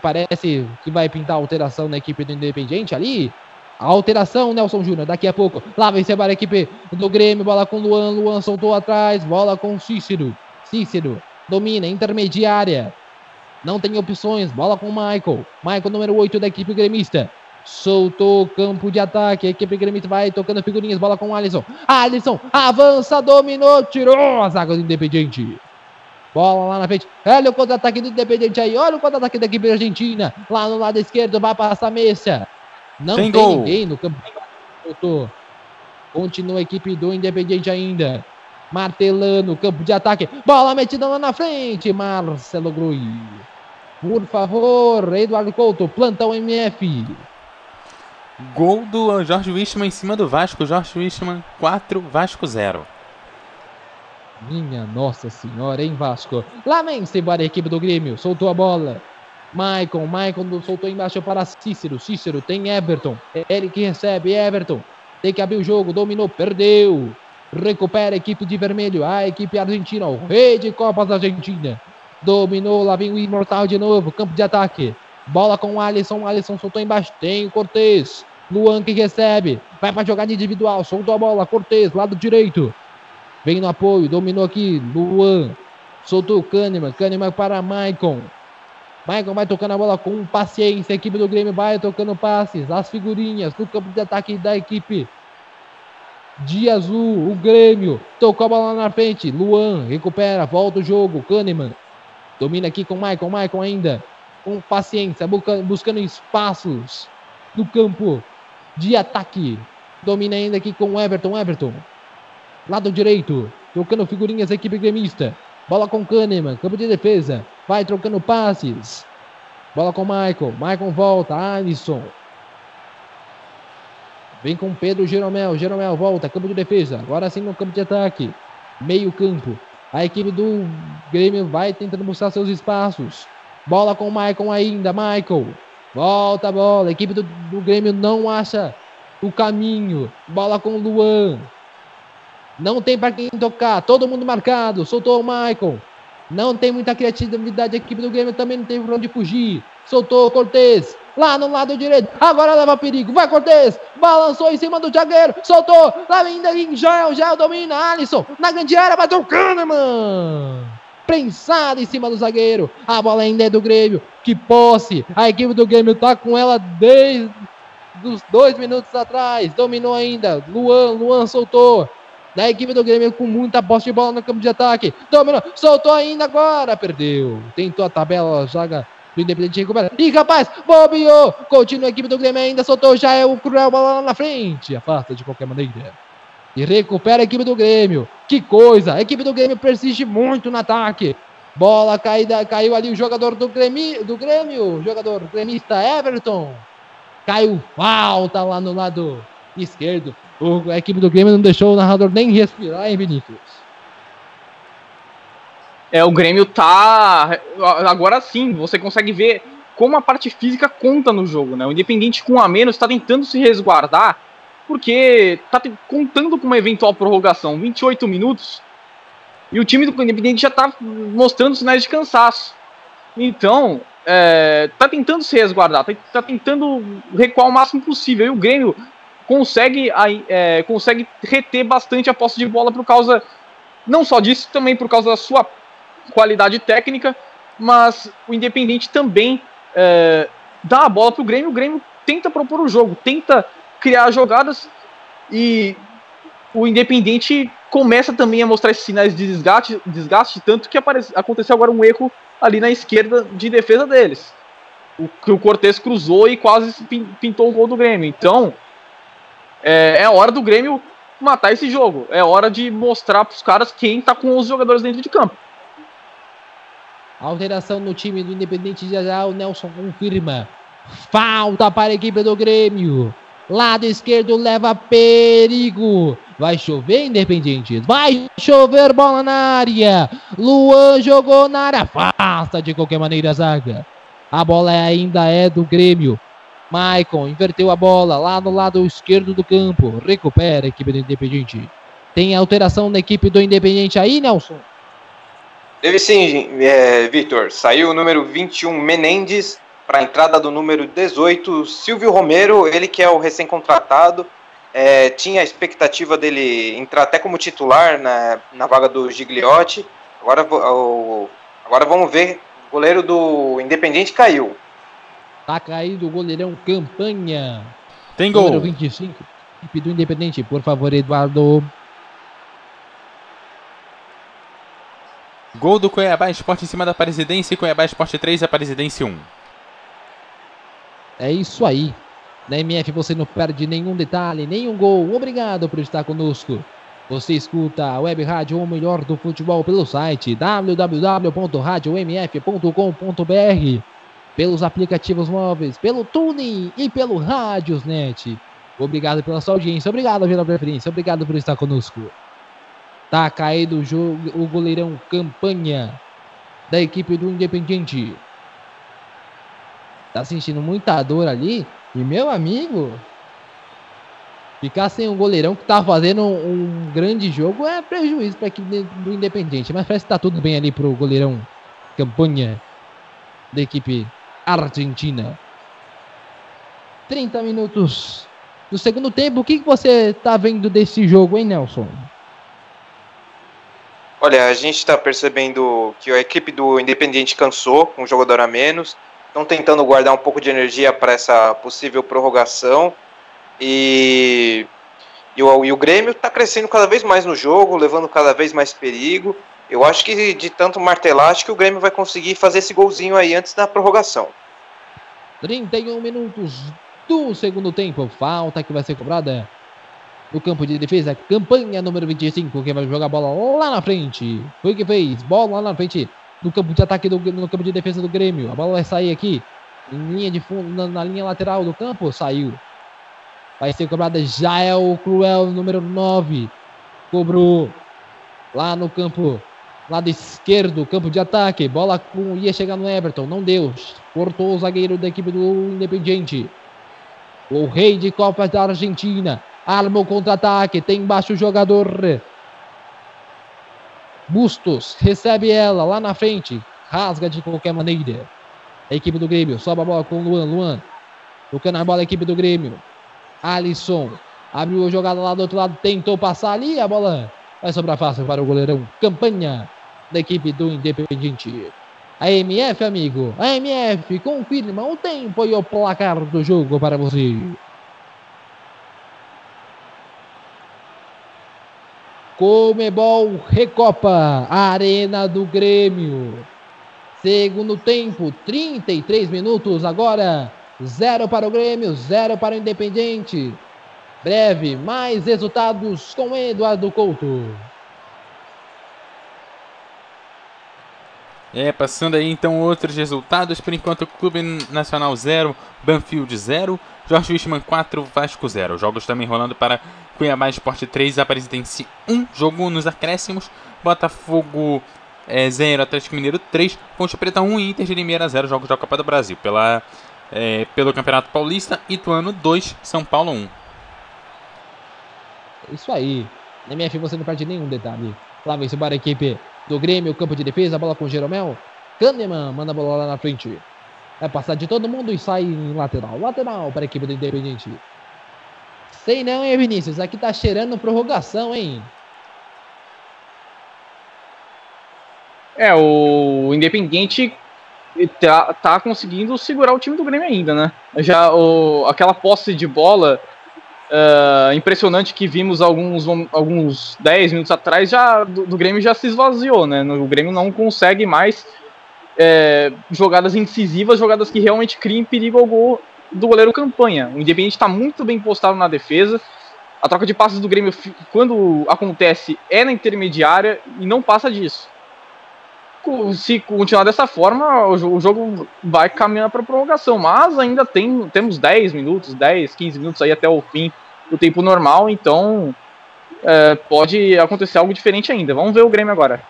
Parece que vai pintar alteração na equipe do Independente ali. A alteração, Nelson Júnior, daqui a pouco. Lá vem ser a equipe do Grêmio. Bola com Luan. Luan soltou atrás. Bola com Cícero. Cícero domina, intermediária. Não tem opções. Bola com Michael. Michael, número 8 da equipe gremista. Soltou campo de ataque. A equipe gremista vai tocando figurinhas. Bola com Alisson. Alisson avança, dominou, tirou a zaga do Independente. Bola lá na frente. Olha o contra-ataque do Independente aí. Olha o contra-ataque da equipe argentina. Lá no lado esquerdo vai passar Messa. Não Tem ninguém no campo. Voltou. Continua a equipe do Independente ainda. Martelando, campo de ataque. Bola metida lá na frente. Marcelo Grui. Por favor, Eduardo Couto, plantão MF. Gol do Jorge Wichmann em cima do Vasco. Jorge Wichmann 4, Vasco 0. Minha Nossa Senhora, hein, Vasco? Lá vem-se embora a equipe do Grêmio. Soltou a bola. Maicon, Maicon soltou embaixo para Cícero. Cícero tem Everton. É ele que recebe, Everton. Tem que abrir o jogo, dominou, perdeu. Recupera a equipe de vermelho. A equipe argentina, o rei de Copas da Argentina. Dominou, lá vem o Imortal de novo. Campo de ataque. Bola com o Alisson. Alisson soltou embaixo. Tem o Cortez. Luan que recebe. Vai para jogada individual. Soltou a bola. Cortez, lado direito. Vem no apoio. Dominou aqui. Luan. Soltou o Kahneman. Kahneman para Maicon. Maicon vai tocando a bola com paciência. A equipe do Grêmio vai tocando passes. As figurinhas no campo de ataque da equipe de azul. O Grêmio tocou a bola na frente. Luan recupera. Volta o jogo. Kahneman domina aqui com Maicon. Maicon ainda com paciência. busca- Buscando espaços no campo de ataque. Domina ainda aqui com Everton. Everton. Lado direito. Trocando figurinhas a equipe gremista. Bola com Kahneman. Campo de defesa. Vai trocando passes. Bola com Michael. Michael volta. Alisson. Vem com Pedro Jeromel. Jeromel volta. Campo de defesa. Agora sim no campo de ataque. Meio campo. A equipe do Grêmio vai tentando buscar seus espaços. Bola com o Michael ainda. Michael. Volta a bola. A equipe do, do Grêmio não acha o caminho. Bola com o Luan. Não tem para quem tocar. Todo mundo marcado. Soltou o Michael. Não tem muita criatividade. A equipe do Grêmio também não tem por onde fugir. Soltou o Cortez. Lá no lado direito. Agora leva perigo. Vai, Cortez. Balançou em cima do zagueiro. Soltou. Lá ainda em Jael. Jael domina. Alisson. Na grande área. Bateu o Kahneman. prensada em cima do zagueiro. A bola ainda é do Grêmio. Que posse! A equipe do Grêmio tá com ela desde os dois minutos atrás. Dominou ainda. Luan, Luan soltou. Da equipe do Grêmio com muita posse de bola no campo de ataque. Dominou, soltou ainda agora. Perdeu. Tentou a tabela, joga do Independente recupera. Ih, rapaz, bobeou. Continua a equipe do Grêmio ainda, soltou já é o Cruel bola lá na frente. Afasta de qualquer maneira. E recupera a equipe do Grêmio. Que coisa! A equipe do Grêmio persiste muito no ataque. Bola caída, caiu ali o jogador do Grêmio, do Grêmio, jogador gremista Everton. Caiu falta lá no lado esquerdo. O, a equipe do Grêmio não deixou o narrador nem respirar, hein, Vinícius? É, o Grêmio tá. Agora sim, você consegue ver como a parte física conta no jogo, né? O Independente com a menos está tentando se resguardar, porque tá contando com uma eventual prorrogação. 28 minutos. E o time do Independente já tá mostrando sinais de cansaço. Então, é, tá tentando se resguardar, tá, tá, tentando recuar o máximo possível. E o Grêmio consegue, é, consegue reter bastante a posse de bola por causa. Não só disso, também por causa da sua qualidade técnica, mas o Independente também é, dá a bola para o Grêmio. O Grêmio tenta propor o jogo, tenta criar jogadas e o Independente começa também a mostrar esses sinais de desgaste, desgaste tanto que aparece, aconteceu agora um erro ali na esquerda de defesa deles. O que o Cortez cruzou e quase pintou o gol do Grêmio. Então, é, é hora do Grêmio matar esse jogo. É hora de mostrar para os caras quem está com os jogadores dentro de campo. Alteração no time do Independente já já o Nelson confirma. Falta para a equipe do Grêmio. Lado esquerdo leva perigo. Vai chover, Independente. Vai chover bola na área. Luan jogou na área. Afasta de qualquer maneira a zaga. A bola ainda é do Grêmio. Maicon inverteu a bola lá no lado esquerdo do campo. Recupera a equipe do Independente. Tem alteração na equipe do Independente aí, Nelson? Teve sim, é, Vitor. Saiu o número 21, Menendez, para a entrada do número 18, Silvio Romero, ele que é o recém-contratado. É, tinha a expectativa dele entrar até como titular na, na vaga do Gigliotti. Agora, o, agora vamos ver. O goleiro do Independente caiu. Tá caído o goleirão Campanha. Tem gol. Número 25, equipe do Independente. Por favor, Eduardo. Gol do Cuiabá Esporte em cima da Presidência Cuiabá Esporte 3, a Presidência 1. É isso aí. Na MF você não perde nenhum detalhe, nenhum gol. Obrigado por estar conosco. Você escuta a Web Rádio o melhor do futebol pelo site www.radiomf.com.br, pelos aplicativos móveis, pelo Tuning e pelo Rádiosnet. Obrigado pela sua audiência, obrigado pela preferência, obrigado por estar conosco. Tá caído o, jogo, o goleirão campanha da equipe do Independiente. Tá sentindo muita dor ali. E meu amigo, ficar sem um goleirão que tá fazendo um, grande jogo é prejuízo para a equipe do Independiente. Mas parece que tá tudo bem ali pro goleirão campanha da equipe argentina. 30 minutos do segundo tempo. O que, que você tá vendo desse jogo, hein, Nelson? Olha, a gente está percebendo que a equipe do Independiente cansou, com um jogador a menos. Estão tentando guardar um pouco de energia para essa possível prorrogação. E, e, o, e o Grêmio está crescendo cada vez mais no jogo, levando cada vez mais perigo. Eu acho que de tanto martelar, acho que o Grêmio vai conseguir fazer esse golzinho aí antes da prorrogação. 31 minutos do segundo tempo. Falta que vai ser cobrada no campo de defesa. Campanha número 25, que vai jogar a bola lá na frente. Foi que fez. Bola lá na frente. No campo de ataque, do, no campo de defesa do Grêmio. A bola vai sair aqui. Em linha de fundo, na, na linha lateral do campo. Saiu. Vai ser cobrada. Já é o Cruel, número 9. Cobrou. Lá no campo. Lado esquerdo, campo de ataque. Bola com, ia chegar no Everton. Não deu. Cortou o zagueiro da equipe do Independiente. O rei de Copas da Argentina. Arma o contra-ataque. Tem embaixo o jogador. Bustos recebe ela lá na frente. Rasga de qualquer maneira. A equipe do Grêmio sobe a bola com o Luan. Luan tocando a bola a equipe do Grêmio. Alisson abriu a jogada lá do outro lado. Tentou passar ali. A bola vai sobrar fácil para o goleirão. Campanha. da equipe do Independiente. A MF, amigo, a MF confirma o tempo e o placar do jogo para você. Comebol Recopa, Arena do Grêmio. Segundo tempo, 33 minutos agora. Zero para o Grêmio, zero para o Independente. Breve, mais resultados com Eduardo Couto. É, passando aí então outros resultados. Por enquanto, Clube Nacional 0, Banfield 0, Jorge Wichmann 4, Vasco 0. Jogos também rolando para Cuiabá Esporte 3, Aparecidense 1. Jogo nos acréscimos. Botafogo é, 0, Atlético Mineiro 3, Ponte Preta 1 e Inter de Limeira 0. Jogos da Copa do Brasil. Pela, é, pelo Campeonato Paulista, Ituano 2, São Paulo 1. Isso aí. Na minha você não perde nenhum detalhe. Lá vem embora a equipe do Grêmio, campo de defesa, bola com Jeromel. Kahneman manda a bola lá na frente. Vai passar de todo mundo e sai em lateral. Lateral para a equipe do Independente. Sei não, hein, Vinícius? Aqui tá cheirando prorrogação, hein? É, o Independiente tá, tá conseguindo segurar o time do Grêmio ainda, né? Já o, aquela posse de bola uh, impressionante que vimos alguns, alguns 10 minutos atrás já do, do, Grêmio já se esvaziou, né? O Grêmio não consegue mais é, jogadas incisivas, jogadas que realmente criem perigo ao gol do goleiro campanha. O Independente está muito bem postado na defesa. A troca de passes do Grêmio, quando acontece, é na intermediária e não passa disso se continuar dessa forma, o jogo vai caminhar para prorrogação. Mas ainda tem, temos 10 minutos, 10, 15 minutos aí até o fim do tempo normal, então é, pode acontecer algo diferente ainda. Vamos ver o Grêmio agora.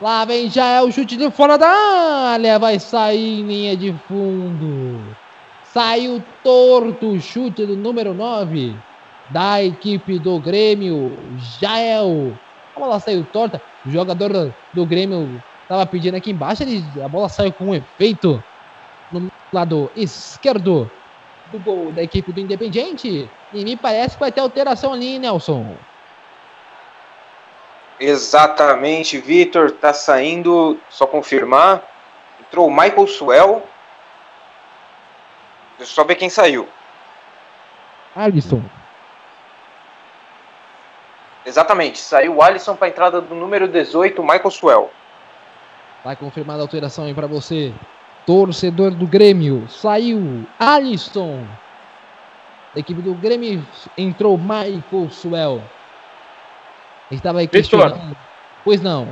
Lá vem já é o chute de fora da área, vai sair em linha de fundo. Saiu torto o chute do número 9 da equipe do Grêmio, Jael. A bola saiu torta, o jogador do Grêmio Tava pedindo aqui embaixo, ele, a bola saiu com um efeito no lado esquerdo do gol da equipe do Independiente. E me parece que vai ter alteração ali, Nelson. Exatamente, Vitor. Tá saindo, só confirmar. Entrou o Michael Suel. Deixa eu só ver quem saiu. Alisson. Exatamente, saiu o Alisson para a entrada do número 18, Michael Suel. Vai confirmada a alteração aí para você. Torcedor do Grêmio. Saiu Alisson. Da equipe do Grêmio entrou Michael Suel. Estava aí questionando. Pois não.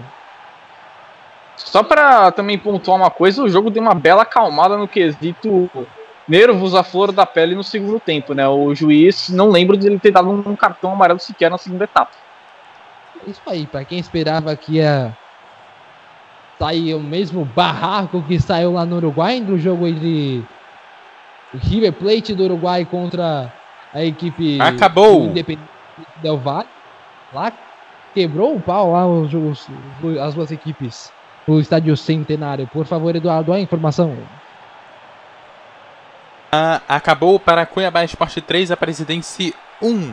Só para também pontuar uma coisa, o jogo deu uma bela acalmada no quesito nervos à flor da pele no segundo tempo, né? O juiz não lembro de ele ter dado um cartão amarelo sequer na segunda etapa. Isso aí, para quem esperava que ia sair o mesmo barraco que saiu lá no Uruguai, no jogo entre River Plate do Uruguai contra a equipe Acabou. Independente Del Valle. Lá quebrou o pau lá os, os, as duas equipes. O estádio centenário. Por favor, Eduardo, a informação. Ah, acabou para Cuiabá Esporte 3, a Presidência 1.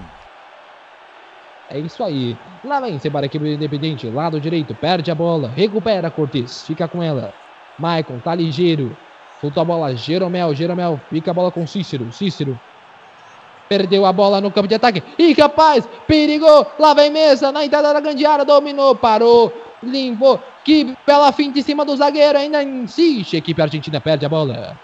É isso aí. Lá vem equipe independente. Lado direito, perde a bola. Recupera Cortes. Fica com ela. Maicon tá ligeiro. Soltou a bola. Jeromel. Jeromel. Fica a bola com Cícero. Cícero. Perdeu a bola no campo de ataque. E capaz. Perigou. Lá vem mesa. Na entrada da grande área. Dominou. Parou. Limpou. Que bela finta em cima do zagueiro. Ainda insiste. Equipe argentina perde a bola.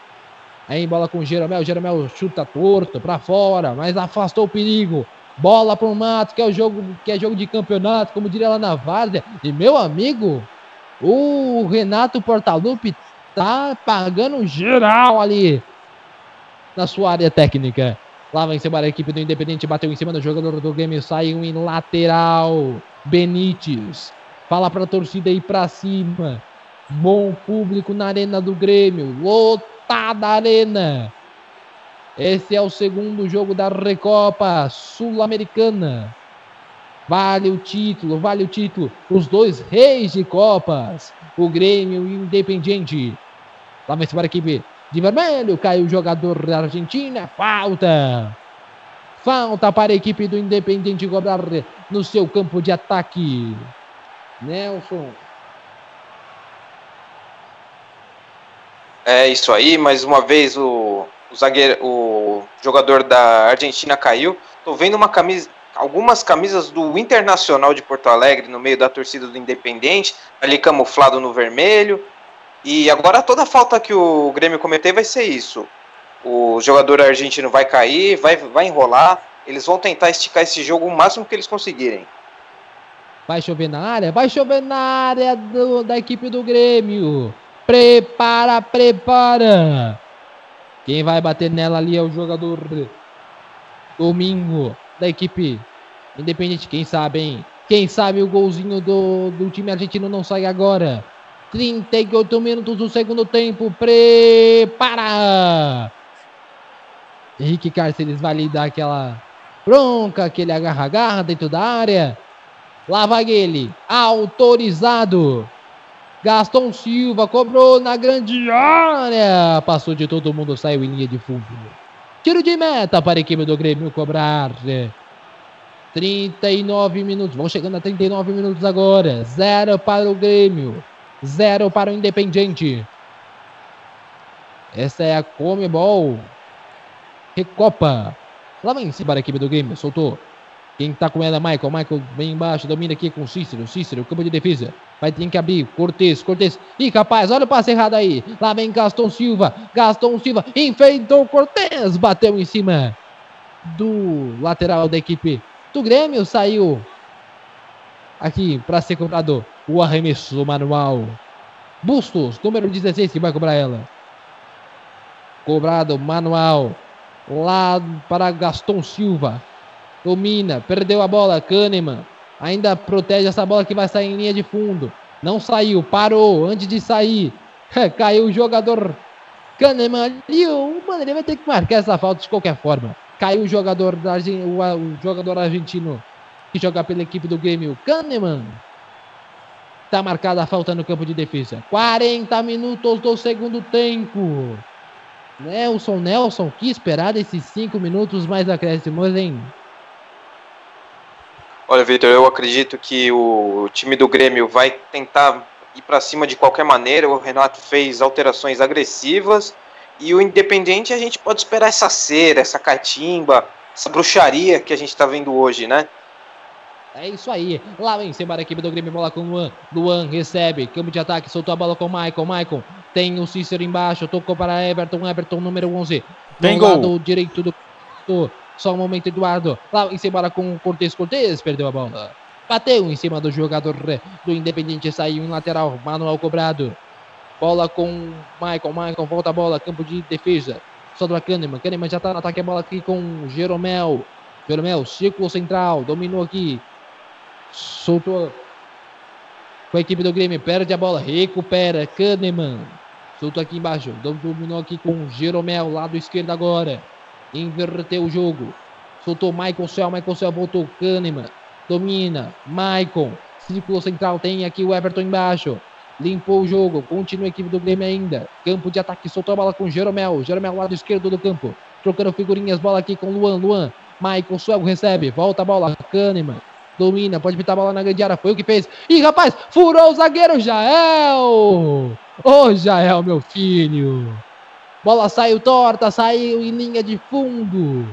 Aí bola com Jeromel. Jeromel chuta torto para fora. Mas afastou o perigo. Bola pro mato, que é o jogo, que é jogo de campeonato, como diria lá na Várzea. E meu amigo, o Renato Portaluppi tá pagando geral ali na sua área técnica. Lá vai embora a equipe do Independente, bateu em cima do jogador do Grêmio, saiu em lateral. Benítez, fala pra torcida ir pra cima. Bom público na arena do Grêmio, lotada a arena. Esse é o segundo jogo da Recopa Sul-Americana. Vale o título, vale o título. Os dois reis de Copas, o Grêmio e o Independiente. Lá vai para a equipe de vermelho, caiu o jogador da Argentina. Falta. Falta para a equipe do Independiente cobrar no seu campo de ataque. Nelson. É isso aí, mais uma vez o o, zagueiro, o jogador da Argentina caiu. Tô vendo uma camisa, algumas camisas do Internacional de Porto Alegre no meio da torcida do Independente, ali camuflado no vermelho. E agora toda falta que o Grêmio cometer vai ser isso. O jogador argentino vai cair, vai, vai enrolar. Eles vão tentar esticar esse jogo o máximo que eles conseguirem. Vai chover na área? Vai chover na área do, da equipe do Grêmio. Prepara, prepara. Quem vai bater nela ali é o jogador Domingo da equipe Independente. Quem sabe, hein? Quem sabe o golzinho do, do time argentino não sai agora. 38 minutos do segundo tempo. Prepara! Henrique Cárceres vai lhe dar aquela bronca, aquele agarra-agarra dentro da área. Lá vai ele, autorizado. Gaston Silva cobrou na grande área. Passou de todo mundo, saiu em linha de fundo. Tiro de meta para a equipe do Grêmio cobrar. 39 minutos. Vão chegando a 39 minutos agora. Zero para o Grêmio. Zero para o Independiente. Essa é a Comebol. Recopa. Lá vem para a equipe do Grêmio. Soltou. Quem tá com ela é Michael. Michael vem embaixo, domina aqui com Cícero. Cícero, campo de defesa. Vai ter que abrir. Cortez, Cortez. Ih, rapaz, olha o passe errado aí. Lá vem Gaston Silva. Gaston Silva enfeitou Cortez. Bateu em cima do lateral da equipe do Grêmio. Saiu aqui para ser cobrado o arremesso manual. Bustos, número 16, que vai cobrar ela. Cobrado manual. Lá para Gaston Silva. Domina, perdeu a bola, Kahneman. Ainda protege essa bola que vai sair em linha de fundo. Não saiu, parou antes de sair. Caiu o jogador Kahneman ali. Mano, ele vai ter que marcar essa falta de qualquer forma. Caiu o jogador, da, o, o jogador argentino que joga pela equipe do Grêmio, Kahneman. Está marcada a falta no campo de defesa. 40 minutos do segundo tempo. Nelson, Nelson, que esperar esses 5 minutos mais acréscimos, hein? Olha, Vitor, eu acredito que o time do Grêmio vai tentar ir para cima de qualquer maneira. O Renato fez alterações agressivas e o Independente a gente pode esperar essa cera, essa catimba, essa bruxaria que a gente está vendo hoje, né? É isso aí. Lá vem cima a equipe do Grêmio, bola com o Luan. Luan recebe, campo de ataque, soltou a bola com o Michael. Michael tem o Cícero embaixo, tocou para Everton. Everton, número 11. Tem no gol. lado direito do, do só um momento, Eduardo. Lá em cima com o Cortez. Cortez perdeu a bola. Bateu em cima do jogador do Independente. Saiu em lateral. Manuel cobrado. Bola com Michael. Michael volta a bola. Campo de defesa. Só do Kahneman. Kahneman já tá no ataque. A bola aqui com Jeromel. Jeromel, círculo central. Dominou aqui. Soltou com a equipe do Grêmio. Perde a bola. Recupera. Kahneman. Soltou aqui embaixo. Dominou aqui com Jeromel. Lado esquerdo agora. Inverteu o jogo. Soltou Michael Cell. Michael Cell voltou. Kahneman. Domina. Michael. Círculo central. Tem aqui o Everton embaixo. Limpou o jogo. Continua a equipe do Grêmio ainda. Campo de ataque. Soltou a bola com Jeromel. Jeromel, lado esquerdo do campo. Trocando figurinhas. Bola aqui com Luan. Luan. Michael Suego recebe. Volta a bola. Kahneman. Domina. Pode pitar a bola na grande área. Foi o que fez. Ih, rapaz. Furou o zagueiro. Jael. Ô, oh, Jael, meu filho. Bola saiu torta, saiu em linha de fundo.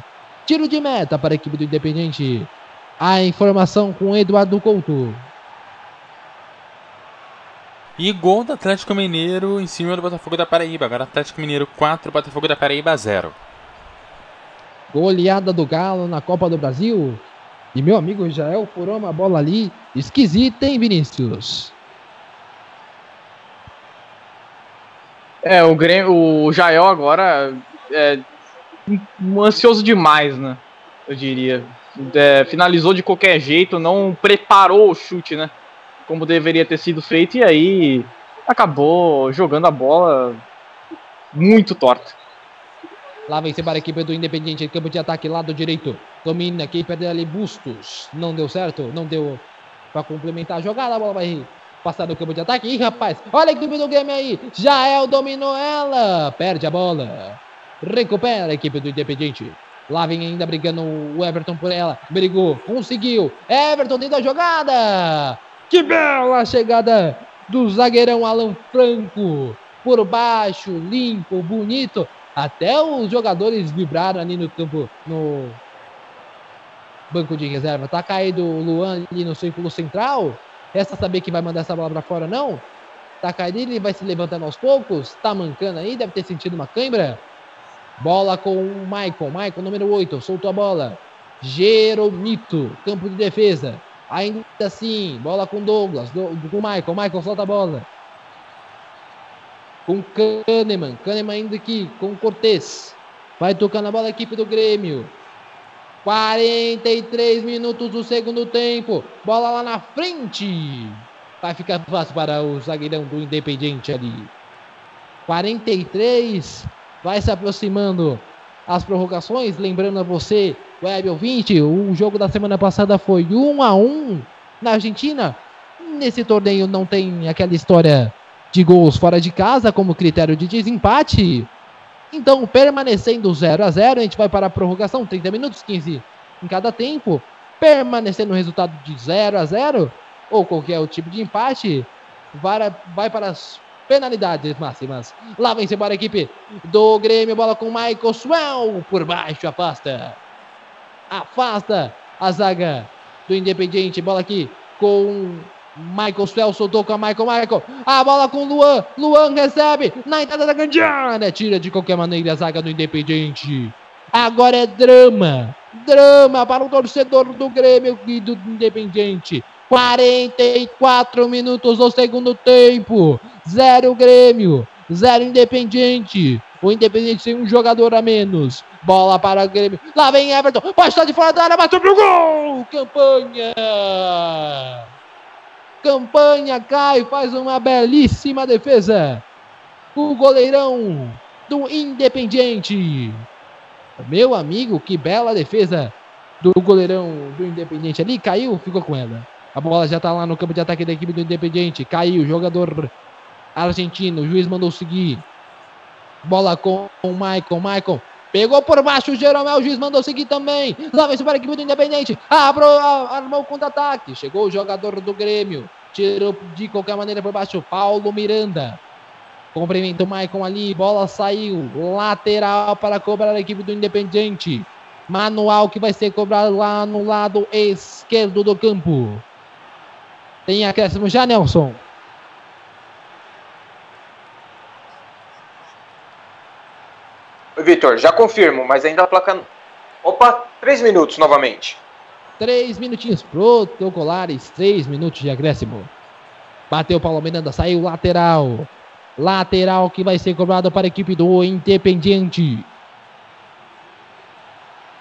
Tiro de meta para a equipe do Independente. A informação com Eduardo Couto. E gol do Atlético Mineiro em cima do Botafogo da Paraíba. Agora Atlético Mineiro 4, Botafogo da Paraíba 0. Goleada do Galo na Copa do Brasil. E meu amigo Israel furou uma bola ali. Esquisita, hein, Vinícius? É, o, Grêmio, o Jael agora é ansioso demais, né? Eu diria. É, finalizou de qualquer jeito, não preparou o chute, né? Como deveria ter sido feito, e aí acabou jogando a bola muito torta. Lá vem para a equipe do Independiente, campo de ataque, lado direito. Domina, quem perdeu ali, Bustos. Não deu certo, não deu para complementar a jogada, a bola vai passar no campo de ataque. Ih, rapaz, olha a equipe do game aí. Jael dominou ela. Perde a bola. Recupera a equipe do Independiente. Lá vem ainda brigando o Everton por ela. Brigou, conseguiu. Everton dentro da jogada. Que bela chegada do zagueirão Alan Franco. por baixo, limpo, bonito. Até os jogadores vibraram ali no campo, no banco de reserva. Tá caído o Luan ali no círculo central. Resta saber que vai mandar essa bola para fora não. Tá caído, ele vai se levantando aos poucos. Tá mancando aí, deve ter sentido uma cãibra. Bola com o Michael. Michael, número 8, soltou a bola. Jeromito, campo de defesa. Ainda assim, bola com Douglas, do, com Michael. Michael solta a bola. Com Kahneman. Kahneman ainda aqui com Cortez. Vai tocando a bola a equipe do Grêmio. 43 minutos do segundo tempo. Bola lá na frente. Vai ficar fácil para o zagueirão do Independiente ali. 43. Vai se aproximando as prorrogações. Lembrando a você, web ouvinte, o jogo da semana passada foi 1 a 1 na Argentina. Nesse torneio não tem aquela história de gols fora de casa como critério de desempate. Então, permanecendo 0 a 0 a gente vai para a prorrogação, 30 minutos, 15 em cada tempo. Permanecendo o resultado de 0 a 0 ou qualquer tipo de empate, vai, para as penalidades máximas. Lá vem embora a equipe do Grêmio, bola com Michael Swell por baixo, afasta. Afasta a zaga do Independiente, bola aqui com Michael Swell soltou com a Michael. Michael. A bola com Luan. Luan recebe na entrada da grande área. Tira de qualquer maneira a zaga do Independiente. Agora é drama. Drama para o torcedor do Grêmio e do Independiente. 44 minutos do segundo tempo. Zero Grêmio. Zero Independiente. O Independente tem um jogador a menos. Bola para o Grêmio. Lá vem Everton. Pode estar de fora da área. Bateu pro gol. Campanha. Campanha cai, faz uma belíssima defesa. O goleirão do Independiente. Meu amigo, que bela defesa do goleirão do Independiente ali. Caiu, ficou com ela. A bola já tá lá no campo de ataque da equipe do Independiente. Caiu, jogador argentino. O juiz mandou seguir. Bola com o Michael. Michael Pegou por baixo o Jeromel, o juiz mandou seguir também. Lá vem para a equipe do Independente. Abriu, armou o contra-ataque. Chegou o jogador do Grêmio. Tirou de qualquer maneira por baixo. Paulo Miranda. Cumprimenta o Maicon ali. Bola saiu. Lateral para cobrar a equipe do Independente. Manual que vai ser cobrado lá no lado esquerdo do campo. Tem acréscimo já, Nelson. Vitor, já confirmo, mas ainda a placa. Opa, três minutos novamente. Três minutinhos protocolares, três minutos de acréscimo. Bateu Paulo Miranda, saiu lateral. Lateral que vai ser cobrado para a equipe do Independiente.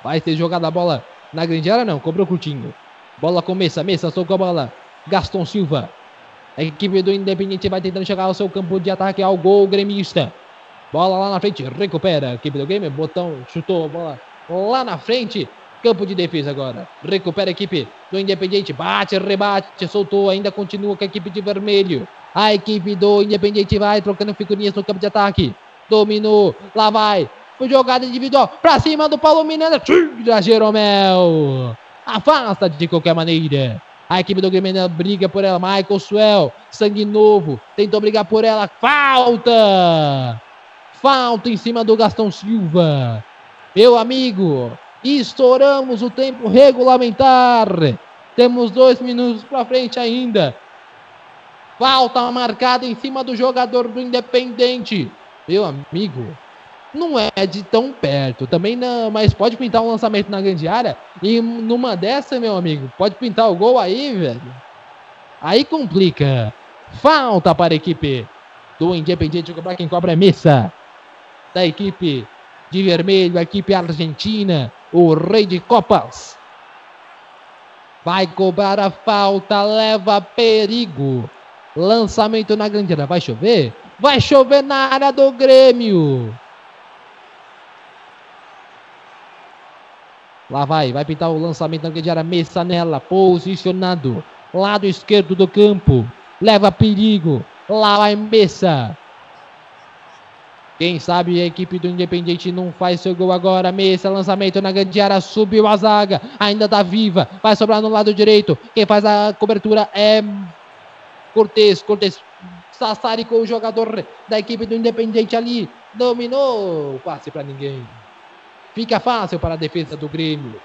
Vai ser jogada a bola na grande área, não. Cobrou curtinho. Bola com Messa. Messa soltou a bola. Gaston Silva. A equipe do Independiente vai tentando chegar ao seu campo de ataque ao gol gremista. Bola lá na frente, recupera a equipe do Grêmio. Botão chutou bola lá na frente. Campo de defesa agora. Recupera a equipe do Independiente. Bate, rebate, soltou. Ainda continua com a equipe de vermelho. A equipe do Independiente vai trocando figurinhas no campo de ataque. Dominou. Lá vai. Jogada individual. Pra cima do Paulo Miranda. Tira Jeromel. Afasta de qualquer maneira. A equipe do Grêmio briga por ela. Michael Swell. Sangue novo. Tentou brigar por ela. Falta. Falta em cima do Gastão Silva. Meu amigo, estouramos o tempo regulamentar. Temos dois minutos para frente ainda. Falta marcada em cima do jogador do Independente. Meu amigo, não é de tão perto. Também não, mas pode pintar um lançamento na grande área. E numa dessa, meu amigo, pode pintar o gol aí, velho. Aí complica. Falta para a equipe do Independente. Para quem cobra é Missa da equipe de vermelho, a equipe argentina, o rei de copas. Vai cobrar a falta, leva perigo. Lançamento na grande área, vai chover? Vai chover na área do Grêmio. Lá vai, vai pintar o lançamento na grande área, Messa nela, posicionado, lado esquerdo do campo. Leva perigo, lá vai Messa. Quem sabe a equipe do Independente não faz seu gol agora. Mesa, lançamento na grande área, subiu a zaga, ainda tá viva, vai sobrar no lado direito. Quem faz a cobertura é Cortez. Cortez Sassari com o jogador da equipe do Independente ali. Dominou. Passe para ninguém. Fica fácil para a defesa do Grêmio.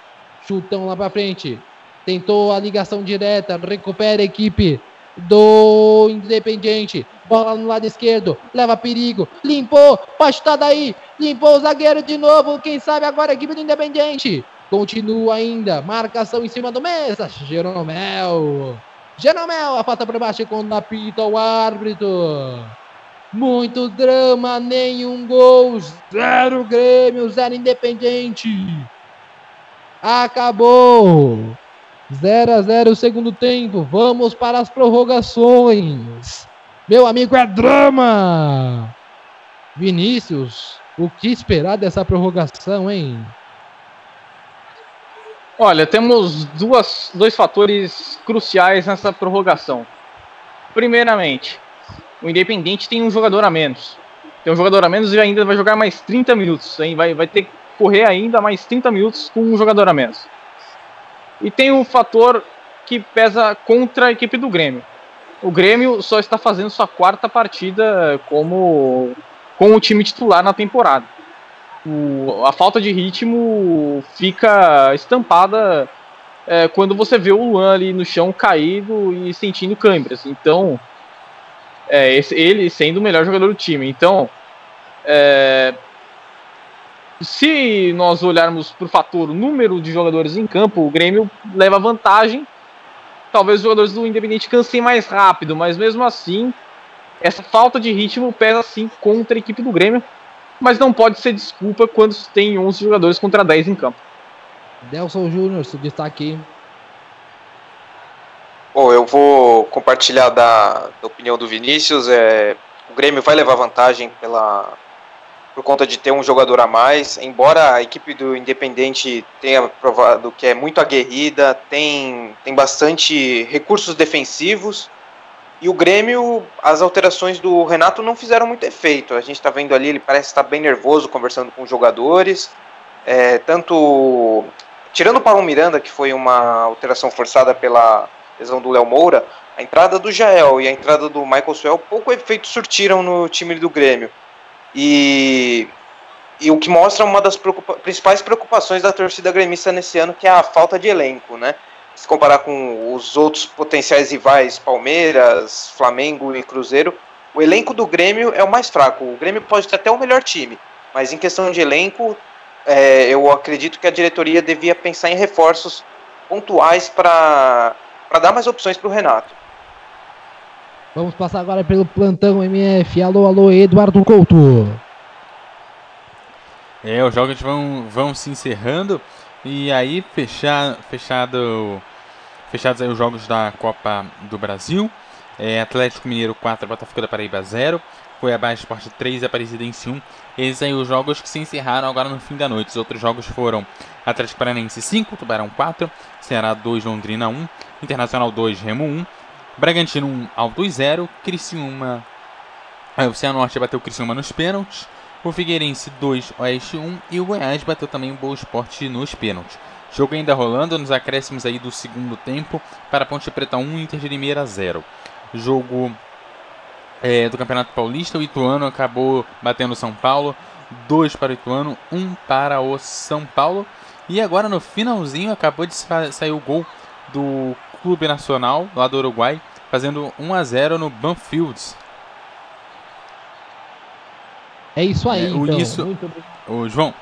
Chutão lá para frente. Tentou a ligação direta. Recupera a equipe do Independente. Bola no lado esquerdo. Leva perigo. Limpou. Pode estar daí. Limpou o zagueiro de novo. Quem sabe agora a equipe do Independente. Continua ainda. Marcação em cima do Mesa. Jeromel. Jeromel. A falta por baixo quando apita o árbitro. Muito drama, nenhum gol. Zero Grêmio, zero Independente. Acabou. 0 a 0 segundo tempo. Vamos para as prorrogações. Meu amigo é drama. Vinícius, o que esperar dessa prorrogação, hein? Olha, temos duas, dois fatores cruciais nessa prorrogação. Primeiramente, o Independente tem um jogador a menos. Tem um jogador a menos e ainda vai jogar mais 30 minutos. Hein? Vai, vai ter que correr ainda mais 30 minutos com um jogador a menos. E tem um fator que pesa contra a equipe do Grêmio. O Grêmio só está fazendo sua quarta partida como com o time titular na temporada. O, a falta de ritmo fica estampada é, quando você vê o Luan ali no chão caído e sentindo câimbras. Então, é, esse, ele sendo o melhor jogador do time. Então, é, se nós olharmos por fator número de jogadores em campo, o Grêmio leva vantagem. Talvez os jogadores do Independente cansem mais rápido, mas mesmo assim, essa falta de ritmo pesa sim contra a equipe do Grêmio. Mas não pode ser desculpa quando tem 11 jogadores contra 10 em campo. Delson Júnior, seu destaque. Bom, eu vou compartilhar da, da opinião do Vinícius. É, o Grêmio vai levar vantagem pela, por conta de ter um jogador a mais. Embora a equipe do Independente tenha provado que é muito aguerrida, tem, tem bastante recursos defensivos. E o Grêmio, as alterações do Renato não fizeram muito efeito. A gente está vendo ali, ele parece estar bem nervoso conversando com os jogadores. É, tanto. Tirando o Paulo Miranda, que foi uma alteração forçada pela lesão do Léo Moura, a entrada do Jael e a entrada do Michael Suel pouco efeito surtiram no time do Grêmio. E, e o que mostra uma das preocupa principais preocupações da torcida gremista nesse ano, que é a falta de elenco, né? Se comparar com os outros potenciais rivais, Palmeiras, Flamengo e Cruzeiro, o elenco do Grêmio é o mais fraco. O Grêmio pode ter até o melhor time, mas em questão de elenco, é, eu acredito que a diretoria devia pensar em reforços pontuais para dar mais opções para o Renato. Vamos passar agora pelo plantão MF. Alô, alô, Eduardo Couto. É, os jogos vão, vão se encerrando. E aí, fechar, fechado, fechados aí os jogos da Copa do Brasil. É, Atlético Mineiro 4, Botafogo da Paraíba 0. Foi abaixo Esporte 3, Aparecidense 1. Esses aí os jogos que se encerraram agora no fim da noite. Os outros jogos foram Atlético Paranaense 5, Tubarão 4, Ceará 2, Londrina 1, Internacional 2, Remo 1, Bragantino 1, Alto 0. Criciúma. Aí o Cianorte bateu o Criciúma nos pênaltis. O Figueirense 2, Oeste 1. E o Goiás bateu também o Boa Esporte nos pênaltis. Jogo ainda rolando nos acréscimos aí do segundo tempo. Para Ponte Preta 1, Inter de Limeira 0. Jogo é, do Campeonato Paulista. O Ituano acabou batendo o São Paulo. 2 para o Ituano, 1 para o São Paulo. E agora no finalzinho acabou de sair o gol do Clube Nacional, lá do Uruguai, fazendo 1 a 0 no Banfields. É isso aí, é, então. Isso, o João,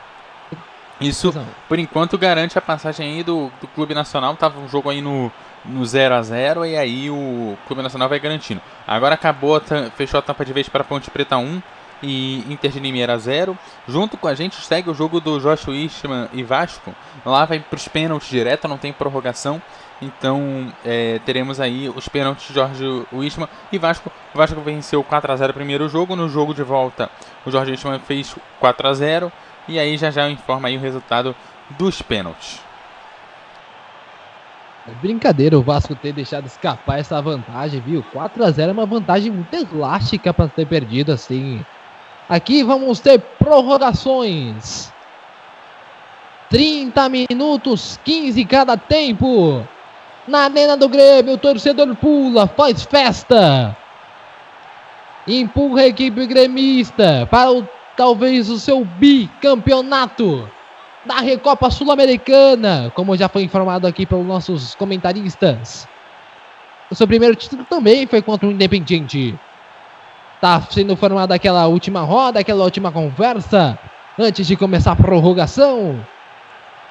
isso por enquanto garante a passagem aí do, do Clube Nacional. Tava um jogo aí no, no 0 a 0 e aí o Clube Nacional vai garantindo. Agora acabou, fechou a tampa de vez para Ponte Preta 1 e Inter de Limeira 0. Junto com a gente segue o jogo do Joshua Eastman e Vasco. Lá vai para os pênaltis direto, não tem prorrogação. Então é, teremos aí os pênaltis de Jorge Wichmann e Vasco. O Vasco venceu 4 a 0 o primeiro jogo. No jogo de volta, o Jorge Wichmann fez 4 a 0 E aí já já informa aí o resultado dos pênaltis. É brincadeira o Vasco ter deixado escapar essa vantagem, viu? 4 a 0 é uma vantagem muito elástica para ter perdido assim. Aqui vamos ter prorrogações. 30 minutos, 15 cada tempo. Na arena do Grêmio, o torcedor pula, faz festa. empurra a equipe gremista para o, talvez o seu bicampeonato da Recopa Sul-Americana, como já foi informado aqui pelos nossos comentaristas. O seu primeiro título também foi contra o Independiente. Tá sendo formada aquela última roda, aquela última conversa antes de começar a prorrogação.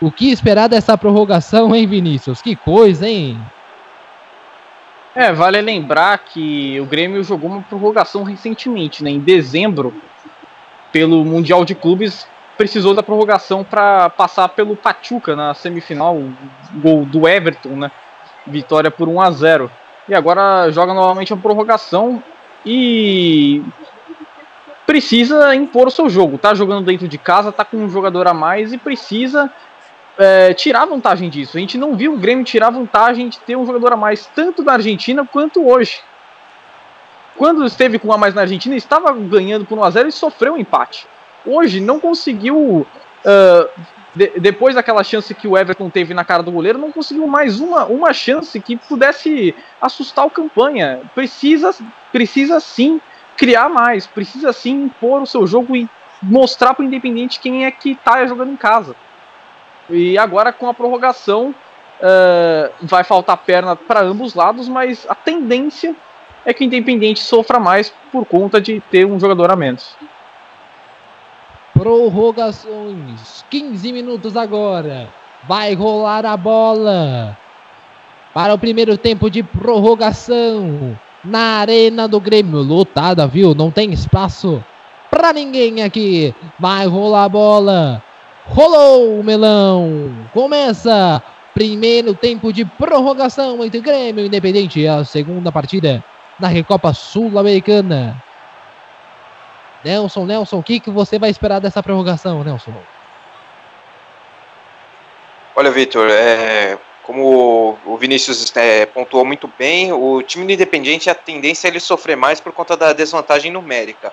O que esperar dessa prorrogação, hein, Vinícius? Que coisa, hein? É, vale lembrar que o Grêmio jogou uma prorrogação recentemente, né? Em dezembro, pelo Mundial de Clubes, precisou da prorrogação para passar pelo Pachuca na semifinal, gol do Everton, né? Vitória por 1 a 0. E agora joga novamente a prorrogação e precisa impor o seu jogo. Tá jogando dentro de casa, tá com um jogador a mais e precisa é, tirar vantagem disso. A gente não viu o Grêmio tirar vantagem de ter um jogador a mais, tanto na Argentina quanto hoje. Quando esteve com um a mais na Argentina, estava ganhando por 1x0 e sofreu um empate. Hoje não conseguiu, uh, de, depois daquela chance que o Everton teve na cara do goleiro, não conseguiu mais uma, uma chance que pudesse assustar o campanha. Precisa, precisa sim criar mais, precisa sim impor o seu jogo e mostrar para o Independente quem é que está jogando em casa. E agora com a prorrogação uh, vai faltar perna para ambos lados, mas a tendência é que o Independente sofra mais por conta de ter um jogador a menos. Prorrogações, 15 minutos agora. Vai rolar a bola para o primeiro tempo de prorrogação na arena do Grêmio. Lotada, viu? Não tem espaço para ninguém aqui. Vai rolar a bola. Rolou o melão. Começa primeiro tempo de prorrogação entre Grêmio e Independente. A segunda partida da Recopa Sul-Americana. Nelson, Nelson, o que, que você vai esperar dessa prorrogação, Nelson? Olha, Vitor, é, como o Vinícius é, pontuou muito bem, o time do Independente, a tendência é ele sofrer mais por conta da desvantagem numérica.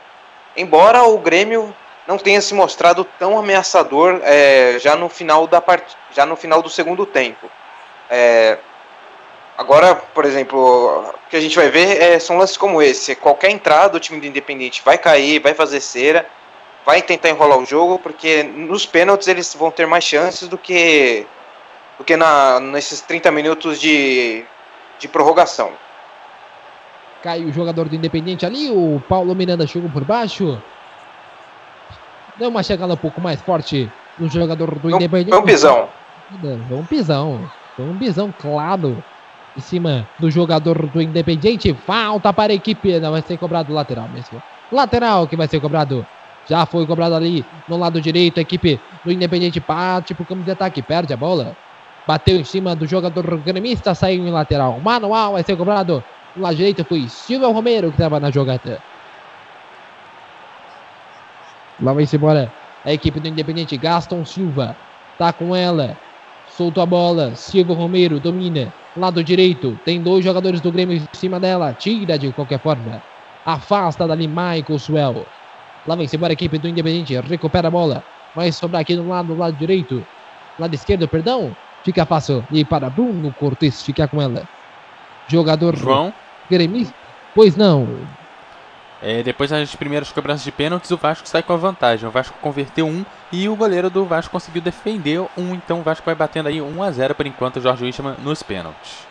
Embora o Grêmio não tenha se mostrado tão ameaçador é, já no final da part... já no final do segundo tempo. É, agora, por exemplo, o que a gente vai ver é, são lances como esse. Qualquer entrada do time do Independente vai cair, vai fazer cera, vai tentar enrolar o jogo, porque nos pênaltis eles vão ter mais chances do que do que na, nesses 30 minutos de, de prorrogação. Cai o jogador do Independente ali, o Paulo Miranda chegou por baixo. Deu uma chegada um pouco mais forte no jogador do Não, Independente. Foi um pisão. Foi um pisão. Foi um pisão claro em cima do jogador do Independente. Falta para a equipe. Não vai ser cobrado lateral mesmo. Lateral que vai ser cobrado. Já foi cobrado ali no lado direito. A equipe do Independente parte para o campo de ataque. Perde a bola. Bateu em cima do jogador gremista. Saiu em lateral. Manual vai ser cobrado. Lado direito foi Silvio Romero que estava na jogada. Lá vai-se embora a equipe do Independente. Gaston Silva tá com ela. Soltou a bola. Silvio Romero domina. Lado direito. Tem dois jogadores do Grêmio em cima dela. Tira de qualquer forma. Afasta dali Michael Swell. Lá vem-se embora a equipe do Independente. Recupera a bola. Vai sobrar aqui no lado, lado direito. Lado esquerdo, perdão. Fica fácil. E para Bruno Cortes ficar com ela. Jogador João, gremista. Pois não. É, depois das primeiras cobranças de pênaltis, o Vasco sai com a vantagem. O Vasco converteu um e o goleiro do Vasco conseguiu defender um. Então o Vasco vai batendo aí 1 a 0 por enquanto, o Jorge Wichmann nos pênaltis.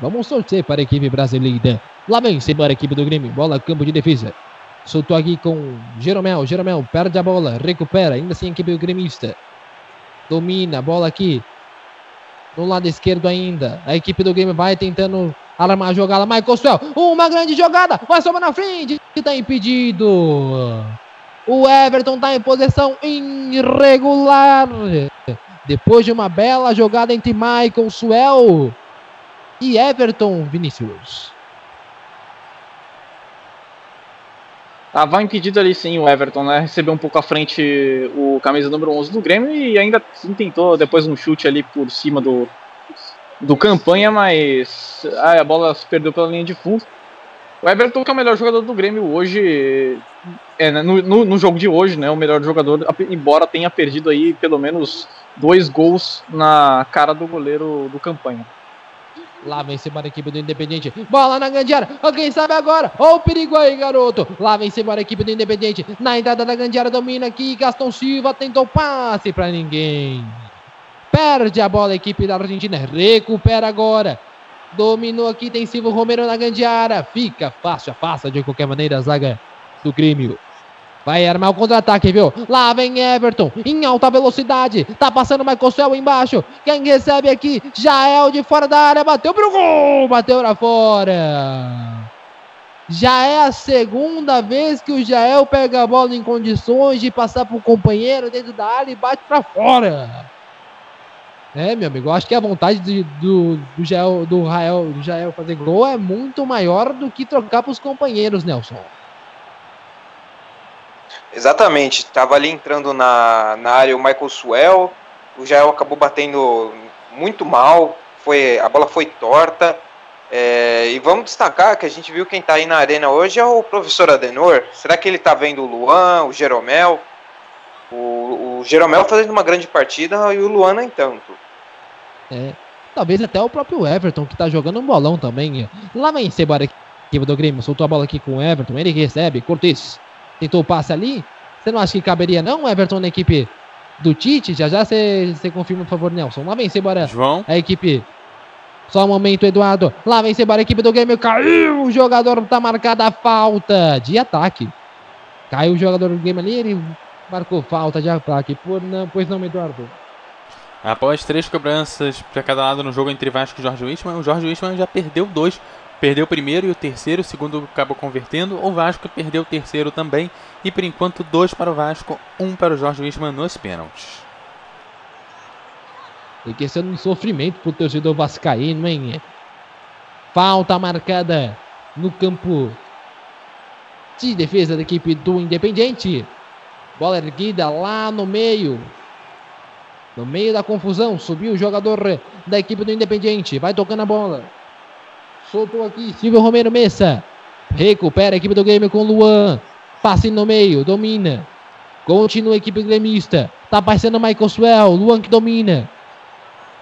Vamos torcer para a equipe brasileira. Lá vem-se embora a equipe do Grêmio. Bola, campo de defesa. Soltou aqui com Jeromel. Jeromel perde a bola. Recupera. Ainda assim a equipe gremista. Domina. Bola aqui. No lado esquerdo ainda. A equipe do Grêmio vai tentando armar a jogada. Michael Swell. Uma grande jogada. Vai sobrar na frente. Está impedido. O Everton está em posição irregular. Depois de uma bela jogada entre Michael Swell e Everton Vinícius. Tava impedido ali sim o Everton, né? Recebeu um pouco à frente o camisa número 11 do Grêmio e ainda tentou depois um chute ali por cima do, do campanha, mas ah, a bola se perdeu pela linha de fundo. O Everton que é o melhor jogador do Grêmio hoje, é, né, no, no, no jogo de hoje, né? O melhor jogador, embora tenha perdido aí pelo menos dois gols na cara do goleiro do campanha. Lá vem embora a equipe do Independente. Bola na grande área. Quem sabe agora? Ó o perigo aí, garoto. Lá vem embora a equipe do Independente. Na entrada da grande área domina aqui. Gaston Silva tentou passe pra ninguém. Perde a bola a equipe da Argentina. Recupera agora. Dominou aqui. Tem Silva Romero na grande área. Fica fácil. Passa de qualquer maneira a zaga do Grêmio. Vai armar o contra-ataque, viu? Lá vem Everton, em alta velocidade. Tá passando o Michael embaixo. Quem recebe aqui? Jael de fora da área. Bateu pro gol. Bateu pra fora. Já é a segunda vez que o Jael pega a bola em condições de passar pro companheiro dentro da área e bate pra fora. É, meu amigo, acho que a vontade de- do, do, Jael, do, Rael, do Jael fazer gol é muito maior do que trocar pros companheiros, Nelson. Exatamente, tava ali entrando na, na área o Michael Suel, o Jael acabou batendo muito mal, foi, a bola foi torta. é, e vamos destacar que a gente viu quem tá aí na arena hoje é o professor Adenor. Será que ele tá vendo o Luan, o Jeromel? O, o Jeromel fazendo uma grande partida e o Luan nem tanto. É, talvez até o próprio Everton, que tá jogando um bolão também. Lá vem embora a equipe do Grêmio, soltou a bola aqui com o Everton, ele recebe, Cortez tentou o passe ali. Você não acha que caberia não, Everton, na equipe do Tite? Já já você confirma, por favor, Nelson. Lá vem embora João. a equipe. Só um momento, Eduardo. Lá vem embora a equipe do Grêmio. Caiu o jogador, tá marcada a falta de ataque. Caiu o jogador do Grêmio ali, ele marcou falta de ataque. Por não, pois não, Eduardo. Após três cobranças para cada lado no jogo entre Vasco e Jorge Wittmann, o Jorge Wittmann já perdeu dois. Perdeu o primeiro e o terceiro, o segundo acabou convertendo. O Vasco perdeu o terceiro também. E por enquanto, dois para o Vasco, um para o Jorge Wittmann nos pênaltis. Tem que ser um sofrimento pro torcedor vascaíno, hein? Falta marcada no campo de defesa da equipe do Independiente. Bola erguida lá no meio. No meio da confusão, subiu o jogador da equipe do Independiente. Vai tocando a bola. Soltou aqui, Silvio Romero Messa. Recupera a equipe do Grêmio com Luan. Passe no meio, domina. Continua a equipe gremista. Tá passando Michael Swell. Luan que domina.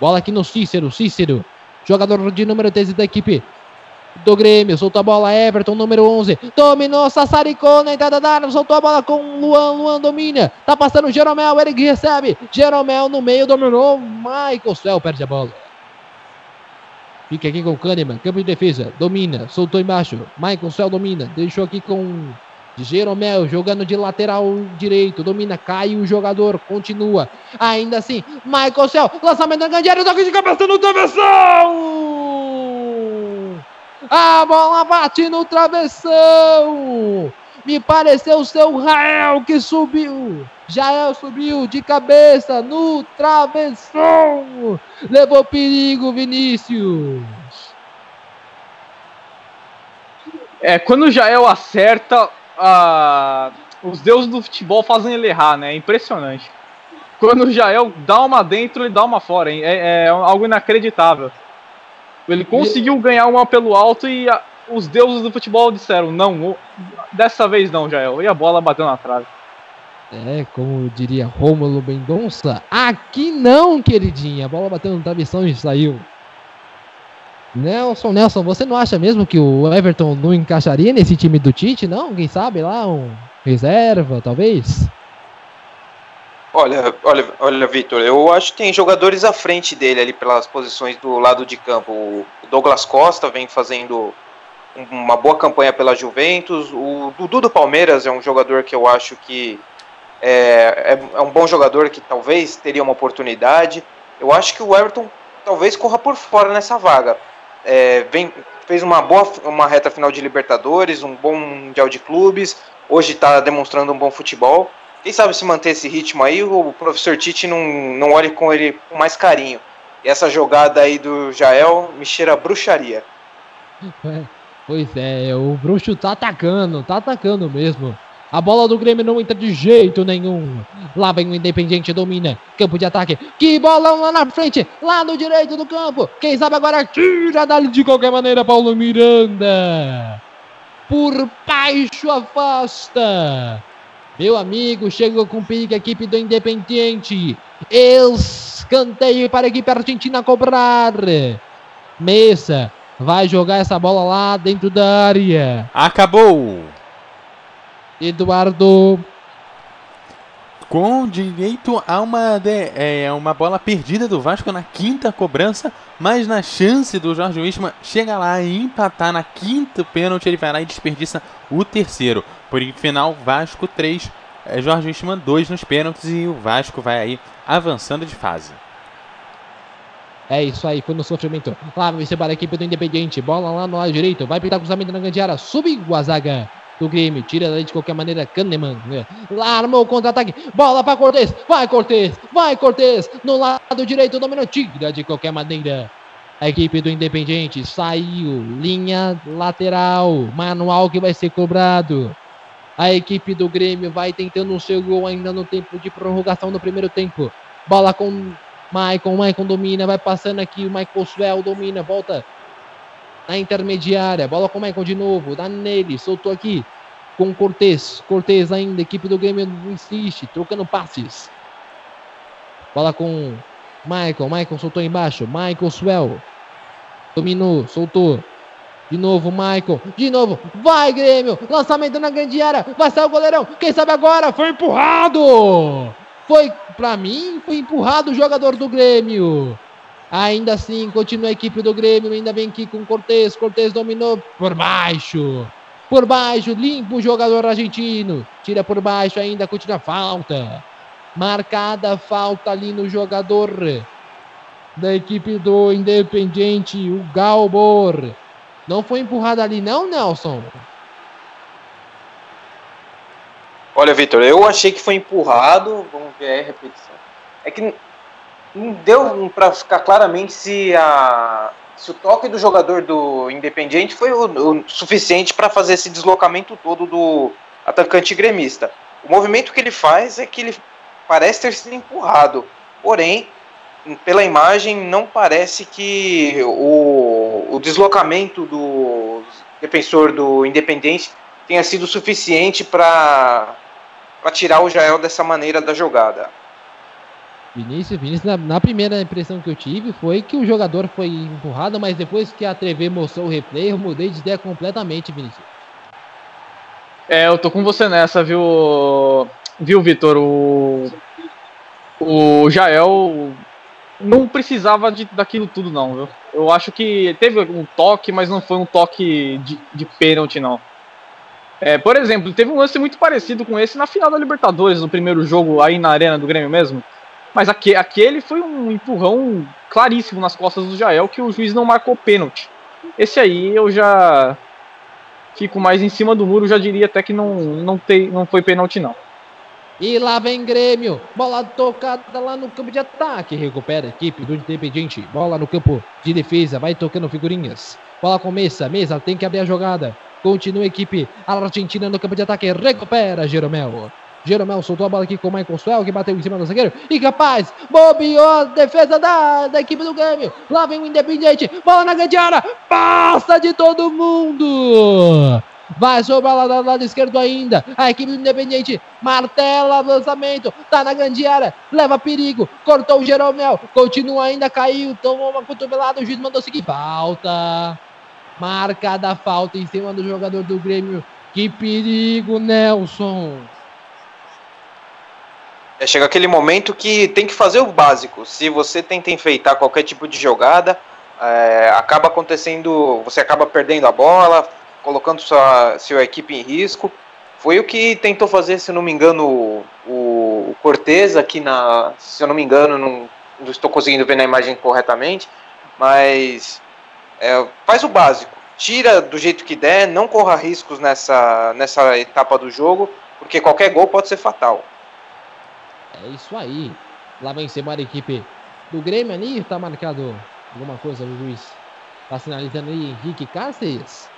Bola aqui no Cícero. Cícero. Jogador de número 13 da equipe do Grêmio. Soltou a bola. Everton, número 11. Dominou. Sassaricou na entrada da área. Soltou a bola com Luan. Luan domina. Tá passando o Jeromel. Ele que recebe. Jeromel no meio. Dominou. Michael Swell perde a bola. Fica aqui com o Kahneman. Campo de defesa. Domina. Soltou embaixo. Michael Swell domina. Deixou aqui com Jeromel jogando de lateral direito, domina, cai o jogador, continua. Ainda assim, Michael Cell, lançamento na grande área, toque de cabeça no travessão! A bola bate no travessão! Me pareceu ser o Rael que subiu. Jael subiu de cabeça no travessão. Levou perigo, Vinícius. É, quando o Jael acerta, ah, os deuses do futebol fazem ele errar, né? É impressionante. Quando o Jael dá uma dentro, ele dá uma fora? É, é algo inacreditável. Ele conseguiu ganhar uma pelo alto e os deuses do futebol disseram: não, dessa vez não, Jael. E a bola bateu na trave. É, como diria Rômulo Mendonça, aqui não, queridinha. A bola bateu no travessão e saiu. Nelson, Nelson, você não acha mesmo que o Everton não encaixaria nesse time do Tite, não? Quem sabe lá, um reserva, talvez? Olha, olha, olha, Vitor, eu acho que tem jogadores à frente dele ali pelas posições do lado de campo. O Douglas Costa vem fazendo uma boa campanha pela Juventus. O Dudu do Palmeiras é um jogador que eu acho que é, é, é um bom jogador que talvez teria uma oportunidade. Eu acho que o Everton talvez corra por fora nessa vaga. É, vem, fez uma boa uma reta final de Libertadores, um bom Mundial de Clubes. Hoje está demonstrando um bom futebol. Quem sabe se manter esse ritmo aí, o professor Tite não, não olhe com ele com mais carinho. E essa jogada aí do Jael me cheira a bruxaria. É, pois é, o bruxo tá atacando, tá atacando mesmo. A bola do Grêmio não entra de jeito nenhum. Lá vem o Independiente, domina. Campo de ataque. Que bolão lá na frente, lá no direito do campo. Quem sabe agora tira dali de qualquer maneira, Paulo Miranda. Por baixo afasta. Meu amigo, chegou com perigo a equipe do Independiente. Escanteio para a equipe argentina cobrar. Mesa vai jogar essa bola lá dentro da área. Acabou! Eduardo Com direito a uma, de- é, uma bola perdida do Vasco na quinta cobrança, mas na chance do Jorge Wisman chegar lá e empatar na quinta pênalti, ele vai lá e desperdiça o terceiro. Por final, Vasco 3, é, Jorge Wisman 2 nos pênaltis e o Vasco vai aí avançando de fase. É isso aí, foi no sofrimento. Lá vai para a equipe do Independiente. Bola lá no lado direito. Vai pintar cruzamento na grande área. Subiu a zaga do Grêmio. Tira daí de qualquer maneira Kahneman. né? Lá armou o contra-ataque. Bola para Cortez. Vai Cortez. Vai Cortez. No lado direito dominou. Tira de qualquer maneira. A equipe do Independiente saiu. Linha lateral. Manual que vai ser cobrado. A equipe do Grêmio vai tentando o seu gol ainda no tempo de prorrogação no primeiro tempo. Bola com Maicon, Maicon domina, vai passando aqui, o Michael Swell domina, volta na intermediária, bola com o Maicon de novo, dá nele, soltou aqui com Cortez, Cortez ainda, equipe do Grêmio insiste, trocando passes. Bola com Maicon, Maicon soltou embaixo, Michael Swell dominou, soltou. De novo, Michael. De novo. Vai, Grêmio. Lançamento na grande área. Vai sair o goleirão. Quem sabe agora? Foi empurrado. Foi, pra mim, foi empurrado o jogador do Grêmio. Ainda assim, continua a equipe do Grêmio. Ainda vem aqui com Cortez. Cortez dominou por baixo. Por baixo, limpa o jogador argentino. Tira por baixo ainda, continua a falta. Marcada falta ali no jogador da equipe do Independiente, o Galbor. Não foi empurrado ali, não, Nelson? Olha, Vitor, eu achei que foi empurrado. Vamos ver a repetição. É que não deu para ficar claramente se, a, se o toque do jogador do Independiente foi o, o suficiente para fazer esse deslocamento todo do atacante gremista. O movimento que ele faz é que ele parece ter sido empurrado. Porém, pela imagem, não parece que o, o deslocamento do defensor do Independente tenha sido suficiente para tirar o Jael dessa maneira da jogada. Vinícius, Vinícius na, na, primeira impressão que eu tive foi que o jogador foi empurrado, mas depois que a TV mostrou o replay, eu mudei de ideia completamente, Vinícius. É, eu tô com você nessa, viu, viu, Vitor? O, o Jael não precisava de, daquilo tudo, não, viu? Eu acho que teve um toque, mas não foi um toque de, de pênalti, não. É, por exemplo, teve um lance muito parecido com esse na final da Libertadores, no primeiro jogo aí na arena do Grêmio mesmo. Mas aquele, aquele foi um empurrão claríssimo nas costas do Jael que o juiz não marcou pênalti. Esse aí eu já fico mais em cima do muro, já diria até que não, não, tem, não foi pênalti, não. E lá vem Grêmio. Bola tocada lá no campo de ataque. Recupera a equipe do Independiente. Bola no campo de defesa. Vai tocando figurinhas. Bola com Mesa. Mesa tem que abrir a jogada. Continua a equipe argentina no campo de ataque. Recupera Jeromel. Jeromel soltou a bola aqui com o Michael Swell, que bateu em cima do zagueiro. E capaz, bobeou defesa da, da equipe do Grêmio. Lá vem o Independiente. Bola na grande área. Passa de todo mundo. Vai sobrar lá do lado esquerdo ainda. A equipe do Independiente martela lançamento. Tá na grande área. Leva perigo. Cortou o Jeromel. Continua ainda. Caiu. Tomou uma cotovelada. O juiz mandou seguir. Falta. Marcada a falta em cima do jogador do Grêmio. Que perigo, Nelson. É, chega aquele momento que tem que fazer o básico. Se você tenta enfeitar qualquer tipo de jogada, é, acaba acontecendo. Você acaba perdendo a bola, colocando sua, sua equipe em risco. Foi o que tentou fazer, se não me engano, o, o Cortez aqui na. Se eu não me engano, não, não estou conseguindo ver na imagem corretamente, mas é, faz o básico. Tira do jeito que der, não corra riscos nessa, nessa etapa do jogo, porque qualquer gol pode ser fatal. É isso aí. Lá vem embora a equipe do Grêmio ali. Tá marcado alguma coisa, o juiz. Tá sinalizando aí Henrique Cáceres.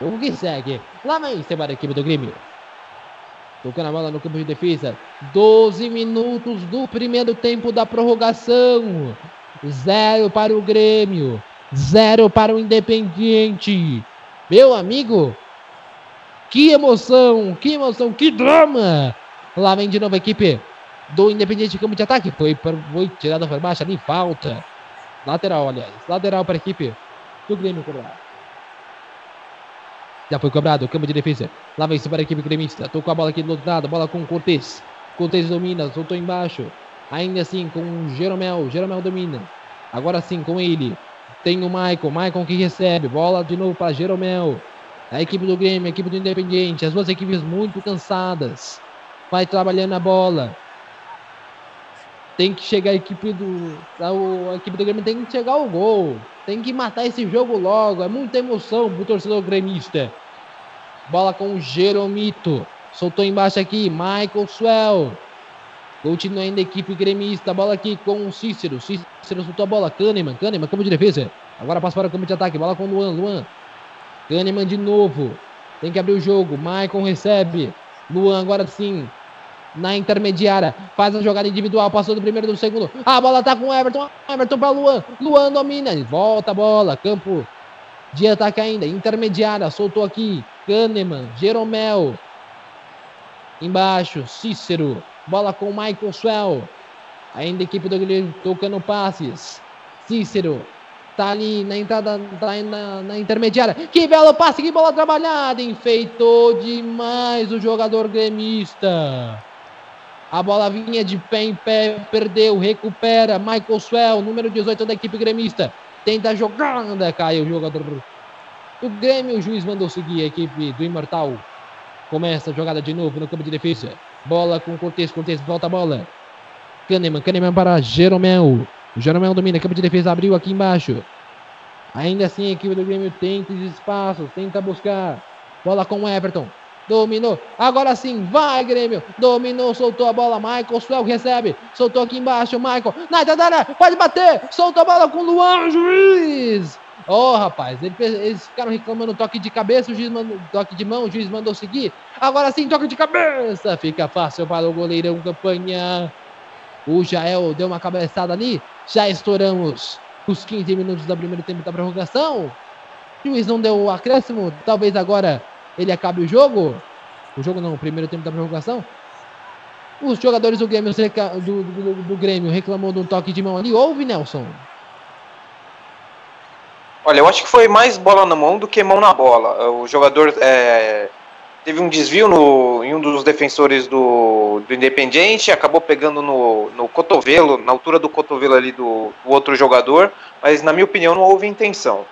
O que segue? Lá vem embora a equipe do Grêmio. Tocando a bola no campo de defesa. 12 minutos do primeiro tempo da prorrogação. Zero para o Grêmio. Zero para o Independiente. Meu amigo. Que emoção, que emoção, que drama. Lá vem de novo a equipe do Independente campo de ataque. Foi, foi tirada por baixo ali, falta. Lateral, aliás. Lateral para a equipe do Grêmio cobrar. Já foi cobrado, campo de defesa. Lá vem para a equipe gremista. Tocou a bola aqui do outro lado, bola com o Cortez. Cortez domina, soltou embaixo. Ainda assim com o Jeromel. Jeromel domina. Agora sim com ele. Tem o Michael. Michael que recebe. Bola de novo para Jeromel. A equipe do Grêmio, a equipe do Independiente. As duas equipes muito cansadas. Vai trabalhando a bola. Tem que chegar a equipe do. A equipe do Grêmio tem que chegar ao gol. Tem que matar esse jogo logo. É muita emoção pro torcedor gremista. Bola com o Jeromito. Soltou embaixo aqui. Michael Swell. Continua ainda a equipe gremista. Bola aqui com o Cícero. Cícero soltou a bola. Kahneman. Kahneman, campo de defesa. Agora passa para o campo de ataque. Bola com o Luan. Luan. Kahneman de novo. Tem que abrir o jogo. Michael recebe. Luan agora sim na intermediária. Faz a jogada individual, passou do primeiro do segundo. A bola tá com o Everton. Everton para Luan. Luan domina. Volta a bola. Campo de ataque ainda. Intermediária. Soltou aqui. Kahneman. Jeromel. Embaixo. Cícero. Bola com o Michael Swell. Ainda a equipe do Grêmio tocando passes. Cícero. Tá ali na entrada, tá na, na, intermediária. Que belo passe, que bola trabalhada. Enfeitou demais o jogador gremista. A bola vinha de pé em pé, perdeu, recupera. Michael Swell, número 18 da equipe gremista. Tenta a jogada, caiu o jogador do Grêmio. O juiz mandou seguir a equipe do Imortal. Começa a jogada de novo no campo de defesa. Bola com Cortez, Cortez volta a bola. Kahneman, Kahneman para Jeromel. Jeromel domina, campo de defesa abriu aqui embaixo. Ainda assim a equipe do Grêmio tenta espaços, tenta buscar. Bola com o Everton. Dominou. Agora sim, vai Grêmio. Dominou, soltou a bola. Michael Swell recebe. Soltou aqui embaixo. Michael. Na entrada, pode bater. Soltou a bola com o Luan, juiz. Ô, oh, rapaz, eles ficaram reclamando toque de cabeça, o juiz mandou toque de mão, o juiz mandou seguir. Agora sim, toque de cabeça. Fica fácil para o goleirão campanha. O Jael deu uma cabeçada ali. Já estouramos os 15 minutos do primeiro tempo da prorrogação. O juiz não deu o acréscimo. Talvez agora ele acabe o jogo. O jogo não, o primeiro tempo da prorrogação. Os jogadores do Grêmio, do, do, do Grêmio reclamou de um toque de mão ali. Houve, Nelson? Olha, eu acho que foi mais bola na mão do que mão na bola. O jogador é, teve um desvio no, em um dos defensores do, do Independiente, acabou pegando no, no cotovelo, na altura do cotovelo ali do, do outro jogador, mas na minha opinião não houve intenção.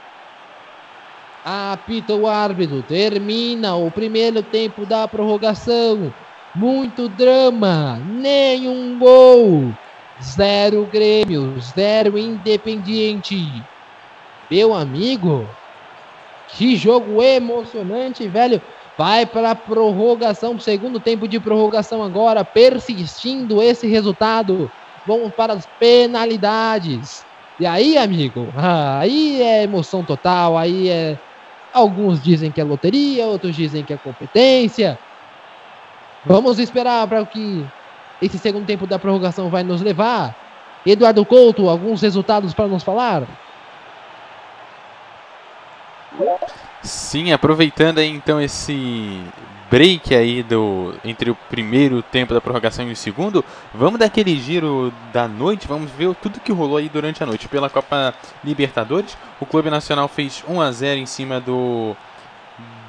Apita o árbitro, termina o primeiro tempo da prorrogação. Muito drama, nenhum gol. Zero Grêmio, zero Independiente. Meu amigo, que jogo emocionante, velho. Vai para a prorrogação, segundo tempo de prorrogação agora, persistindo esse resultado. Vamos para as penalidades. E aí, amigo, aí é emoção total, aí é. Alguns dizem que é loteria, outros dizem que é competência. Vamos esperar para o que esse segundo tempo da prorrogação vai nos levar. Eduardo Couto, alguns resultados para nos falar? Sim, aproveitando aí então esse break aí do entre o primeiro tempo da prorrogação e o segundo, vamos dar aquele giro da noite, vamos ver tudo que rolou aí durante a noite. Pela Copa Libertadores, o Clube Nacional fez 1 a 0 em cima do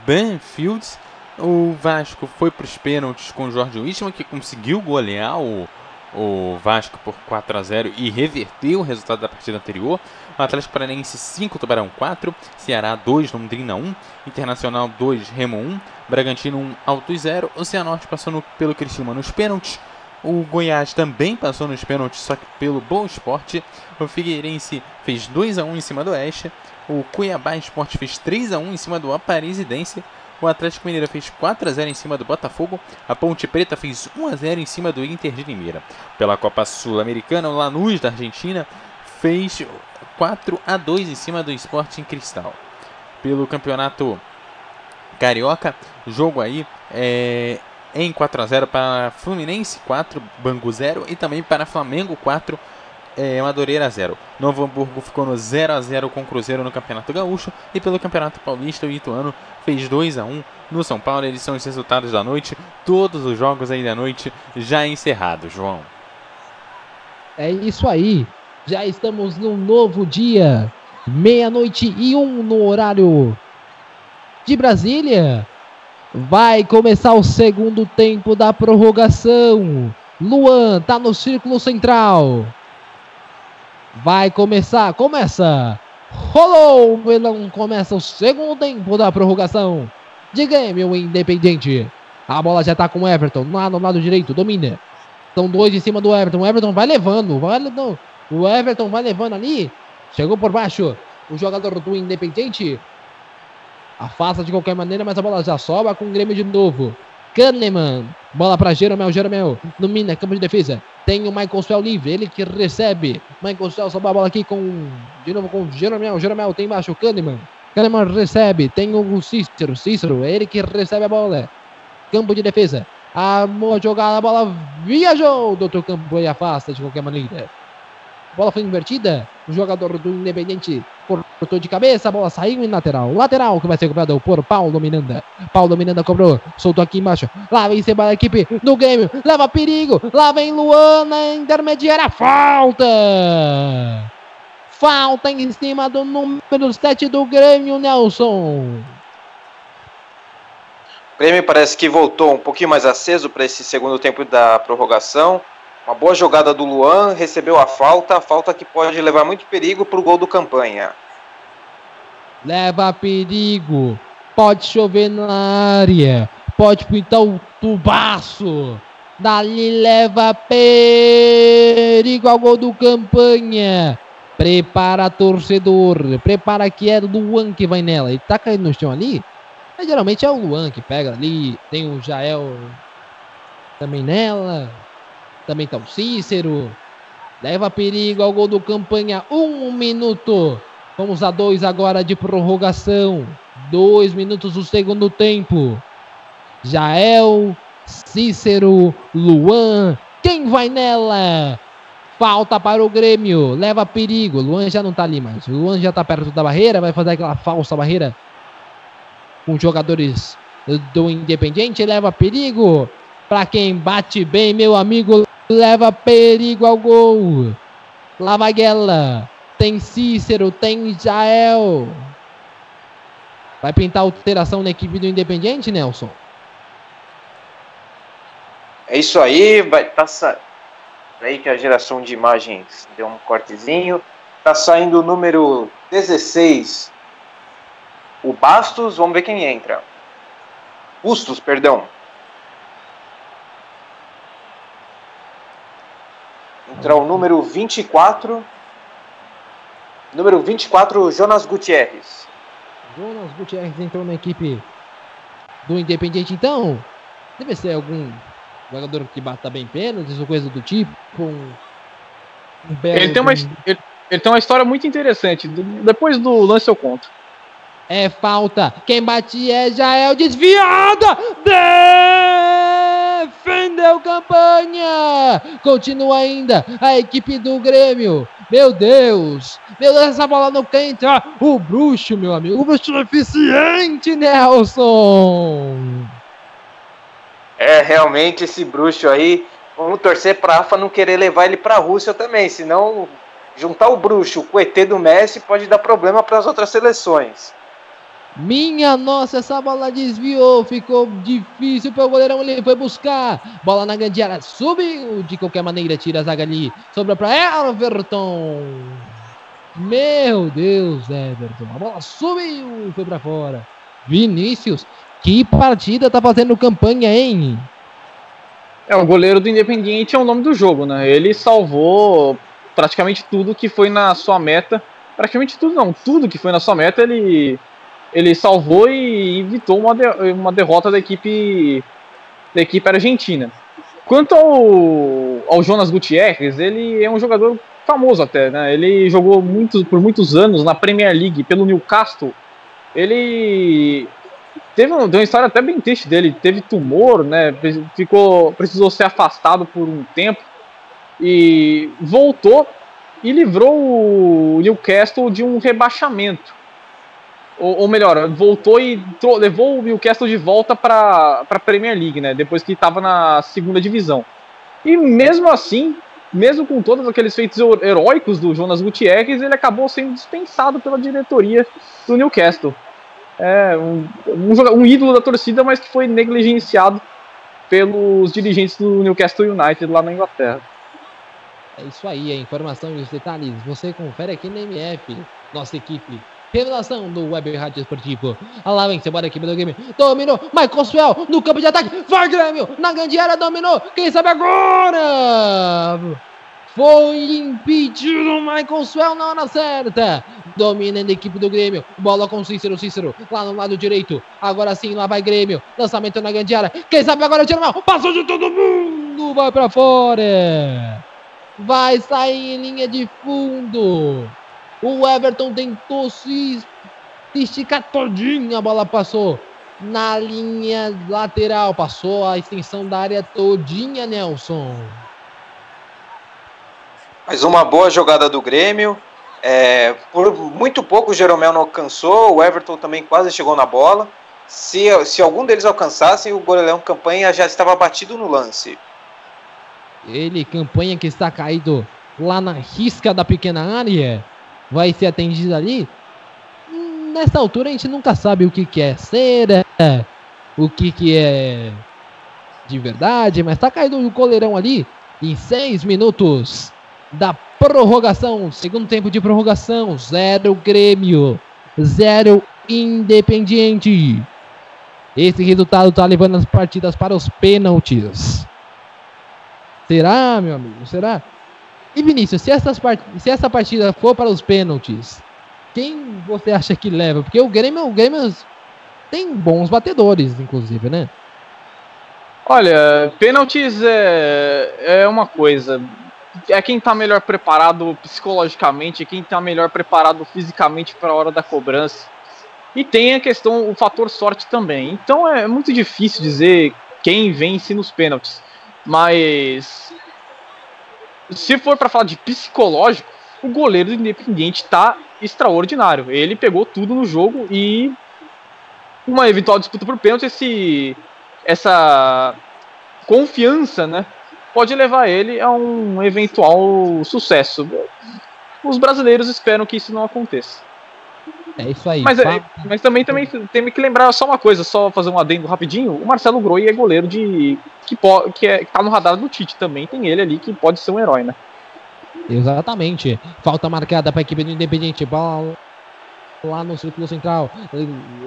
Banfield. O Vasco foi para os pênaltis com o Jorge Wilson, que conseguiu golear o o Vasco por 4 a 0 e reverteu o resultado da partida anterior. Atlético Paranaense 5, Tubarão 4, Ceará 2, Londrina 1, Internacional 2, Remo 1, Bragantino 1, Altos 0. O Cianorte passou no, pelo Criciúma nos pênaltis. O Goiás também passou nos pênaltis, só que pelo Boa Esporte. O Figueirense fez 2 a 1 em cima do Oeste. O Cuiabá Esporte fez 3 a 1 em cima do Aparecidense. O Atlético Mineiro fez 4 a 0 em cima do Botafogo. A Ponte Preta fez 1 a 0 em cima do Inter de Limeira. Pela Copa Sul-Americana, o Lanús da Argentina fez 4 a 2 em cima do Sporting Cristal. Pelo Campeonato Carioca, jogo aí é, em 4 a 0 para Fluminense 4, Bangu 0 e também para Flamengo 4, é, Madureira 0. Novo Hamburgo ficou no 0 a 0 com o Cruzeiro no Campeonato Gaúcho e pelo Campeonato Paulista o Ituano fez 2 a 1 no São Paulo. Eles são os resultados da noite. Todos os jogos aí da noite já encerrados, João. É isso aí. Já estamos num novo dia. Meia-noite e um no horário de Brasília. Vai começar o segundo tempo da prorrogação. Luan tá no círculo central. Vai começar, começa. Rolou o melão, começa o segundo tempo da prorrogação. De Grêmio Independente. A bola já tá com o Everton, lá no lado direito, domina. São dois em cima do Everton. O Everton vai levando, vai, não, o Everton vai levando ali. Chegou por baixo. O jogador do Independente. Afasta de qualquer maneira, mas a bola já sobra com o Grêmio de novo. Kahneman. Bola para Jeromel, Jeromel. Domina, campo de defesa. Tem o Michael Swell livre, ele que recebe. Michael Swell sobe a bola aqui com. De novo com Jeromel. Jeromel tem embaixo. Kahneman. Kahneman recebe. Tem o Cícero. Cícero, ele que recebe a bola. Campo de defesa. A jogada, a bola viajou do outro campo e afasta de qualquer maneira. Bola foi invertida. O jogador do Independente cortou de cabeça. A bola saiu em lateral. Lateral que vai ser cobrado por Paulo Miranda. Paulo Miranda cobrou. Soltou aqui embaixo. Lá vem cima da equipe do Grêmio. Leva perigo. Lá vem Luana. Intermediária. Falta. Falta em cima do número 7 do Grêmio, Nelson. O Grêmio parece que voltou um pouquinho mais aceso para esse segundo tempo da prorrogação. Uma boa jogada do Luan, recebeu a falta, falta que pode levar muito perigo para o gol do campanha. Leva perigo, pode chover na área, pode pintar o tubaço. Dali leva perigo ao gol do campanha. Prepara torcedor, prepara que é do Luan que vai nela. Ele tá caindo no chão ali. Mas geralmente é o Luan que pega ali. Tem o Jael também nela. Também tá o Cícero. Leva perigo ao gol do campanha. Um minuto. Vamos a dois agora de prorrogação. Dois minutos do segundo tempo. Jael, Cícero, Luan. Quem vai nela? Falta para o Grêmio. Leva perigo. Luan já não tá ali mais. Luan já tá perto da barreira. Vai fazer aquela falsa barreira com jogadores do Independiente. Leva perigo. Para quem bate bem, meu amigo leva perigo ao gol. Lavaguela, tem Cícero, tem Jael. Vai pintar alteração na equipe do Independiente, Nelson? É isso aí, vai tá sa... aí que a geração de imagens deu um cortezinho. Tá saindo o número 16. O Bastos, vamos ver quem entra. Bustos, perdão. Entra o número 24. Número 24, Jonas Gutierrez. Jonas Gutierrez entrou na equipe do Independiente, então. Deve ser algum jogador que bata bem pênaltis ou coisa do tipo. Um, um ele, tem uma, ele, ele, tem uma história muito interessante. Depois do lance eu conto. É falta. Quem bate é Jael desviada. Defendeu campanha. Continua ainda a equipe do Grêmio. Meu Deus. Meu Deus, essa bola não quer entrar. O bruxo, meu amigo. O bruxo eficiente, Nelson. É, realmente esse bruxo aí. Vamos torcer pra AFA não querer levar ele pra Rússia também. Senão, juntar o bruxo com o ET do Messi pode dar problema para as outras seleções. Minha nossa, essa bola desviou, ficou difícil para o goleirão, ele foi buscar. Bola na grande área, subiu de qualquer maneira, tira a zaga ali. Sobra para Everton. Meu Deus, Everton. A bola subiu foi para fora. Vinícius, que partida tá fazendo campanha, hein? É, o goleiro do Independiente é o nome do jogo, né? Ele salvou praticamente tudo que foi na sua meta. Praticamente tudo não, tudo que foi na sua meta ele ele salvou e evitou uma, de, uma derrota da equipe da equipe argentina. Quanto ao, ao Jonas Gutierrez, ele é um jogador famoso até, né? Ele jogou muito, por muitos anos na Premier League pelo Newcastle. Ele teve uma, história até bem triste dele, teve tumor, né? Ficou, precisou ser afastado por um tempo e voltou e livrou o Newcastle de um rebaixamento ou, ou melhor, voltou e levou o Newcastle de volta para a Premier League, né? Depois que estava na segunda divisão. E mesmo assim, mesmo com todos aqueles feitos heróicos do Jonas Gutierrez, ele acabou sendo dispensado pela diretoria do Newcastle. É um, um, um ídolo da torcida, mas que foi negligenciado pelos dirigentes do Newcastle United lá na Inglaterra. É isso aí, a informação e os detalhes você confere aqui na MF, nossa equipe. Revelação do Web Rádio Esportivo. Olha lá, vem, bora aqui pelo game. Dominou, Michael Swell no campo de ataque. Vai, Grêmio, na grande área, dominou. Quem sabe agora? Foi impedido Michael Swell na hora certa. Dominando a equipe do Grêmio. Bola com o Cícero. Cícero lá no lado direito. Agora sim, lá vai Grêmio. Lançamento na grande área. Quem sabe agora o mal. Passou de todo mundo. Vai para fora. Vai sair em linha de fundo. O Everton tentou se esticar todinho. A bola passou na linha lateral. Passou a extensão da área todinha, Nelson. Mais uma boa jogada do Grêmio. É, por muito pouco o Jeromel não alcançou. O Everton também quase chegou na bola. Se, se algum deles alcançasse, o goleirão Campanha já estava batido no lance. Ele, campanha que está caído lá na risca da pequena área, vai ser atendido ali. Nessa altura a gente nunca sabe o que, que é cera, o que, que é de verdade, mas está caído o goleirão ali em seis minutos da prorrogação. Segundo tempo de prorrogação, zero Grêmio, zero Independiente. Esse resultado está levando as partidas para os pênaltis. Será, meu amigo? Será? E Vinícius, se, essas part... se essa partida for para os pênaltis, quem você acha que leva? Porque o Grêmio, o Grêmio tem bons batedores, inclusive, né? Olha, pênaltis é, é uma coisa. É quem tá melhor preparado psicologicamente, quem tá melhor preparado fisicamente para a hora da cobrança. E tem a questão, o fator sorte também. Então é muito difícil dizer quem vence nos pênaltis. Mas se for para falar de psicológico, o goleiro do Independiente está extraordinário. Ele pegou tudo no jogo e uma eventual disputa por pênalti, esse, essa confiança, né, pode levar ele a um eventual sucesso. Os brasileiros esperam que isso não aconteça. É isso aí. Mas, é, mas também, também tem que lembrar só uma coisa, só fazer um adendo rapidinho. O Marcelo Groi é goleiro de. que, po, que, é, que tá no radar do Tite também. Tem ele ali que pode ser um herói, né? Exatamente. Falta marcada para a equipe do Independente. Bola lá no círculo central.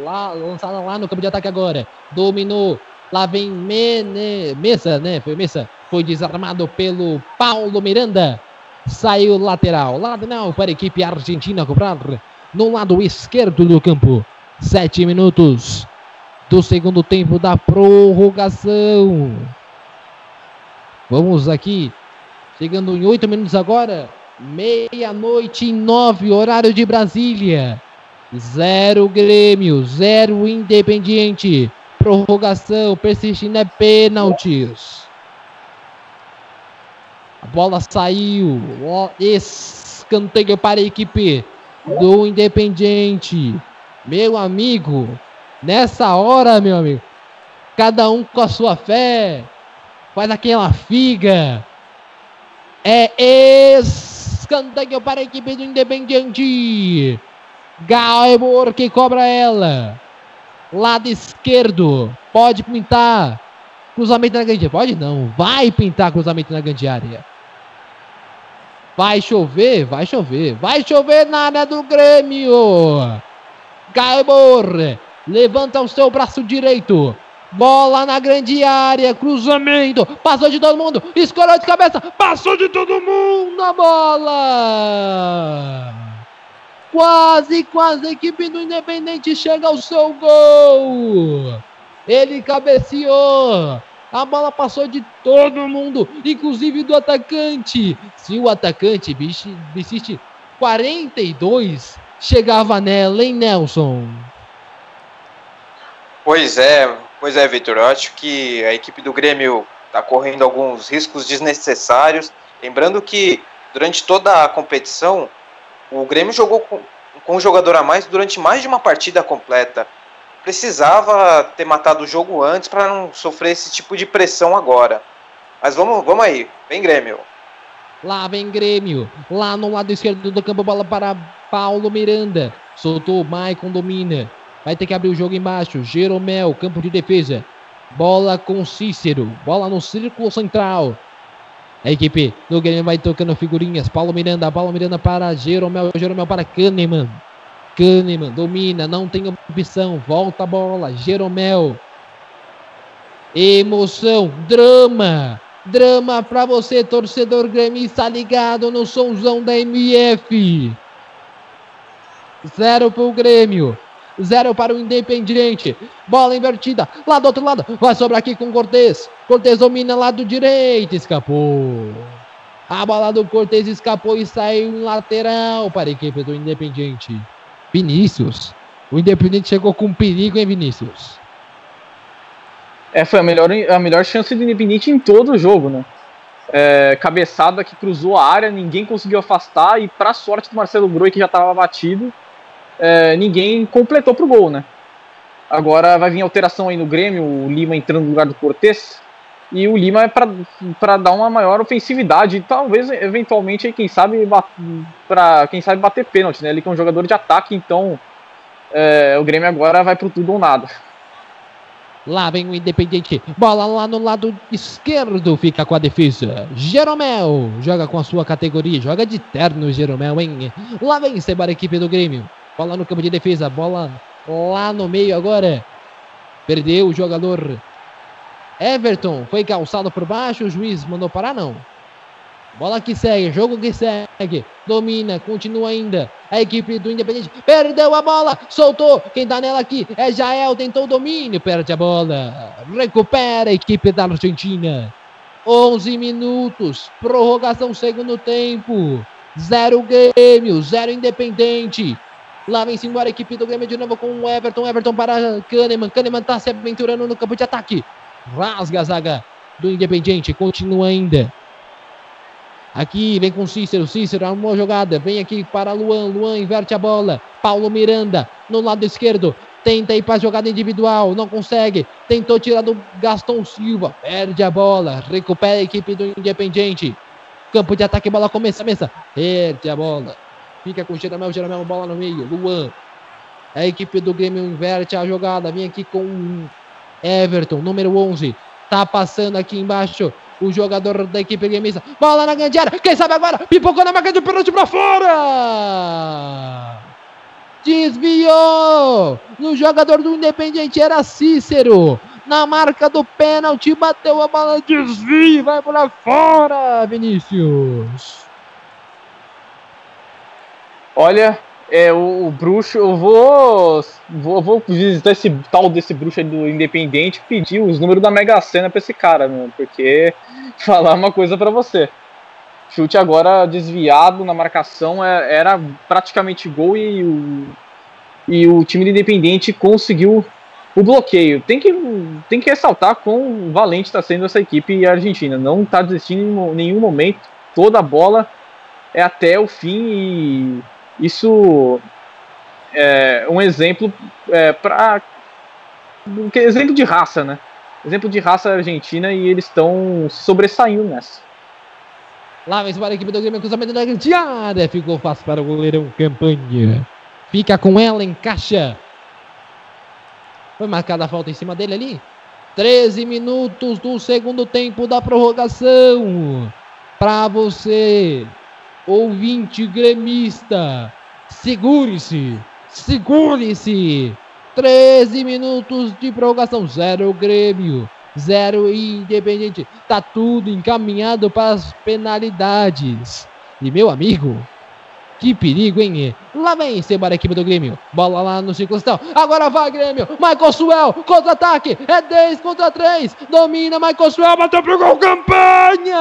Lá, lançada lá no campo de ataque agora. Dominou. Lá vem Mene, Mesa, né? Foi Mesa. Foi desarmado pelo Paulo Miranda. Saiu lateral. Lateral para a equipe argentina cobrar no lado esquerdo do campo. Sete minutos do segundo tempo da prorrogação. Vamos aqui, chegando em oito minutos agora. Meia-noite nove, horário de Brasília. Zero Grêmio, zero Independiente. Prorrogação, persistindo é pênaltis. A bola saiu. Escanteio para a equipe do Independiente. Meu amigo, nessa hora, meu amigo, cada um com a sua fé, faz aquela figa. É escanteio para a equipe do Independiente. Gaibor que cobra ela. Lado esquerdo. Pode pintar. Cruzamento na grande. Pode não. Vai pintar cruzamento na grande área. Vai chover, vai chover, vai chover na área do Grêmio. Gaibor levanta o seu braço direito. Bola na grande área, cruzamento, passou de todo mundo, escorou de cabeça, passou de todo mundo a bola. Quase, quase a equipe do Independente chega ao seu gol. Ele cabeceou, a bola passou de todo mundo, inclusive do atacante. Se o atacante Viciste 42 chegava nela, hein, Nelson? Pois é, pois é, Vitor. Eu acho que a equipe do Grêmio está correndo alguns riscos desnecessários. Lembrando que durante toda a competição, o Grêmio jogou com, com um jogador a mais durante mais de uma partida completa precisava ter matado o jogo antes para não sofrer esse tipo de pressão agora. Mas vamos, vamos aí, vem Grêmio. Lá vem Grêmio. Lá no lado esquerdo do campo, bola para Paulo Miranda. Soltou, Maicon domina. Vai ter que abrir o jogo embaixo. Jeromel, campo de defesa. Bola com Cícero. Bola no círculo central. A equipe do Grêmio vai tocando figurinhas. Paulo Miranda, Paulo Miranda para Jeromel, Jeromel para Kahneman. Kahneman domina, não tem opção. Volta a bola. Jeromel. Emoção, drama. Drama para você, torcedor gremista ligado no somzão da MF. Zero para o Grêmio. Zero para o Independiente. Bola invertida. Lá do outro lado. Vai sobrar aqui com Cortez. Cortez domina lado direito. Escapou. A bola do Cortez escapou e saiu em lateral para a equipe do Independiente. Vinícius. O Independiente chegou com perigo, hein, Vinícius? É, foi a melhor, a melhor chance do Independente em todo o jogo, né? É, cabeçada que cruzou a área, ninguém conseguiu afastar e, para sorte do Marcelo Groi, que já estava batido, é, ninguém completou pro gol, né? Agora vai vir alteração aí no Grêmio, o Lima entrando no lugar do Cortez. E o Lima é para dar uma maior ofensividade, talvez eventualmente, quem sabe, para quem sabe bater pênalti, né? Ele que é um jogador de ataque, então é, o Grêmio agora vai pro tudo ou nada. Lá vem o Independente. Bola lá no lado esquerdo. Fica com a defesa. Jeromel. Joga com a sua categoria. Joga de terno, Jeromel, hein? Lá vem a equipe do Grêmio. Bola no campo de defesa. Bola lá no meio agora. Perdeu o jogador. Everton foi calçado por baixo. O juiz mandou parar, não. Bola que segue, jogo que segue. Domina, continua ainda. A equipe do Independente perdeu a bola, soltou. Quem tá nela aqui é Jael, tentou o domínio, perde a bola. Recupera a equipe da Argentina. 11 minutos, prorrogação segundo tempo. Zero Grêmio, zero Independente. Lá vem-se embora a equipe do Grêmio de novo com o Everton. Everton para Kahneman. Kahneman tá se aventurando no campo de ataque. Rasga a zaga do Independente. Continua ainda. Aqui vem com Cícero. Cícero arrumou a jogada. Vem aqui para Luan. Luan inverte a bola. Paulo Miranda no lado esquerdo. Tenta ir para a jogada individual. Não consegue. Tentou tirar do Gaston Silva. Perde a bola. Recupera a equipe do Independiente. Campo de ataque. Bola começa. Mesa. Perde a bola. Fica com o Jeromel. Jeromel. Bola no meio. Luan. A equipe do Grêmio inverte a jogada. Vem aqui com Everton. Número 11. Tá passando aqui embaixo o jogador da equipe gremista. Bola na grande área. Quem sabe agora? Pipocou na marca de pênalti para fora. Desviou. No jogador do Independente era Cícero. Na marca do pênalti, bateu a bola, desvia, vai para fora, Vinícius. Olha, é, o, o, bruxo, eu vou, vou, vou visitar esse tal desse bruxo do Independente pedir os números da Mega Sena pra esse cara, meu, porque falar uma coisa para você. Chute agora desviado na marcação, é, era praticamente gol e o, e o time do Independente conseguiu o bloqueio. Tem que, tem que ressaltar quão valente está sendo essa equipe argentina. Não está desistindo em nenhum momento. Toda a bola é até o fim e isso é um exemplo é, para exemplo de raça, né? Exemplo de raça argentina e eles estão sobressaindo nessa. Lá vem para a equipe do Grêmio, cruzamento da grande área. Ficou fácil para o goleirão Campanha. Fica com ela, encaixa. Foi marcada a falta em cima dele ali. 13 minutos do segundo tempo da prorrogação. Para você ouvinte gremista, segure-se, segure-se. 13 minutos de prorrogação, zero Grêmio, zero Independente. Tá tudo encaminhado para as penalidades. E meu amigo, que perigo, hein? Lá vem embora a equipe do Grêmio. Bola lá no círculo Agora vai, Grêmio. Michael Suel, contra-ataque. É 10 contra 3. Domina Michael Suel, bateu pro gol. Campanha!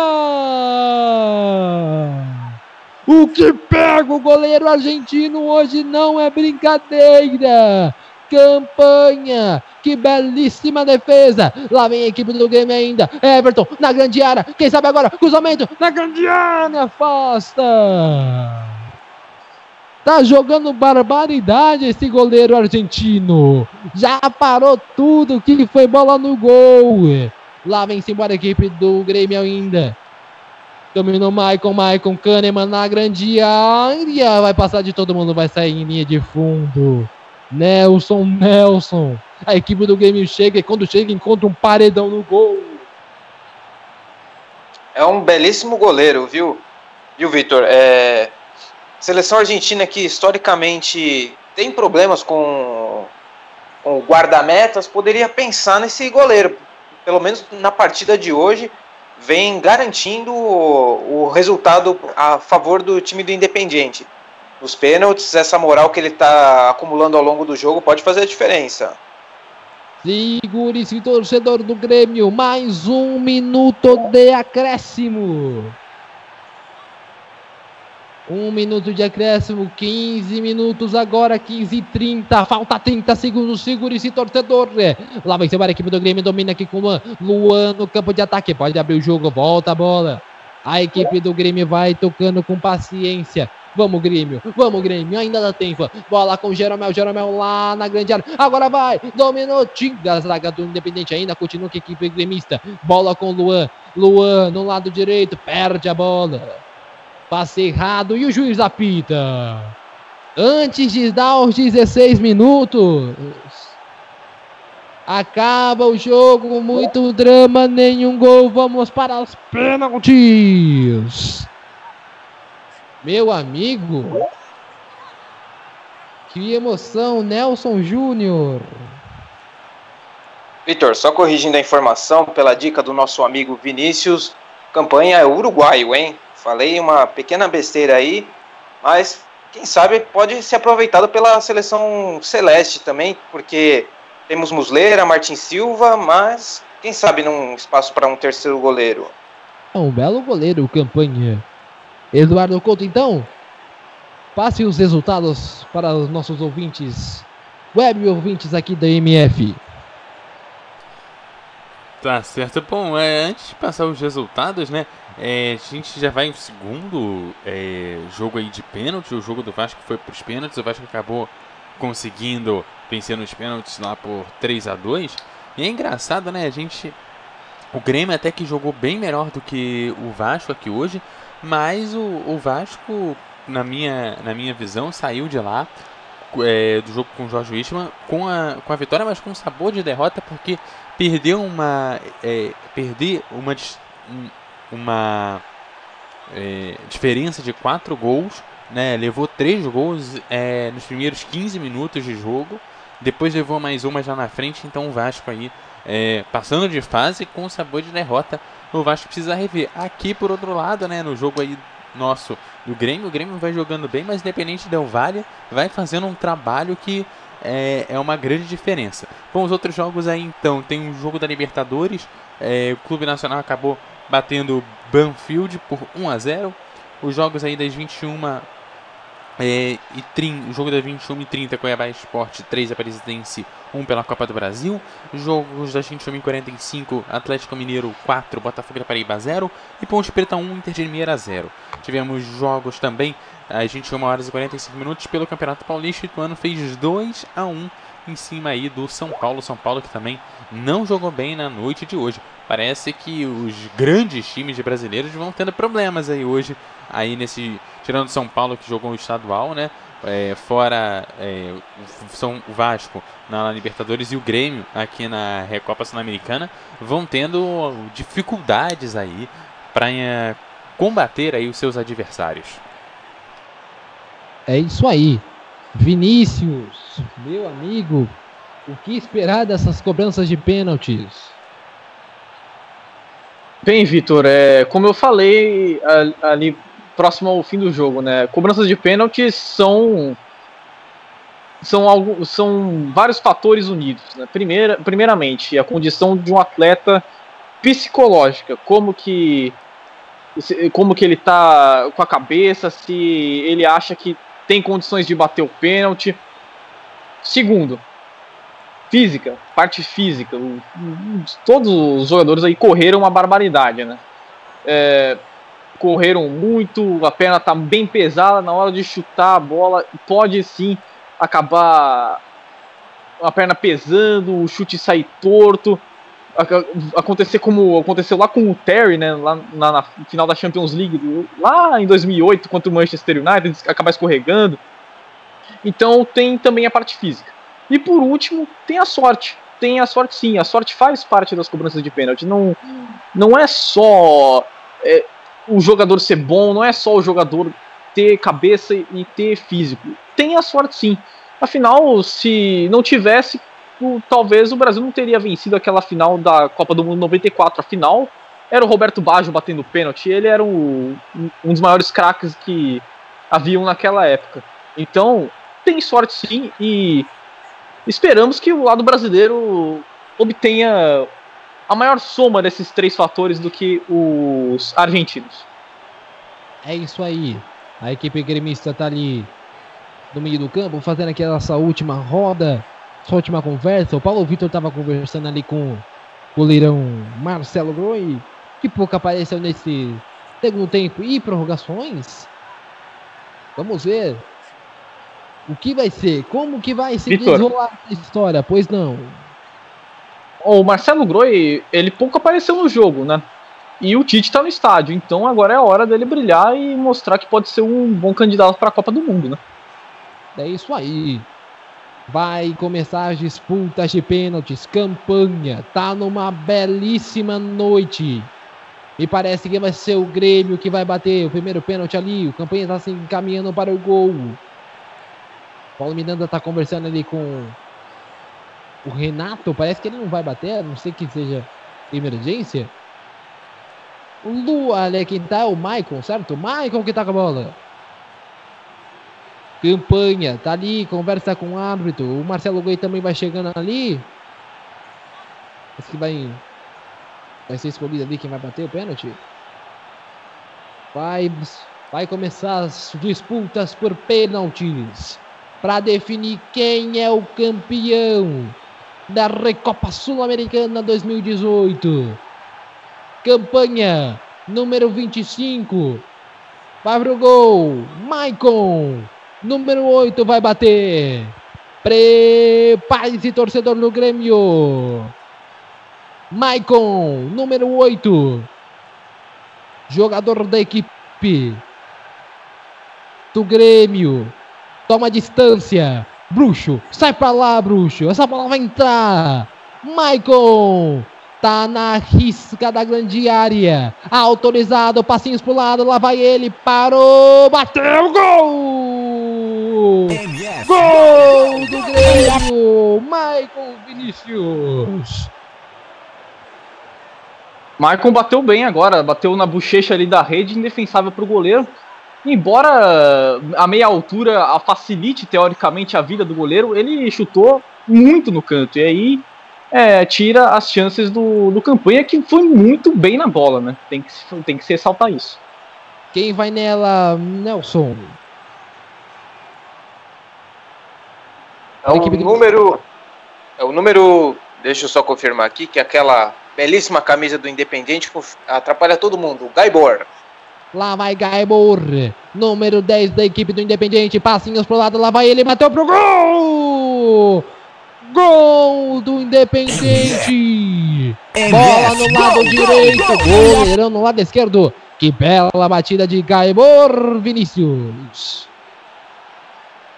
O que pega o goleiro argentino hoje não é brincadeira. Campanha, que belíssima defesa. Lá vem a equipe do Grêmio ainda. Everton na grande área. Quem sabe agora? Cruzamento na grande área. Afasta. Tá jogando barbaridade esse goleiro argentino. Já parou tudo que foi bola no gol. Lá vem-se embora a equipe do Grêmio ainda. Dominou Maicon, Maicon, Kahneman na grande área. Vai passar de todo mundo, vai sair em linha de fundo. Nelson, Nelson. A equipe do Grêmio chega e quando chega encontra um paredão no gol. É um belíssimo goleiro, viu? Viu, Vitor? É... Seleção argentina que historicamente tem problemas com, com guarda-metas, poderia pensar nesse goleiro. Pelo menos na partida de hoje, vem garantindo o, o resultado a favor do time do Independiente. Nos pênaltis, essa moral que ele está acumulando ao longo do jogo pode fazer a diferença. Segure-se, torcedor do Grêmio. Mais um minuto de acréscimo. Um minuto de acréscimo, 15 minutos agora, 15 e 30, falta 30 segundos, segure-se torcedor. Lá vai ser a equipe do Grêmio, domina aqui com o Luan no campo de ataque, pode abrir o jogo, volta a bola. A equipe do Grêmio vai tocando com paciência. Vamos, Grêmio. Vamos, Grêmio. Ainda dá tempo. Bola com o Jeromel. Jeromel lá na grande área. Agora vai. Dominou. Tira a zaga do Independente. Ainda continua com a equipe gremista. Bola com o Luan. Luan no lado direito. Perde a bola. Passe errado. E o juiz apita. Antes de dar os 16 minutos. Acaba o jogo, muito drama, nenhum gol. Vamos para os pênaltis. Meu amigo. Que emoção, Nelson Júnior. Vitor, só corrigindo a informação pela dica do nosso amigo Vinícius, campanha é uruguaio, hein? Falei uma pequena besteira aí, mas quem sabe pode ser aproveitado pela seleção celeste também, porque temos Musleira, Martin Silva, mas quem sabe num espaço para um terceiro goleiro. É um belo goleiro, campanha. Eduardo Couto, então, passe os resultados para os nossos ouvintes, web ouvintes aqui da MF. Tá certo. Bom, é, antes de passar os resultados, né? É, a gente já vai em segundo é, jogo aí de pênalti. O jogo do Vasco foi para os pênaltis. O Vasco acabou conseguindo vencer nos pênaltis lá por 3 a 2 E é engraçado, né? A gente. O Grêmio até que jogou bem melhor do que o Vasco aqui hoje. Mas o, o Vasco, na minha, na minha visão, saiu de lá é, do jogo com o Jorge Wichmann com a, com a vitória, mas com sabor de derrota, porque perdeu uma. É, perder uma. Uma é, diferença de 4 gols, né? Levou 3 gols é, nos primeiros 15 minutos de jogo. Depois levou mais uma já na frente, então o Vasco aí é, passando de fase com sabor de derrota. O Vasco precisa rever. Aqui por outro lado, né, no jogo aí nosso do Grêmio, o Grêmio vai jogando bem, mas Independente Del Valle vai fazendo um trabalho que é, é uma grande diferença. Bom, os outros jogos aí então, tem um jogo da Libertadores, é, o Clube Nacional acabou batendo Banfield por 1 a 0. Os jogos aí das 21 é, e 30, jogo das 21 e 30, Cuiabá Esporte 3, Aparecidense 1 pela Copa do Brasil. Jogos das 21 e 45, Atlético Mineiro 4, Botafogo da Paraíba 0 e Ponte Preta 1, Inter de Limeira 0. Tivemos jogos também às 21 horas e 45 minutos pelo Campeonato Paulista. O ano fez 2 a 1 em cima aí do São Paulo. São Paulo que também não jogou bem na noite de hoje. Parece que os grandes times de brasileiros vão tendo problemas aí hoje, aí nesse tirando São Paulo que jogou o estadual, né? É, fora é, São Vasco na Libertadores e o Grêmio aqui na Recopa Sul-Americana vão tendo dificuldades aí para é, combater aí os seus adversários. É isso aí. Vinícius, meu amigo, o que esperar dessas cobranças de pênaltis? Bem, Vitor, é, como eu falei ali próximo ao fim do jogo, né? Cobranças de pênaltis são são, algo, são vários fatores unidos. Né? Primeira, primeiramente, a condição de um atleta psicológica, como que como que ele tá com a cabeça, se ele acha que tem condições de bater o pênalti. Segundo, física, parte física. O, todos os jogadores aí correram uma barbaridade, né? É, correram muito, a perna tá bem pesada na hora de chutar a bola, pode sim acabar a perna pesando, o chute sair torto. acontecer como aconteceu lá com o Terry, né, lá na, na final da Champions League, lá em 2008, contra o Manchester United, acabar escorregando. Então tem também a parte física. E por último, tem a sorte. Tem a sorte sim, a sorte faz parte das cobranças de pênalti. Não, não é só é, o jogador ser bom, não é só o jogador ter cabeça e ter físico. Tem a sorte sim. Afinal, se não tivesse, o, talvez o Brasil não teria vencido aquela final da Copa do Mundo 94. Afinal, era o Roberto Baggio batendo pênalti. Ele era um, um dos maiores craques que haviam naquela época. Então, tem sorte sim e esperamos que o lado brasileiro obtenha a maior soma desses três fatores do que os argentinos. É isso aí. A equipe gremista tá ali no meio do campo, fazendo aquela essa última roda, sua última conversa. O Paulo Vitor estava conversando ali com o goleirão Marcelo Groi, que pouco apareceu nesse segundo tempo e prorrogações. Vamos ver o que vai ser, como que vai se Vitor. desenrolar a história, pois não. O Marcelo Groi, ele pouco apareceu no jogo, né? E o Tite tá no estádio, então agora é a hora dele brilhar e mostrar que pode ser um bom candidato para a Copa do Mundo, né? É isso aí. Vai começar as disputas de pênaltis. Campanha. Tá numa belíssima noite. Me parece que vai ser o Grêmio que vai bater o primeiro pênalti ali. O campanha tá se encaminhando para o gol. Paulo Miranda tá conversando ali com o Renato. Parece que ele não vai bater, a não sei que seja emergência. O Lu, ali quem tá é o Michael, certo? O Michael que tá com a bola. Campanha, tá ali, conversa com o árbitro. O Marcelo Goi também vai chegando ali. Esse que vai. Vai ser escolhido ali quem vai bater o pênalti. Vai, vai começar as disputas por pênaltis. Para definir quem é o campeão da Recopa Sul-Americana 2018. Campanha número 25. Vai pro gol. Maicon. Número 8 vai bater. Prepare-se, torcedor do Grêmio. Maicon, número 8. Jogador da equipe do Grêmio. Toma distância. Bruxo, sai pra lá, bruxo. Essa bola vai entrar. Maicon. Tá na risca da grande área. Autorizado, passinhos pro lado. Lá vai ele. Parou. Bateu. Gol! MF. Gol do Grêmio! Michael Vinícius! Maicon bateu bem agora, bateu na bochecha ali da rede, indefensável para o goleiro. Embora a meia altura a facilite teoricamente a vida do goleiro, ele chutou muito no canto. E aí é, tira as chances do, do campanha, que foi muito bem na bola, né? Tem que, se- tem que se ressaltar isso. Quem vai nela, Nelson? É o número. É o número. Deixa eu só confirmar aqui, que aquela belíssima camisa do Independente atrapalha todo mundo. o Gaibor. Lá vai Gaibor, número 10 da equipe do Independente. Passinhos pro lado, lá vai ele, bateu pro gol! Gol do Independente! Bola no lado direito, goleirão no lado esquerdo. Que bela batida de Gaibor Vinícius.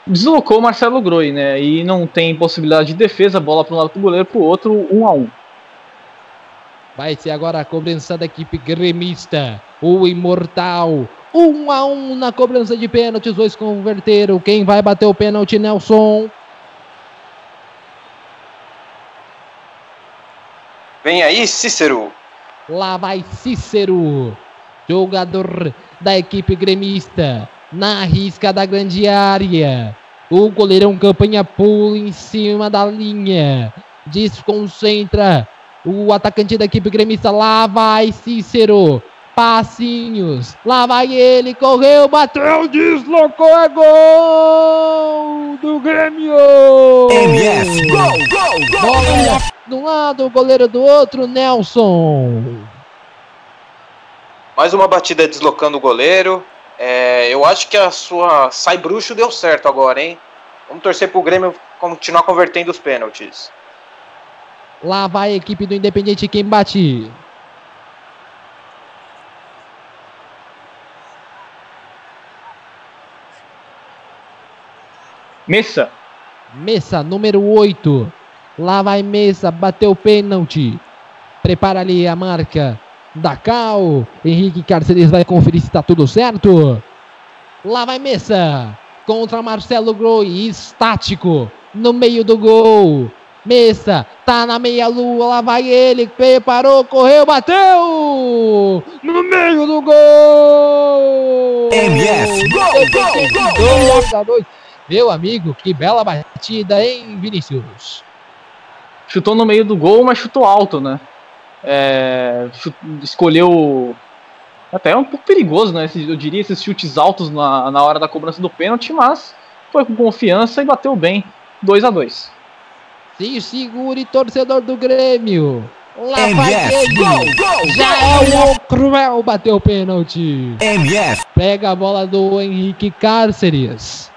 Deslocou o Marcelo Groi, né? E não tem possibilidade de defesa, bola para um lado pro goleiro, pro outro, um a um. Vai ser agora a cobrança da equipe gremista. O imortal. Um a um na cobrança de pênalti. Os dois converteram. Quem vai bater o pênalti, Nelson? Vem aí, Cícero. Lá vai Cícero. Jogador da equipe gremista. Na risca da grande área. O goleirão campanha pula em cima da linha. Desconcentra. O atacante da equipe gremista. Lá vai Cícero. Passinhos. Lá vai ele. Correu, bateu, deslocou. É gol do Grêmio. MF. Gol, gol, gol. Bola de um lado, o goleiro do outro, Nelson. Mais uma batida deslocando o goleiro. É, eu acho que a sua sai bruxo deu certo agora, hein? Vamos torcer pro Grêmio continuar convertendo os pênaltis. Lá vai a equipe do Independente quem bate. Messa. Messa, número 8. Lá vai Messa, bateu o pênalti. Prepara ali a marca da Cal. Henrique Carceres vai conferir se está tudo certo. Lá vai Messa. Contra Marcelo Groi, estático. No meio do gol. Messa, tá na meia lua, lá vai ele, preparou, correu, bateu! No meio do gol! MF, gol, gol, gol! gol! Meu amigo, que bela batida, hein, Vinícius? Chutou no meio do gol, mas chutou alto, né? É, chut- escolheu. Até é um pouco perigoso, né? Esses- Eu diria esses chutes altos na, na hora da cobrança do pênalti, mas foi com confiança e bateu bem. 2 a 2 Se segure, torcedor do Grêmio. Lá vai MF, ele. gol, gol, Já é o Cruel, bateu o pênalti. MF, Pega a bola do Henrique Cárceres.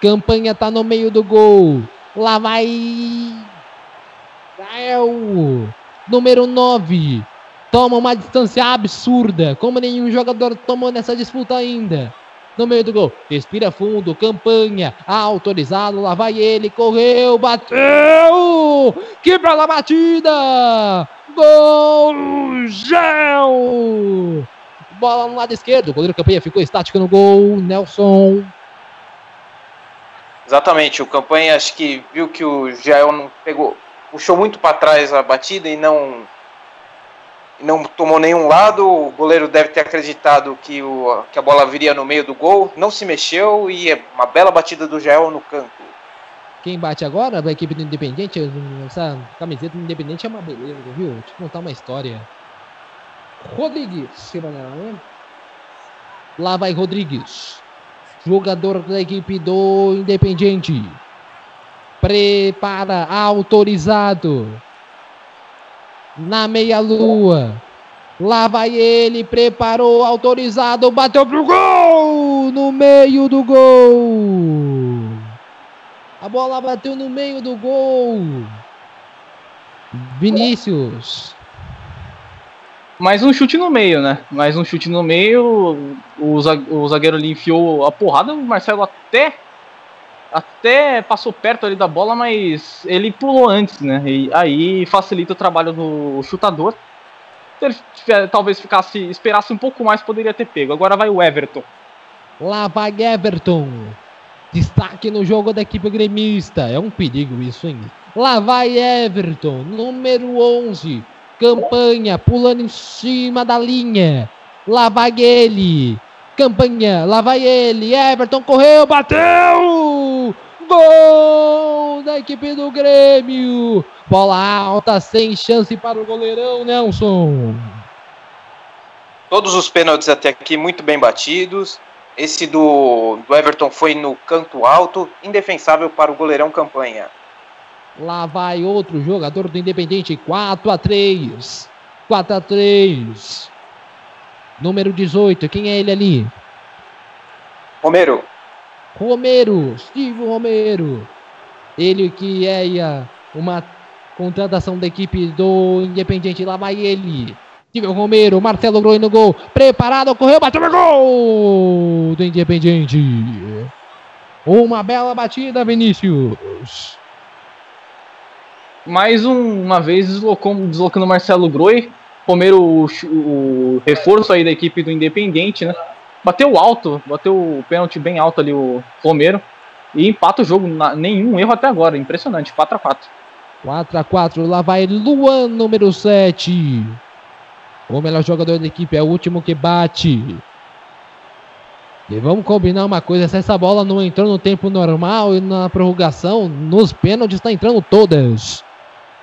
Campanha tá no meio do gol. Lá vai. Gael. Número 9. Toma uma distância absurda. Como nenhum jogador tomou nessa disputa ainda. No meio do gol. Respira fundo. Campanha. Autorizado. Lá vai ele. Correu. Bateu. Que bela batida. Gol. Gel. Bola no lado esquerdo. O goleiro campanha ficou estático no gol. Nelson. Exatamente, o campanha acho que viu que o Jael não pegou, puxou muito para trás a batida e não não tomou nenhum lado. O goleiro deve ter acreditado que, o, que a bola viria no meio do gol, não se mexeu e é uma bela batida do Jael no canto. Quem bate agora? A equipe do Independente. Essa camiseta do Independente é uma beleza, viu? Deixa eu contar uma história. Rodrigues. né? Lá vai Rodrigues. Jogador da equipe do Independente. Prepara, autorizado. Na meia-lua. Lá vai ele, preparou, autorizado, bateu pro gol! No meio do gol! A bola bateu no meio do gol. Vinícius. Mais um chute no meio, né? Mais um chute no meio. O, za- o zagueiro ali enfiou a porrada. O Marcelo até até passou perto ali da bola, mas ele pulou antes, né? E aí facilita o trabalho do chutador. Se ele talvez ficasse, esperasse um pouco mais, poderia ter pego. Agora vai o Everton. Lá vai Everton. Destaque no jogo da equipe gremista. É um perigo isso, hein? Lá vai Everton, número 11. Campanha, pulando em cima da linha. Lá vai ele. Campanha, lá vai ele. Everton correu, bateu! Gol da equipe do Grêmio. Bola alta, sem chance para o goleirão Nelson. Todos os pênaltis até aqui muito bem batidos. Esse do, do Everton foi no canto alto, indefensável para o goleirão campanha. Lá vai outro jogador do Independente. 4 a 3. 4 a 3. Número 18. Quem é ele ali? Romero, Romero. Steve Romero. Ele que é uma contratação da equipe do Independente. Lá vai ele. Steve Romero. Marcelo Groi no gol. Preparado. Correu. Bateu no gol do Independente. Uma bela batida, Vinícius. Mais um- uma vez deslocou, deslocando o Marcelo Groi. Romero, o, o reforço aí da equipe do Independente, né? Bateu alto, bateu o pênalti bem alto ali o Romero. E empata o jogo, na- nenhum erro até agora. Impressionante, 4 a 4 4 a 4 lá vai Luan, número 7. O melhor jogador da equipe é o último que bate. E vamos combinar uma coisa: se essa bola não entrou no tempo normal e na prorrogação, nos pênaltis está entrando todas.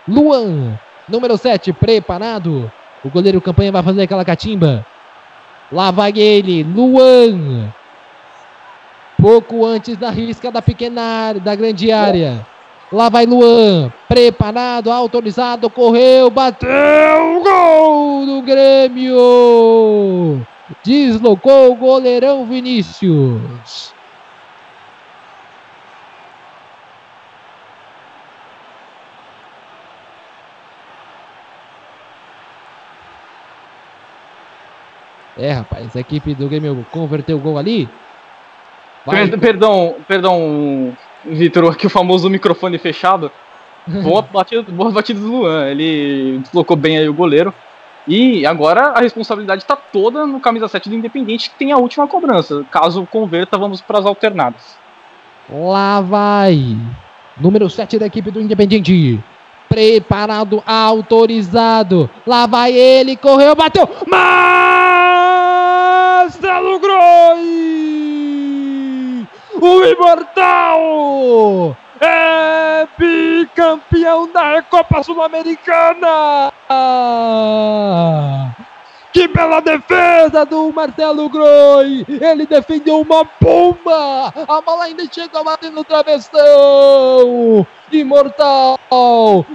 Luan, número 7, preparado. O goleiro campanha vai fazer aquela catimba. Lá vai ele, Luan. Pouco antes da risca da pequena área, da grande área. Lá vai Luan, preparado, autorizado, correu, bateu, gol do Grêmio! Deslocou o goleirão Vinícius. É, rapaz, a equipe do Grêmio converteu o gol ali. Vai, Per- Perdão, perdão, Vitor, aqui o famoso microfone fechado. Boa batida, boa batida do Luan. Ele deslocou bem aí o goleiro. E agora a responsabilidade está toda no camisa 7 do Independente, que tem a última cobrança. Caso converta, vamos para as alternadas. Lá vai. Número 7 da equipe do Independiente. Preparado, autorizado. Lá vai ele, correu, bateu. Marcelo O imortal! É bicampeão da Recopa Sul-Americana! Que bela defesa do Marcelo Groi! Ele defendeu uma bomba! A bola ainda chegou batendo no travessão! Imortal!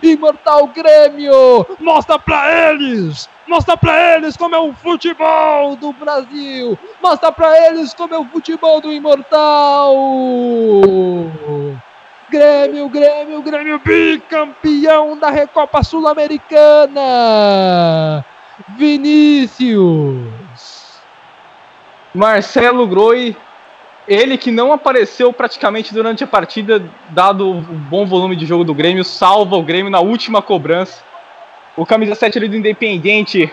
Imortal Grêmio! Mostra pra eles! Mostra pra eles como é o futebol do Brasil! Mostra pra eles como é o futebol do Imortal! Grêmio, Grêmio, Grêmio bicampeão da Recopa Sul-Americana! Vinícius! Marcelo Groi, ele que não apareceu praticamente durante a partida, dado o bom volume de jogo do Grêmio, salva o Grêmio na última cobrança. O camisa 7 ali do Independente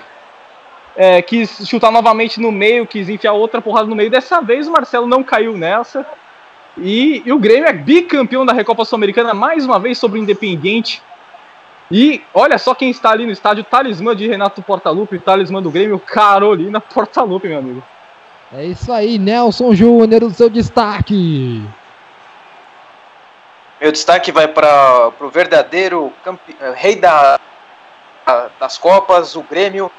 é, quis chutar novamente no meio, quis enfiar outra porrada no meio. Dessa vez o Marcelo não caiu nessa. E, e o Grêmio é bicampeão da Recopa Sul-Americana mais uma vez sobre o Independente. E olha só quem está ali no estádio, talismã de Renato Portaluppi, talismã do Grêmio, Carolina Portaluppi, meu amigo. É isso aí, Nelson Júnior, o seu destaque. Meu destaque vai para o verdadeiro campe- eh, rei da, das Copas, o Grêmio.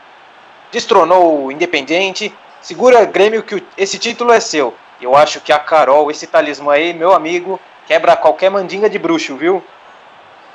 Destronou o Independiente. Segura Grêmio que o- esse título é seu. Eu acho que a Carol, esse talismã aí, meu amigo, quebra qualquer mandinga de bruxo, viu?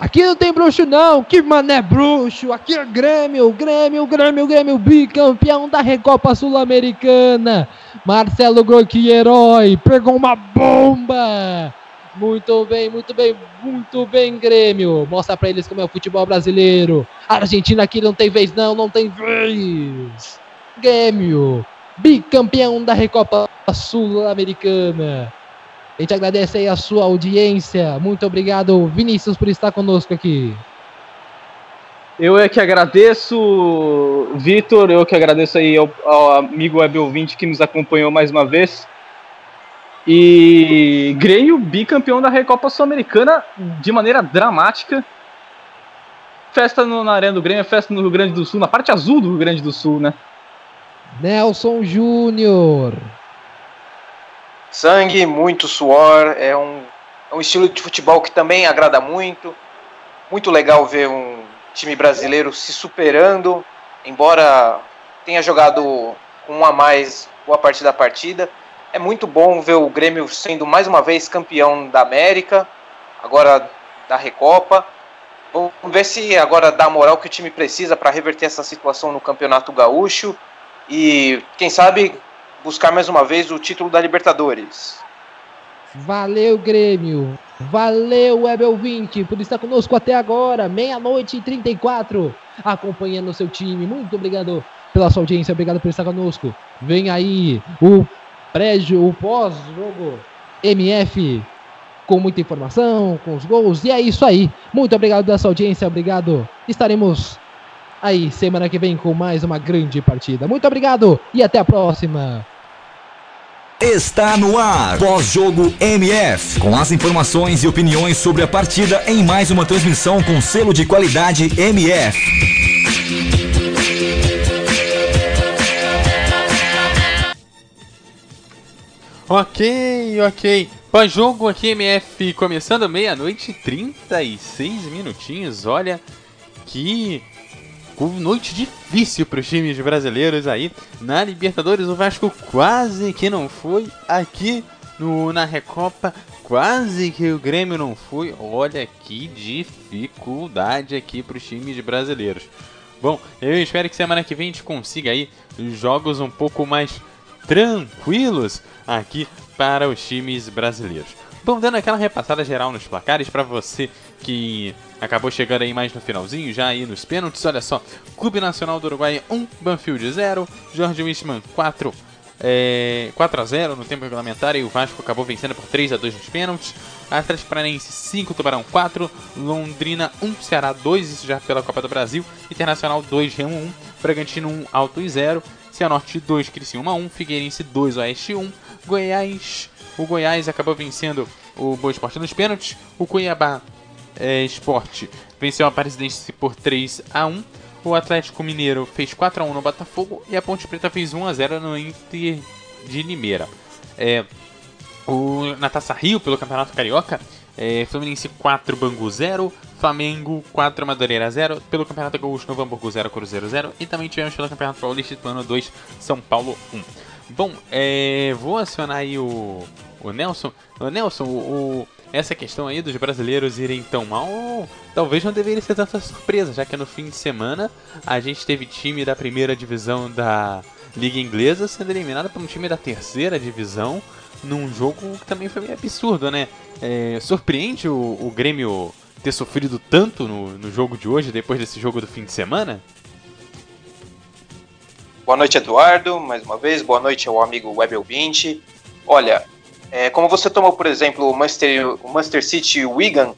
Aqui não tem bruxo não, que mané bruxo, aqui é Grêmio, Grêmio, Grêmio, Grêmio, bicampeão da Recopa Sul-Americana. Marcelo Groi, que herói, pegou uma bomba. Muito bem, muito bem, muito bem, Grêmio. Mostra pra eles como é o futebol brasileiro. A Argentina aqui não tem vez não, não tem vez. Grêmio, bicampeão da Recopa Sul-Americana. A gente agradece aí a sua audiência. Muito obrigado, Vinícius, por estar conosco aqui. Eu é que agradeço, Vitor, eu que agradeço aí ao, ao amigo web ouvinte que nos acompanhou mais uma vez. E Grêmio bicampeão da Recopa Sul-Americana de maneira dramática. Festa no, na Arena do Grêmio, festa no Rio Grande do Sul, na parte azul do Rio Grande do Sul, né? Nelson Júnior. Sangue, muito suor, é um, é um estilo de futebol que também agrada muito. Muito legal ver um time brasileiro se superando, embora tenha jogado com um a mais boa parte da partida. É muito bom ver o Grêmio sendo mais uma vez campeão da América, agora da Recopa. Vamos ver se agora dá a moral que o time precisa para reverter essa situação no Campeonato Gaúcho e, quem sabe, buscar mais uma vez o título da Libertadores. Valeu, Grêmio. Valeu, Web ouvinte, por estar conosco até agora, meia-noite e 34, acompanhando o seu time. Muito obrigado pela sua audiência, obrigado por estar conosco. Vem aí o pré o pós-jogo MF com muita informação, com os gols, e é isso aí. Muito obrigado pela sua audiência, obrigado. Estaremos aí semana que vem com mais uma grande partida. Muito obrigado e até a próxima. Está no ar. Pós-jogo MF. Com as informações e opiniões sobre a partida em mais uma transmissão com selo de qualidade MF. Ok, ok. Pós-jogo aqui, MF, começando meia-noite e 36 minutinhos. Olha que noite difícil para os times brasileiros aí. Na Libertadores, o Vasco quase que não foi. Aqui no, na Recopa, quase que o Grêmio não foi. Olha que dificuldade aqui para os times brasileiros. Bom, eu espero que semana que vem a gente consiga aí jogos um pouco mais tranquilos aqui para os times brasileiros. Bom, dando aquela repassada geral nos placares para você que acabou chegando aí mais no finalzinho, já aí nos pênaltis, olha só. Clube Nacional do Uruguai 1, Banfield 0, Jorge Wichmann 4, é, 4 a 0 no tempo regulamentar e o Vasco acabou vencendo por 3 a 2 nos pênaltis. Atlético Paranaense 5, Tubarão 4, Londrina 1, Ceará 2, isso já pela Copa do Brasil, Internacional 2, Remo 1, Bragantino 1, Alto e 0, Cianorte 2, Criciúma 1, Figueirense 2, Oeste 1, Goiás, o Goiás acabou vencendo o Boa Esporte nos pênaltis, o Cuiabá é, Esporte venceu a Aparecidense por 3 a 1 o Atlético Mineiro fez 4 a 1 no Botafogo e a Ponte Preta fez 1 a 0 no Inter de Limeira. É, o, na Taça Rio, pelo Campeonato Carioca, é, Fluminense 4, Bangu 0, Flamengo 4, Madureira 0, pelo Campeonato Gaúcho, Novo Hamburgo 0, Cruzeiro 0 e também tivemos pelo Campeonato Paulista Ituano 2, São Paulo 1. Bom, é, vou acionar aí o, o Nelson. O Nelson, o, essa questão aí dos brasileiros irem tão mal, talvez não deveria ser tanta surpresa, já que no fim de semana a gente teve time da primeira divisão da Liga Inglesa sendo eliminado por um time da terceira divisão num jogo que também foi meio absurdo, né? É, surpreende o, o, Grêmio ter sofrido tanto no, no jogo de hoje, depois desse jogo do fim de semana? Boa noite, Eduardo, mais uma vez. Boa noite ao amigo Web 20. Olha, é, como você tomou, por exemplo, o Manchester, o Manchester City e o Wigan,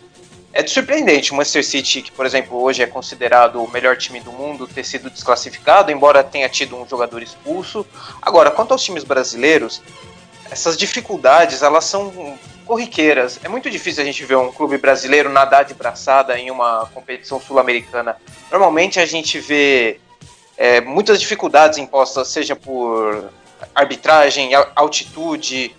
é surpreendente o Manchester City, que, por exemplo, hoje é considerado o melhor time do mundo, ter sido desclassificado, embora tenha tido um jogador expulso. Agora, quanto aos times brasileiros, essas dificuldades, elas são corriqueiras. É muito difícil a gente ver um clube brasileiro nadar de braçada em uma competição sul-americana. Normalmente a gente vê é, muitas dificuldades impostas, seja por arbitragem, altitude,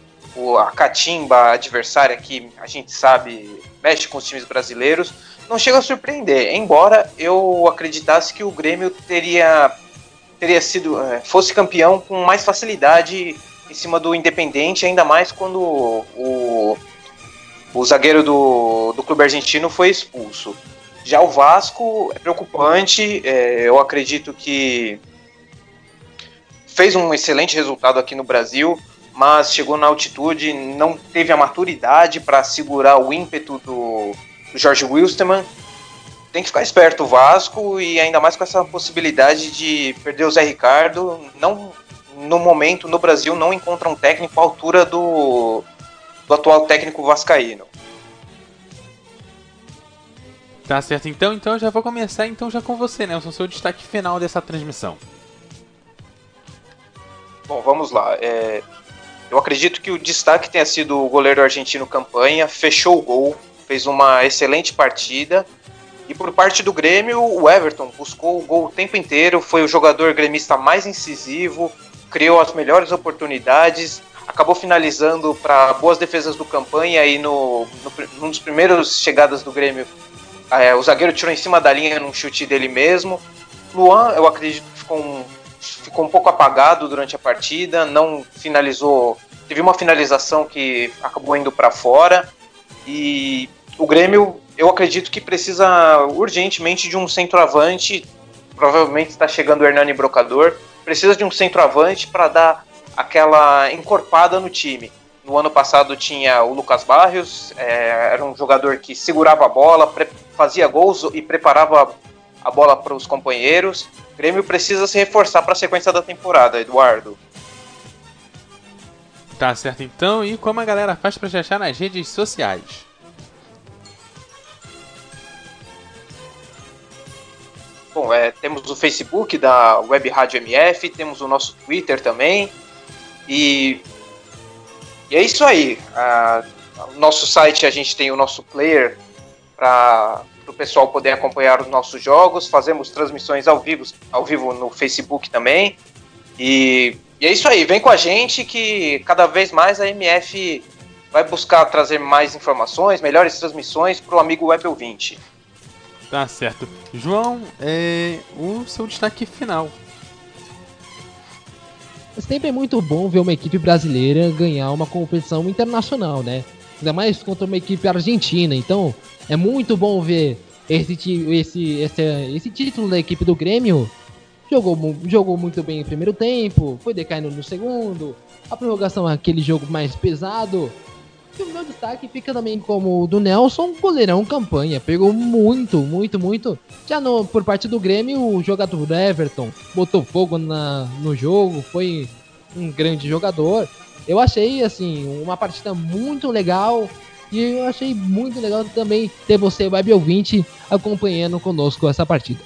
a catimba adversária que a gente sabe mexe com os times brasileiros, não chega a surpreender. Embora eu acreditasse que o Grêmio teria teria sido é, fosse campeão com mais facilidade em cima do Independente, ainda mais quando o, o zagueiro do, do clube argentino foi expulso. Já o Vasco é preocupante, é, eu acredito que fez um excelente resultado aqui no Brasil, mas chegou na altitude, não teve a maturidade para segurar o ímpeto do, do Jorge Wilstermann. Tem que ficar esperto o Vasco e ainda mais com essa possibilidade de perder o Zé Ricardo. Não, no momento, no Brasil, não encontra um técnico à altura do, do atual técnico vascaíno. Tá certo, então, então eu já vou começar então já com você, Nelson, seu destaque final dessa transmissão. Bom, vamos lá. É, eu acredito que o destaque tenha sido o goleiro argentino Campanha, fechou o gol, fez uma excelente partida. E por parte do Grêmio, o Everton buscou o gol o tempo inteiro, foi o jogador gremista mais incisivo, criou as melhores oportunidades, acabou finalizando para boas defesas do Campanha e no, no, num dos primeiros chegadas do Grêmio, é, o zagueiro tirou em cima da linha num chute dele mesmo. Luan, eu acredito que ficou um ficou um pouco apagado durante a partida, não finalizou. Teve uma finalização que acabou indo para fora. E o Grêmio, eu acredito que precisa urgentemente de um centroavante. Provavelmente está chegando o Hernani Brocador. Precisa de um centroavante para dar aquela encorpada no time. No ano passado tinha o Lucas Barrios, é, era um jogador que segurava a bola, fazia gols e preparava a bola para os companheiros. O Grêmio precisa se reforçar para a sequência da temporada, Eduardo. Tá certo então, e como a galera faz para te achar nas redes sociais? Bom, é, temos o Facebook da Web Rádio MF, temos o nosso Twitter também. E, e é isso aí. no nosso site a gente tem o nosso player para para o pessoal poder acompanhar os nossos jogos. Fazemos transmissões ao vivo, ao vivo no Facebook também. E, e é isso aí, vem com a gente que cada vez mais a MF vai buscar trazer mais informações, melhores transmissões para o amigo Web 20. Tá certo. João, é o seu destaque final. Sempre é muito bom ver uma equipe brasileira ganhar uma competição internacional, né? Ainda mais contra uma equipe argentina. Então, é muito bom ver esse, esse, esse, esse título da equipe do Grêmio. Jogou, jogou muito bem no primeiro tempo, foi decaindo no segundo. A prorrogação é aquele jogo mais pesado. E o meu destaque fica também como o do Nelson, goleirão campanha. Pegou muito, muito, muito. Já no, por parte do Grêmio, o jogador Everton botou fogo na, no jogo, foi um grande jogador. Eu achei, assim, uma partida muito legal. E eu achei muito legal também ter você, web ouvinte, acompanhando conosco essa partida.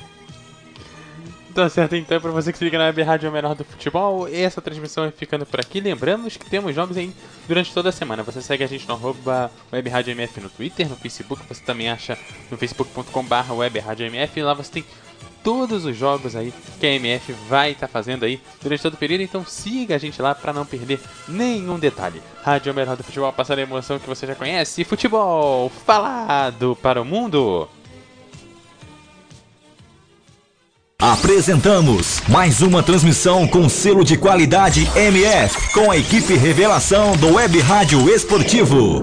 Tá certo, então, pra você que se liga na Web Rádio é Menor do Futebol, essa transmissão vai ficando por aqui. Lembramos que temos jogos aí durante toda a semana. Você segue a gente no arroba Web Rádio MF no Twitter, no Facebook, você também acha no facebook.com.br Web Rádio MF. Lá você tem todos os jogos aí que a MF vai estar tá fazendo aí durante todo o período. Então siga a gente lá para não perder nenhum detalhe. Rádio Melhor do Futebol, passando a emoção que você já conhece. Futebol falado para o mundo. Apresentamos mais uma transmissão com selo de qualidade MF, com a equipe revelação do Web Rádio Esportivo.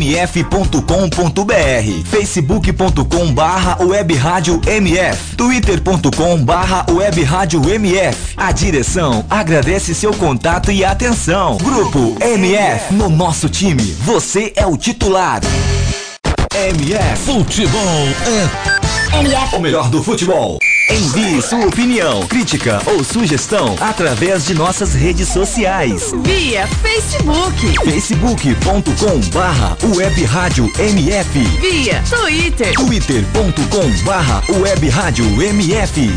radiomf.com.br facebook.com barra web rádio MF twitter.com barra web rádio MF A direção agradece seu contato e atenção. Grupo MF No nosso time, você é o titular. MF Futebol é MF. o melhor do futebol. Envie sua opinião, crítica ou sugestão através de nossas redes sociais. Via Facebook. facebook.com barra web rádio MF Via Twitter. twitter.com barra web rádio MF